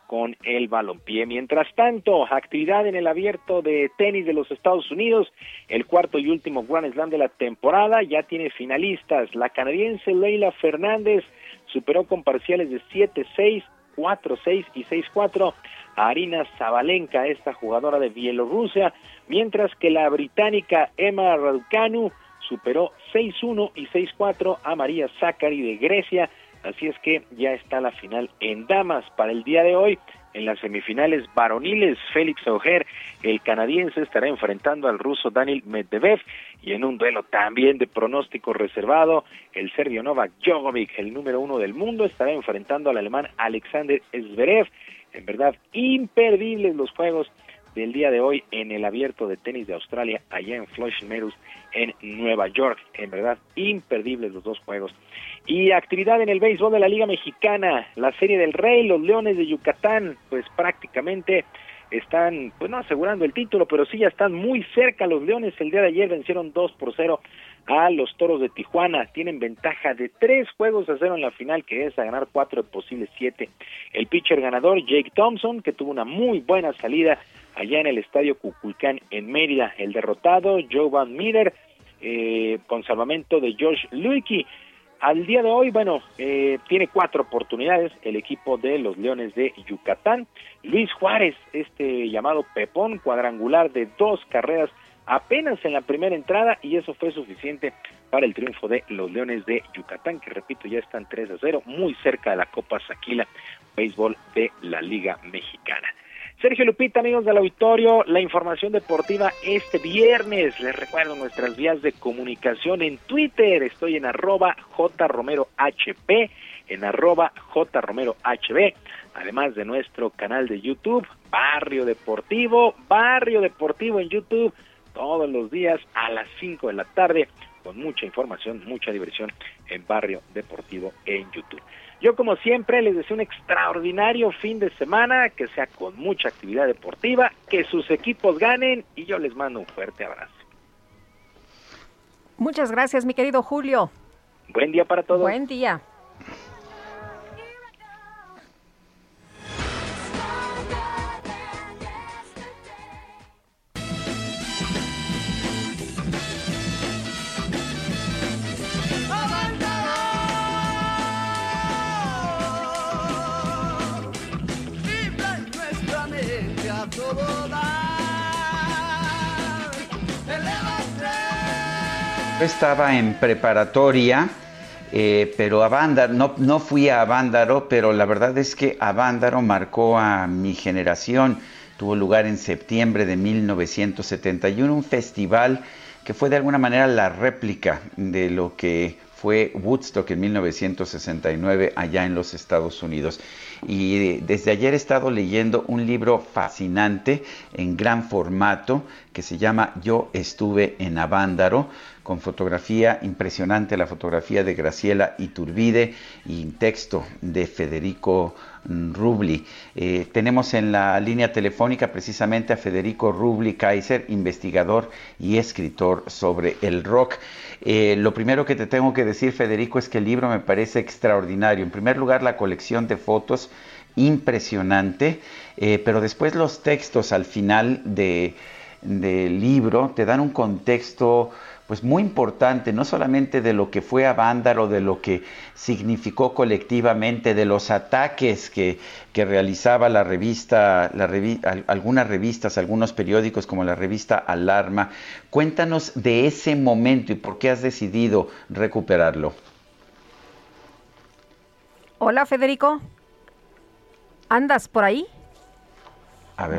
con el balompié. Mientras tanto, actividad en el abierto de tenis de los Estados Unidos, el cuarto y último Grand Slam de la temporada, ya tiene finalistas. La canadiense Leila Fernández superó con parciales de 7-6, 4-6 y 6-4 a Arina Zabalenka, esta jugadora de Bielorrusia, mientras que la británica Emma Raducanu superó 6-1 y 6-4 a María Zachary de Grecia, Así es que ya está la final en damas para el día de hoy. En las semifinales varoniles, Félix Auger, el canadiense, estará enfrentando al ruso Daniel Medvedev y en un duelo también de pronóstico reservado, el serbio Novak Djokovic, el número uno del mundo, estará enfrentando al alemán Alexander Zverev. En verdad, imperdibles los juegos del día de hoy en el abierto de tenis de Australia, allá en Flushing Meadows, en Nueva York. En verdad, imperdibles los dos juegos. Y actividad en el béisbol de la Liga Mexicana, la Serie del Rey, los Leones de Yucatán, pues prácticamente están, pues no asegurando el título, pero sí ya están muy cerca los Leones. El día de ayer vencieron 2 por 0 a los Toros de Tijuana. Tienen ventaja de tres juegos a cero en la final, que es a ganar cuatro de posibles siete. El pitcher ganador, Jake Thompson, que tuvo una muy buena salida allá en el estadio Cuculcán en Mérida. El derrotado, Joe Van Meter, eh, con salvamento de George Luiki. al día de hoy, bueno, eh, tiene cuatro oportunidades el equipo de los Leones de Yucatán. Luis Juárez, este llamado Pepón, cuadrangular de dos carreras apenas en la primera entrada y eso fue suficiente para el triunfo de los Leones de Yucatán, que repito, ya están 3 a 0, muy cerca de la Copa Saquila, béisbol de la Liga Mexicana. Sergio Lupita, amigos del auditorio, la información deportiva este viernes. Les recuerdo nuestras vías de comunicación en Twitter. Estoy en arroba jromerohp, en arroba jromerohb, además de nuestro canal de YouTube, Barrio Deportivo, Barrio Deportivo en YouTube, todos los días a las 5 de la tarde, con mucha información, mucha diversión en Barrio Deportivo en YouTube. Yo como siempre les deseo un extraordinario fin de semana, que sea con mucha actividad deportiva, que sus equipos ganen y yo les mando un fuerte abrazo. Muchas gracias, mi querido Julio. Buen día para todos. Buen día. Estaba en preparatoria, eh, pero Avándaro, no, no fui a Avándaro, pero la verdad es que Avándaro marcó a mi generación. Tuvo lugar en septiembre de 1971, un festival que fue de alguna manera la réplica de lo que fue Woodstock en 1969 allá en los Estados Unidos. Y desde ayer he estado leyendo un libro fascinante en gran formato que se llama Yo estuve en Avándaro con fotografía impresionante, la fotografía de Graciela Iturbide y texto de Federico Rubli. Eh, tenemos en la línea telefónica precisamente a Federico Rubli Kaiser, investigador y escritor sobre el rock. Eh, lo primero que te tengo que decir, Federico, es que el libro me parece extraordinario. En primer lugar, la colección de fotos impresionante, eh, pero después los textos al final de, del libro te dan un contexto pues muy importante, no solamente de lo que fue a Vándaro, de lo que significó colectivamente, de los ataques que, que realizaba la revista, la algunas revistas, algunos periódicos como la revista Alarma. Cuéntanos de ese momento y por qué has decidido recuperarlo. Hola Federico, ¿andas por ahí?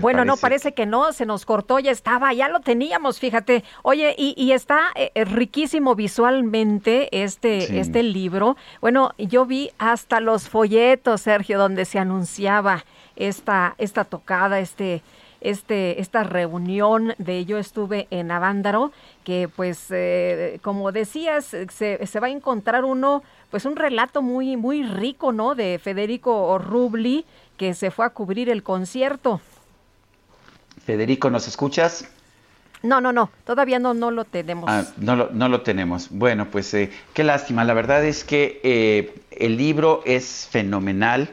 Bueno, no, parece que no, se nos cortó, ya estaba, ya lo teníamos, fíjate. Oye, y, está eh, eh, riquísimo visualmente este, este libro. Bueno, yo vi hasta los folletos, Sergio, donde se anunciaba esta, esta tocada, este, este, esta reunión de yo estuve en Avándaro, que pues, eh, como decías, se, se va a encontrar uno, pues un relato muy, muy rico, ¿no? De Federico Rubli, que se fue a cubrir el concierto. Federico, ¿nos escuchas? No, no, no, todavía no, no lo tenemos. Ah, no, lo, no lo tenemos. Bueno, pues eh, qué lástima. La verdad es que eh, el libro es fenomenal.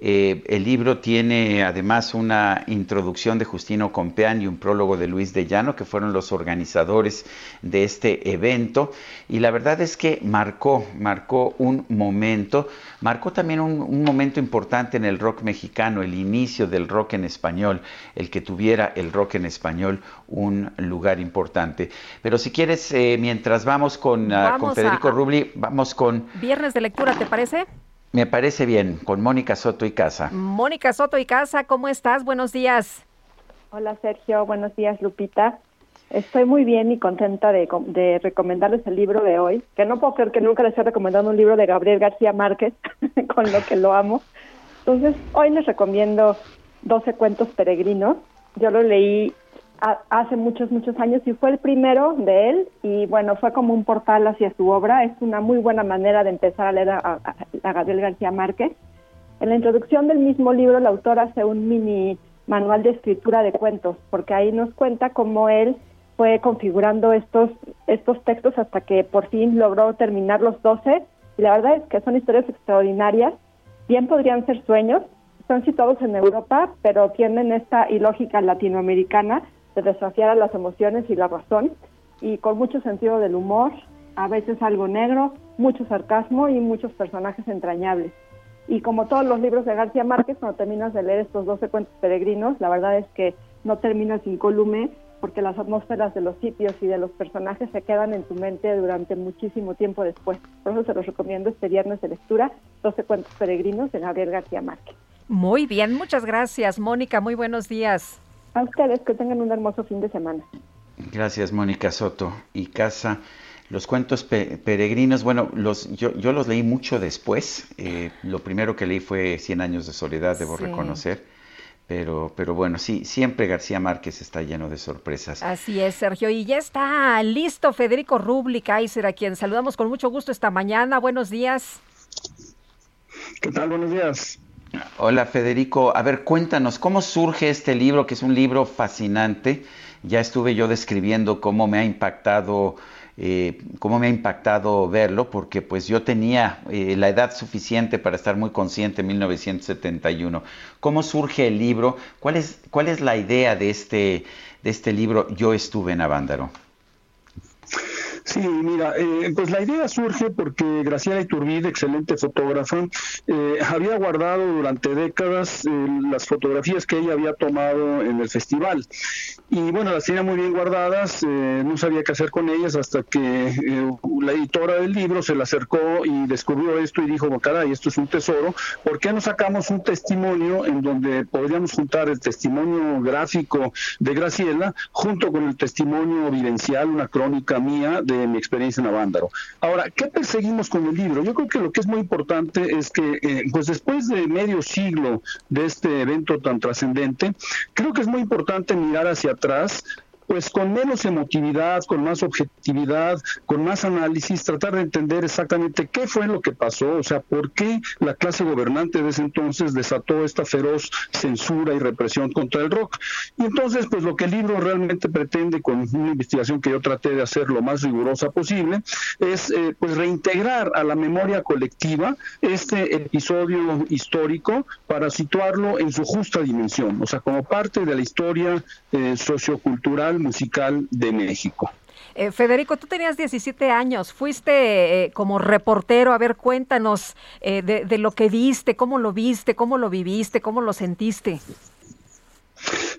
Eh, el libro tiene además una introducción de Justino Compeán y un prólogo de Luis de Llano, que fueron los organizadores de este evento. Y la verdad es que marcó, marcó un momento, marcó también un, momento importante en el rock mexicano, el inicio del rock en español, el que tuviera el rock en español un lugar importante. Pero si quieres, eh, mientras vamos con, ah, con Federico Rubli, vamos con... Viernes de lectura, ¿te parece? Me parece bien, con Mónica Soto y Casa. Mónica Soto y Casa, ¿cómo estás? Buenos días. Hola Sergio, buenos días Lupita. Estoy muy bien y contenta de, de, recomendarles el libro de hoy, que no puedo creer que nunca les he recomendado un libro de Gabriel García Márquez, (laughs) con lo que lo amo. Entonces, hoy les recomiendo 12 cuentos peregrinos. Yo lo leí hace muchos, muchos años y fue el primero de él y bueno, fue como un portal hacia su obra. Es una muy buena manera de empezar a leer a, Gabriel García Márquez. En la introducción del mismo libro, la autora hace un mini manual de escritura de cuentos, porque ahí nos cuenta cómo él fue configurando estos, estos textos hasta que por fin logró terminar los 12. Y la verdad es que son historias extraordinarias. Bien podrían ser sueños. Están situados en Europa, pero tienen esta ilógica latinoamericana de desafiar a las emociones y la razón, y con mucho sentido del humor. a veces algo negro, mucho sarcasmo y muchos personajes entrañables. Y como todos los libros de García Márquez, cuando terminas de leer estos 12 cuentos peregrinos, la verdad es que no terminas incólume porque las atmósferas de los sitios y de los personajes se quedan en tu mente durante muchísimo tiempo después. Por eso se los recomiendo este viernes de lectura, 12 cuentos peregrinos de Gabriel García Márquez. Muy bien, muchas gracias, Mónica. Muy buenos días. A ustedes que tengan un hermoso fin de semana. Gracias, Mónica Soto. Y Casa, los cuentos peregrinos, bueno, los, yo, yo, los leí mucho después. Eh, lo primero que leí fue Cien años de soledad, debo reconocer. Pero, pero bueno, sí, siempre García Márquez está lleno de sorpresas. Así es, Sergio. Y ya está listo Federico Rubli Kaiser, a quien saludamos con mucho gusto esta mañana. Buenos días. ¿Qué tal? Buenos días. Hola Federico, a ver, cuéntanos, ¿cómo surge este libro, que es un libro fascinante? Ya estuve yo describiendo cómo me ha impactado, eh, cómo me ha impactado verlo, porque pues yo tenía eh, la edad suficiente para estar muy consciente en 1971. ¿Cómo surge el libro? ¿Cuál es, cuál es la idea de este, de este libro Yo estuve en Avándaro? Sí, mira, eh, pues la idea surge porque Graciela Iturbide, excelente fotógrafa, eh, había guardado durante décadas eh, las fotografías que ella había tomado en el festival. Y bueno, las tenía muy bien guardadas, no sabía qué hacer con ellas hasta que la editora del libro se le acercó y descubrió esto y dijo, caray, esto es un tesoro, ¿por qué no sacamos un testimonio en donde podríamos juntar el testimonio gráfico de Graciela junto con el testimonio vivencial, una crónica mía de mi experiencia en Avándaro. Ahora, ¿qué perseguimos con el libro? Yo creo que lo que es muy importante es que, eh, pues después de medio siglo de este evento tan trascendente, creo que es muy importante mirar hacia atrás pues con menos emotividad, con más objetividad, con más análisis, tratar de entender exactamente qué fue lo que pasó, o sea, por qué la clase gobernante de ese entonces desató esta feroz censura y represión contra el rock. Y entonces, pues lo que el libro realmente pretende con una investigación que yo traté de hacer lo más rigurosa posible, es eh, pues reintegrar a la memoria colectiva este episodio histórico para situarlo en su justa dimensión, o sea, como parte de la historia eh, sociocultural Musical de México. Eh, Federico, tú tenías 17 años, fuiste eh, como reportero, a ver, cuéntanos eh, de, de, lo que viste, cómo lo viste, cómo lo viviste, cómo lo sentiste.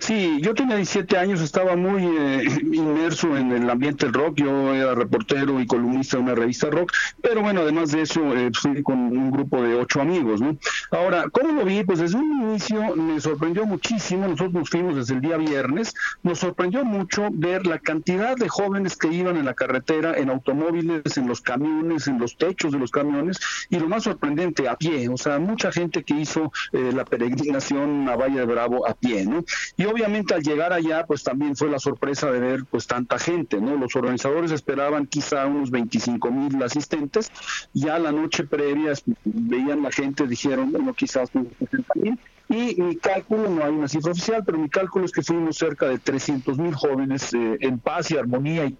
Sí, yo tenía 17 años, estaba muy eh, (laughs) inmerso en el ambiente del rock, yo era reportero y columnista de una revista rock, pero bueno, además de eso, eh, fui con un grupo de ocho amigos, ¿no? Ahora, ¿cómo lo vi? Pues desde un inicio me sorprendió muchísimo, nosotros fuimos desde el día viernes, nos sorprendió mucho ver la cantidad de jóvenes que iban en la carretera, en automóviles, en los camiones, en los techos de los camiones, y lo más sorprendente, a pie, o sea, mucha gente que hizo eh, la peregrinación a Valle de Bravo a pie, ¿no? Y obviamente al llegar allá, pues también fue la sorpresa de ver pues tanta gente, ¿no? Los organizadores esperaban quizá unos 25 mil asistentes, ya la noche previa veían la gente, dijeron, bueno, quizás unos 60 mil, y mi cálculo, no hay una cifra oficial, pero mi cálculo es que fuimos cerca de 300 mil jóvenes eh, en paz y armonía y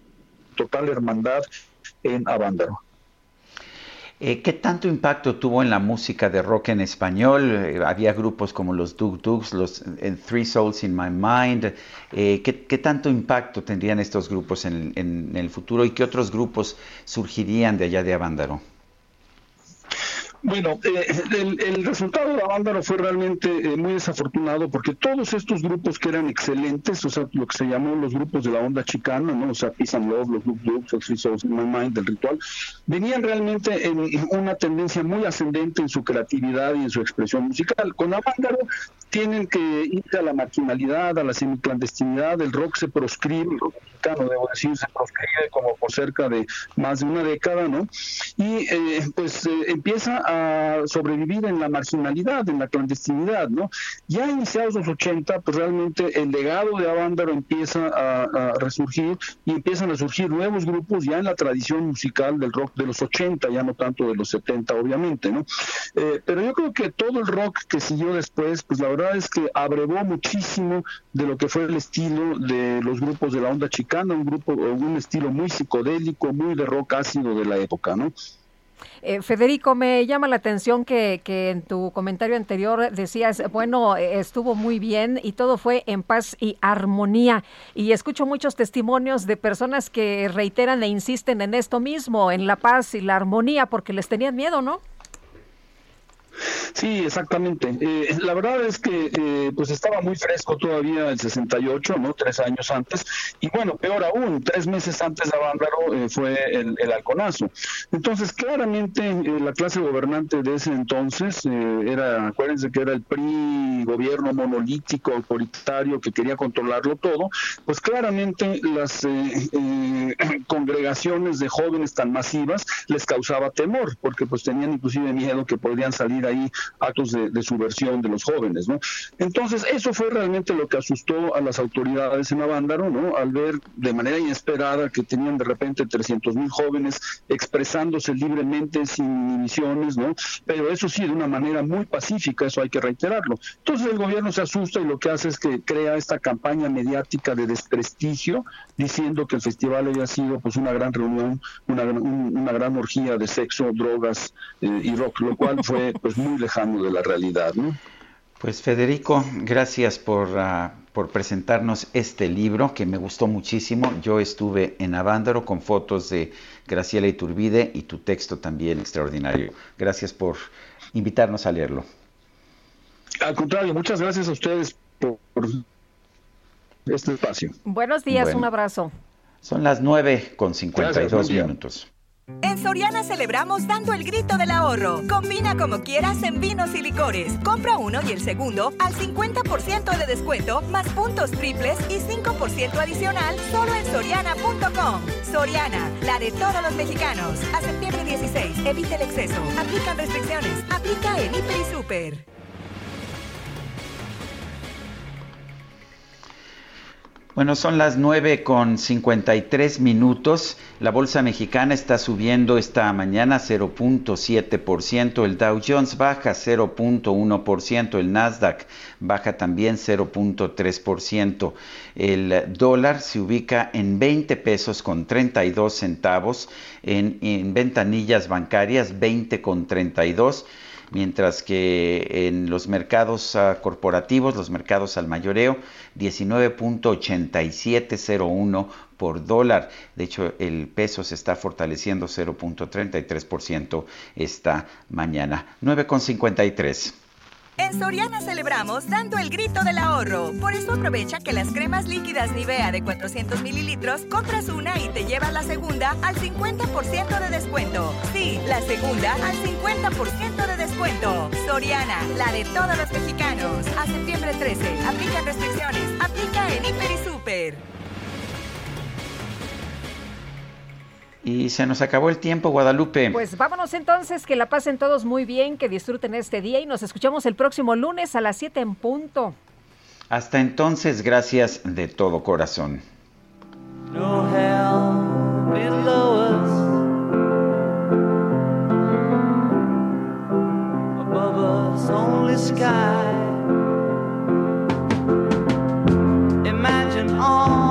total hermandad en Avándaro. Eh, ¿Qué tanto impacto tuvo en la música de rock en español? Eh, había grupos como los Dug Dugs, los eh, Three Souls in My Mind. ¿qué, ¿qué, tanto impacto tendrían estos grupos en, en, el futuro y qué otros grupos surgirían de allá de Avándaro? Bueno, eh, el, resultado de la banda fue realmente eh, muy desafortunado porque todos estos grupos que eran excelentes, o sea, lo que se llamó los grupos de la onda chicana, ¿no? O sea, Peace and Love, los Look Looks, Three Souls My Mind, del ritual, venían realmente en una tendencia muy ascendente en su creatividad y en su expresión musical. Con banda tienen que irse a la marginalidad, a la semiclandestinidad, el rock se proscribe, el rock mexicano, debo decir, se proscribe como por cerca de más de una década, ¿no? Y eh, pues empieza a sobrevivir en la marginalidad, en la clandestinidad, ¿no? Ya iniciados los 80, pues realmente el legado de Avándaro empieza a, resurgir y empiezan a surgir nuevos grupos ya en la tradición musical del rock de los 80, ya no tanto de los 70, obviamente, ¿no? Eh, pero yo creo que todo el rock que siguió después, pues la verdad es que abrevó muchísimo de lo que fue el estilo de los grupos de la onda chicana, un grupo, un estilo muy psicodélico, muy de rock ácido de la época, ¿no? Eh, Federico, me llama la atención que, que, en tu comentario anterior decías, bueno, estuvo muy bien y todo fue en paz y armonía. Y escucho muchos testimonios de personas que reiteran e insisten en esto mismo, en la paz y la armonía, porque les tenían miedo, ¿no? Sí, exactamente. Eh, la verdad es que eh, pues estaba muy fresco todavía el 68, ¿no? Tres años antes. Y bueno, peor aún, tres meses antes de Avándaro eh, fue el, el, halconazo. Entonces, claramente la clase gobernante de ese entonces era, acuérdense que era el PRI, gobierno monolítico, autoritario, que quería controlarlo todo, pues claramente las (clears throat) congregaciones de jóvenes tan masivas les causaba temor, porque pues tenían inclusive miedo que podrían salir ahí actos de, subversión de los jóvenes, ¿no? Entonces, eso fue realmente lo que asustó a las autoridades en Avándaro, ¿no? Al ver de manera inesperada que tenían de repente 300 mil jóvenes expresándose libremente sin inhibiciones, ¿no? Pero eso sí, de una manera muy pacífica, eso hay que reiterarlo. Entonces, el gobierno se asusta y lo que hace es que crea esta campaña mediática de desprestigio, diciendo que el festival había sido pues una gran reunión, una, una gran orgía de sexo, drogas eh, y rock, lo cual fue (laughs) muy lejano de la realidad, ¿no? Pues Federico, gracias por, uh, por presentarnos este libro que me gustó muchísimo. Yo estuve en Avándaro con fotos de Graciela Iturbide y tu texto también extraordinario. Gracias por invitarnos a leerlo. Al contrario, muchas gracias a ustedes por, este espacio. Buenos días, bueno, un abrazo. Son las 9 con 52 gracias, minutos. En Soriana celebramos dando el grito del ahorro. Combina como quieras en vinos y licores. Compra uno y el segundo al 50% de descuento, más puntos triples y 5% adicional solo en soriana.com. Soriana, la de todos los mexicanos. A septiembre 16, evite el exceso. Aplican restricciones. Aplica en Hiper y Super. Bueno, son las 9 con 53 minutos. La bolsa mexicana está subiendo esta mañana 0.7%, el Dow Jones baja 0.1%, el Nasdaq baja también 0.3%. El dólar se ubica en 20 pesos con 32 centavos, en, en ventanillas bancarias 20 con 32 mientras que en los mercados uh, corporativos, los mercados al mayoreo, 19.8701 por dólar. De hecho, el peso se está fortaleciendo 0.33% esta mañana. 9.53. En Soriana celebramos dando el grito del ahorro. Por eso aprovecha que las cremas líquidas Nivea de 400 mililitros compras una y te llevas la segunda al 50% de descuento. Sí, la segunda al 50% de descuento. Soriana, la de todos los mexicanos. A septiembre 13. Aplican restricciones. Aplica en Hiper y Super. Y se nos acabó el tiempo, Guadalupe. Pues vámonos entonces, que la pasen todos muy bien, que disfruten este día y nos escuchamos el próximo lunes a las 7 en punto. Hasta entonces, gracias de todo corazón. No hell below us. Above us, only sky. Imagine all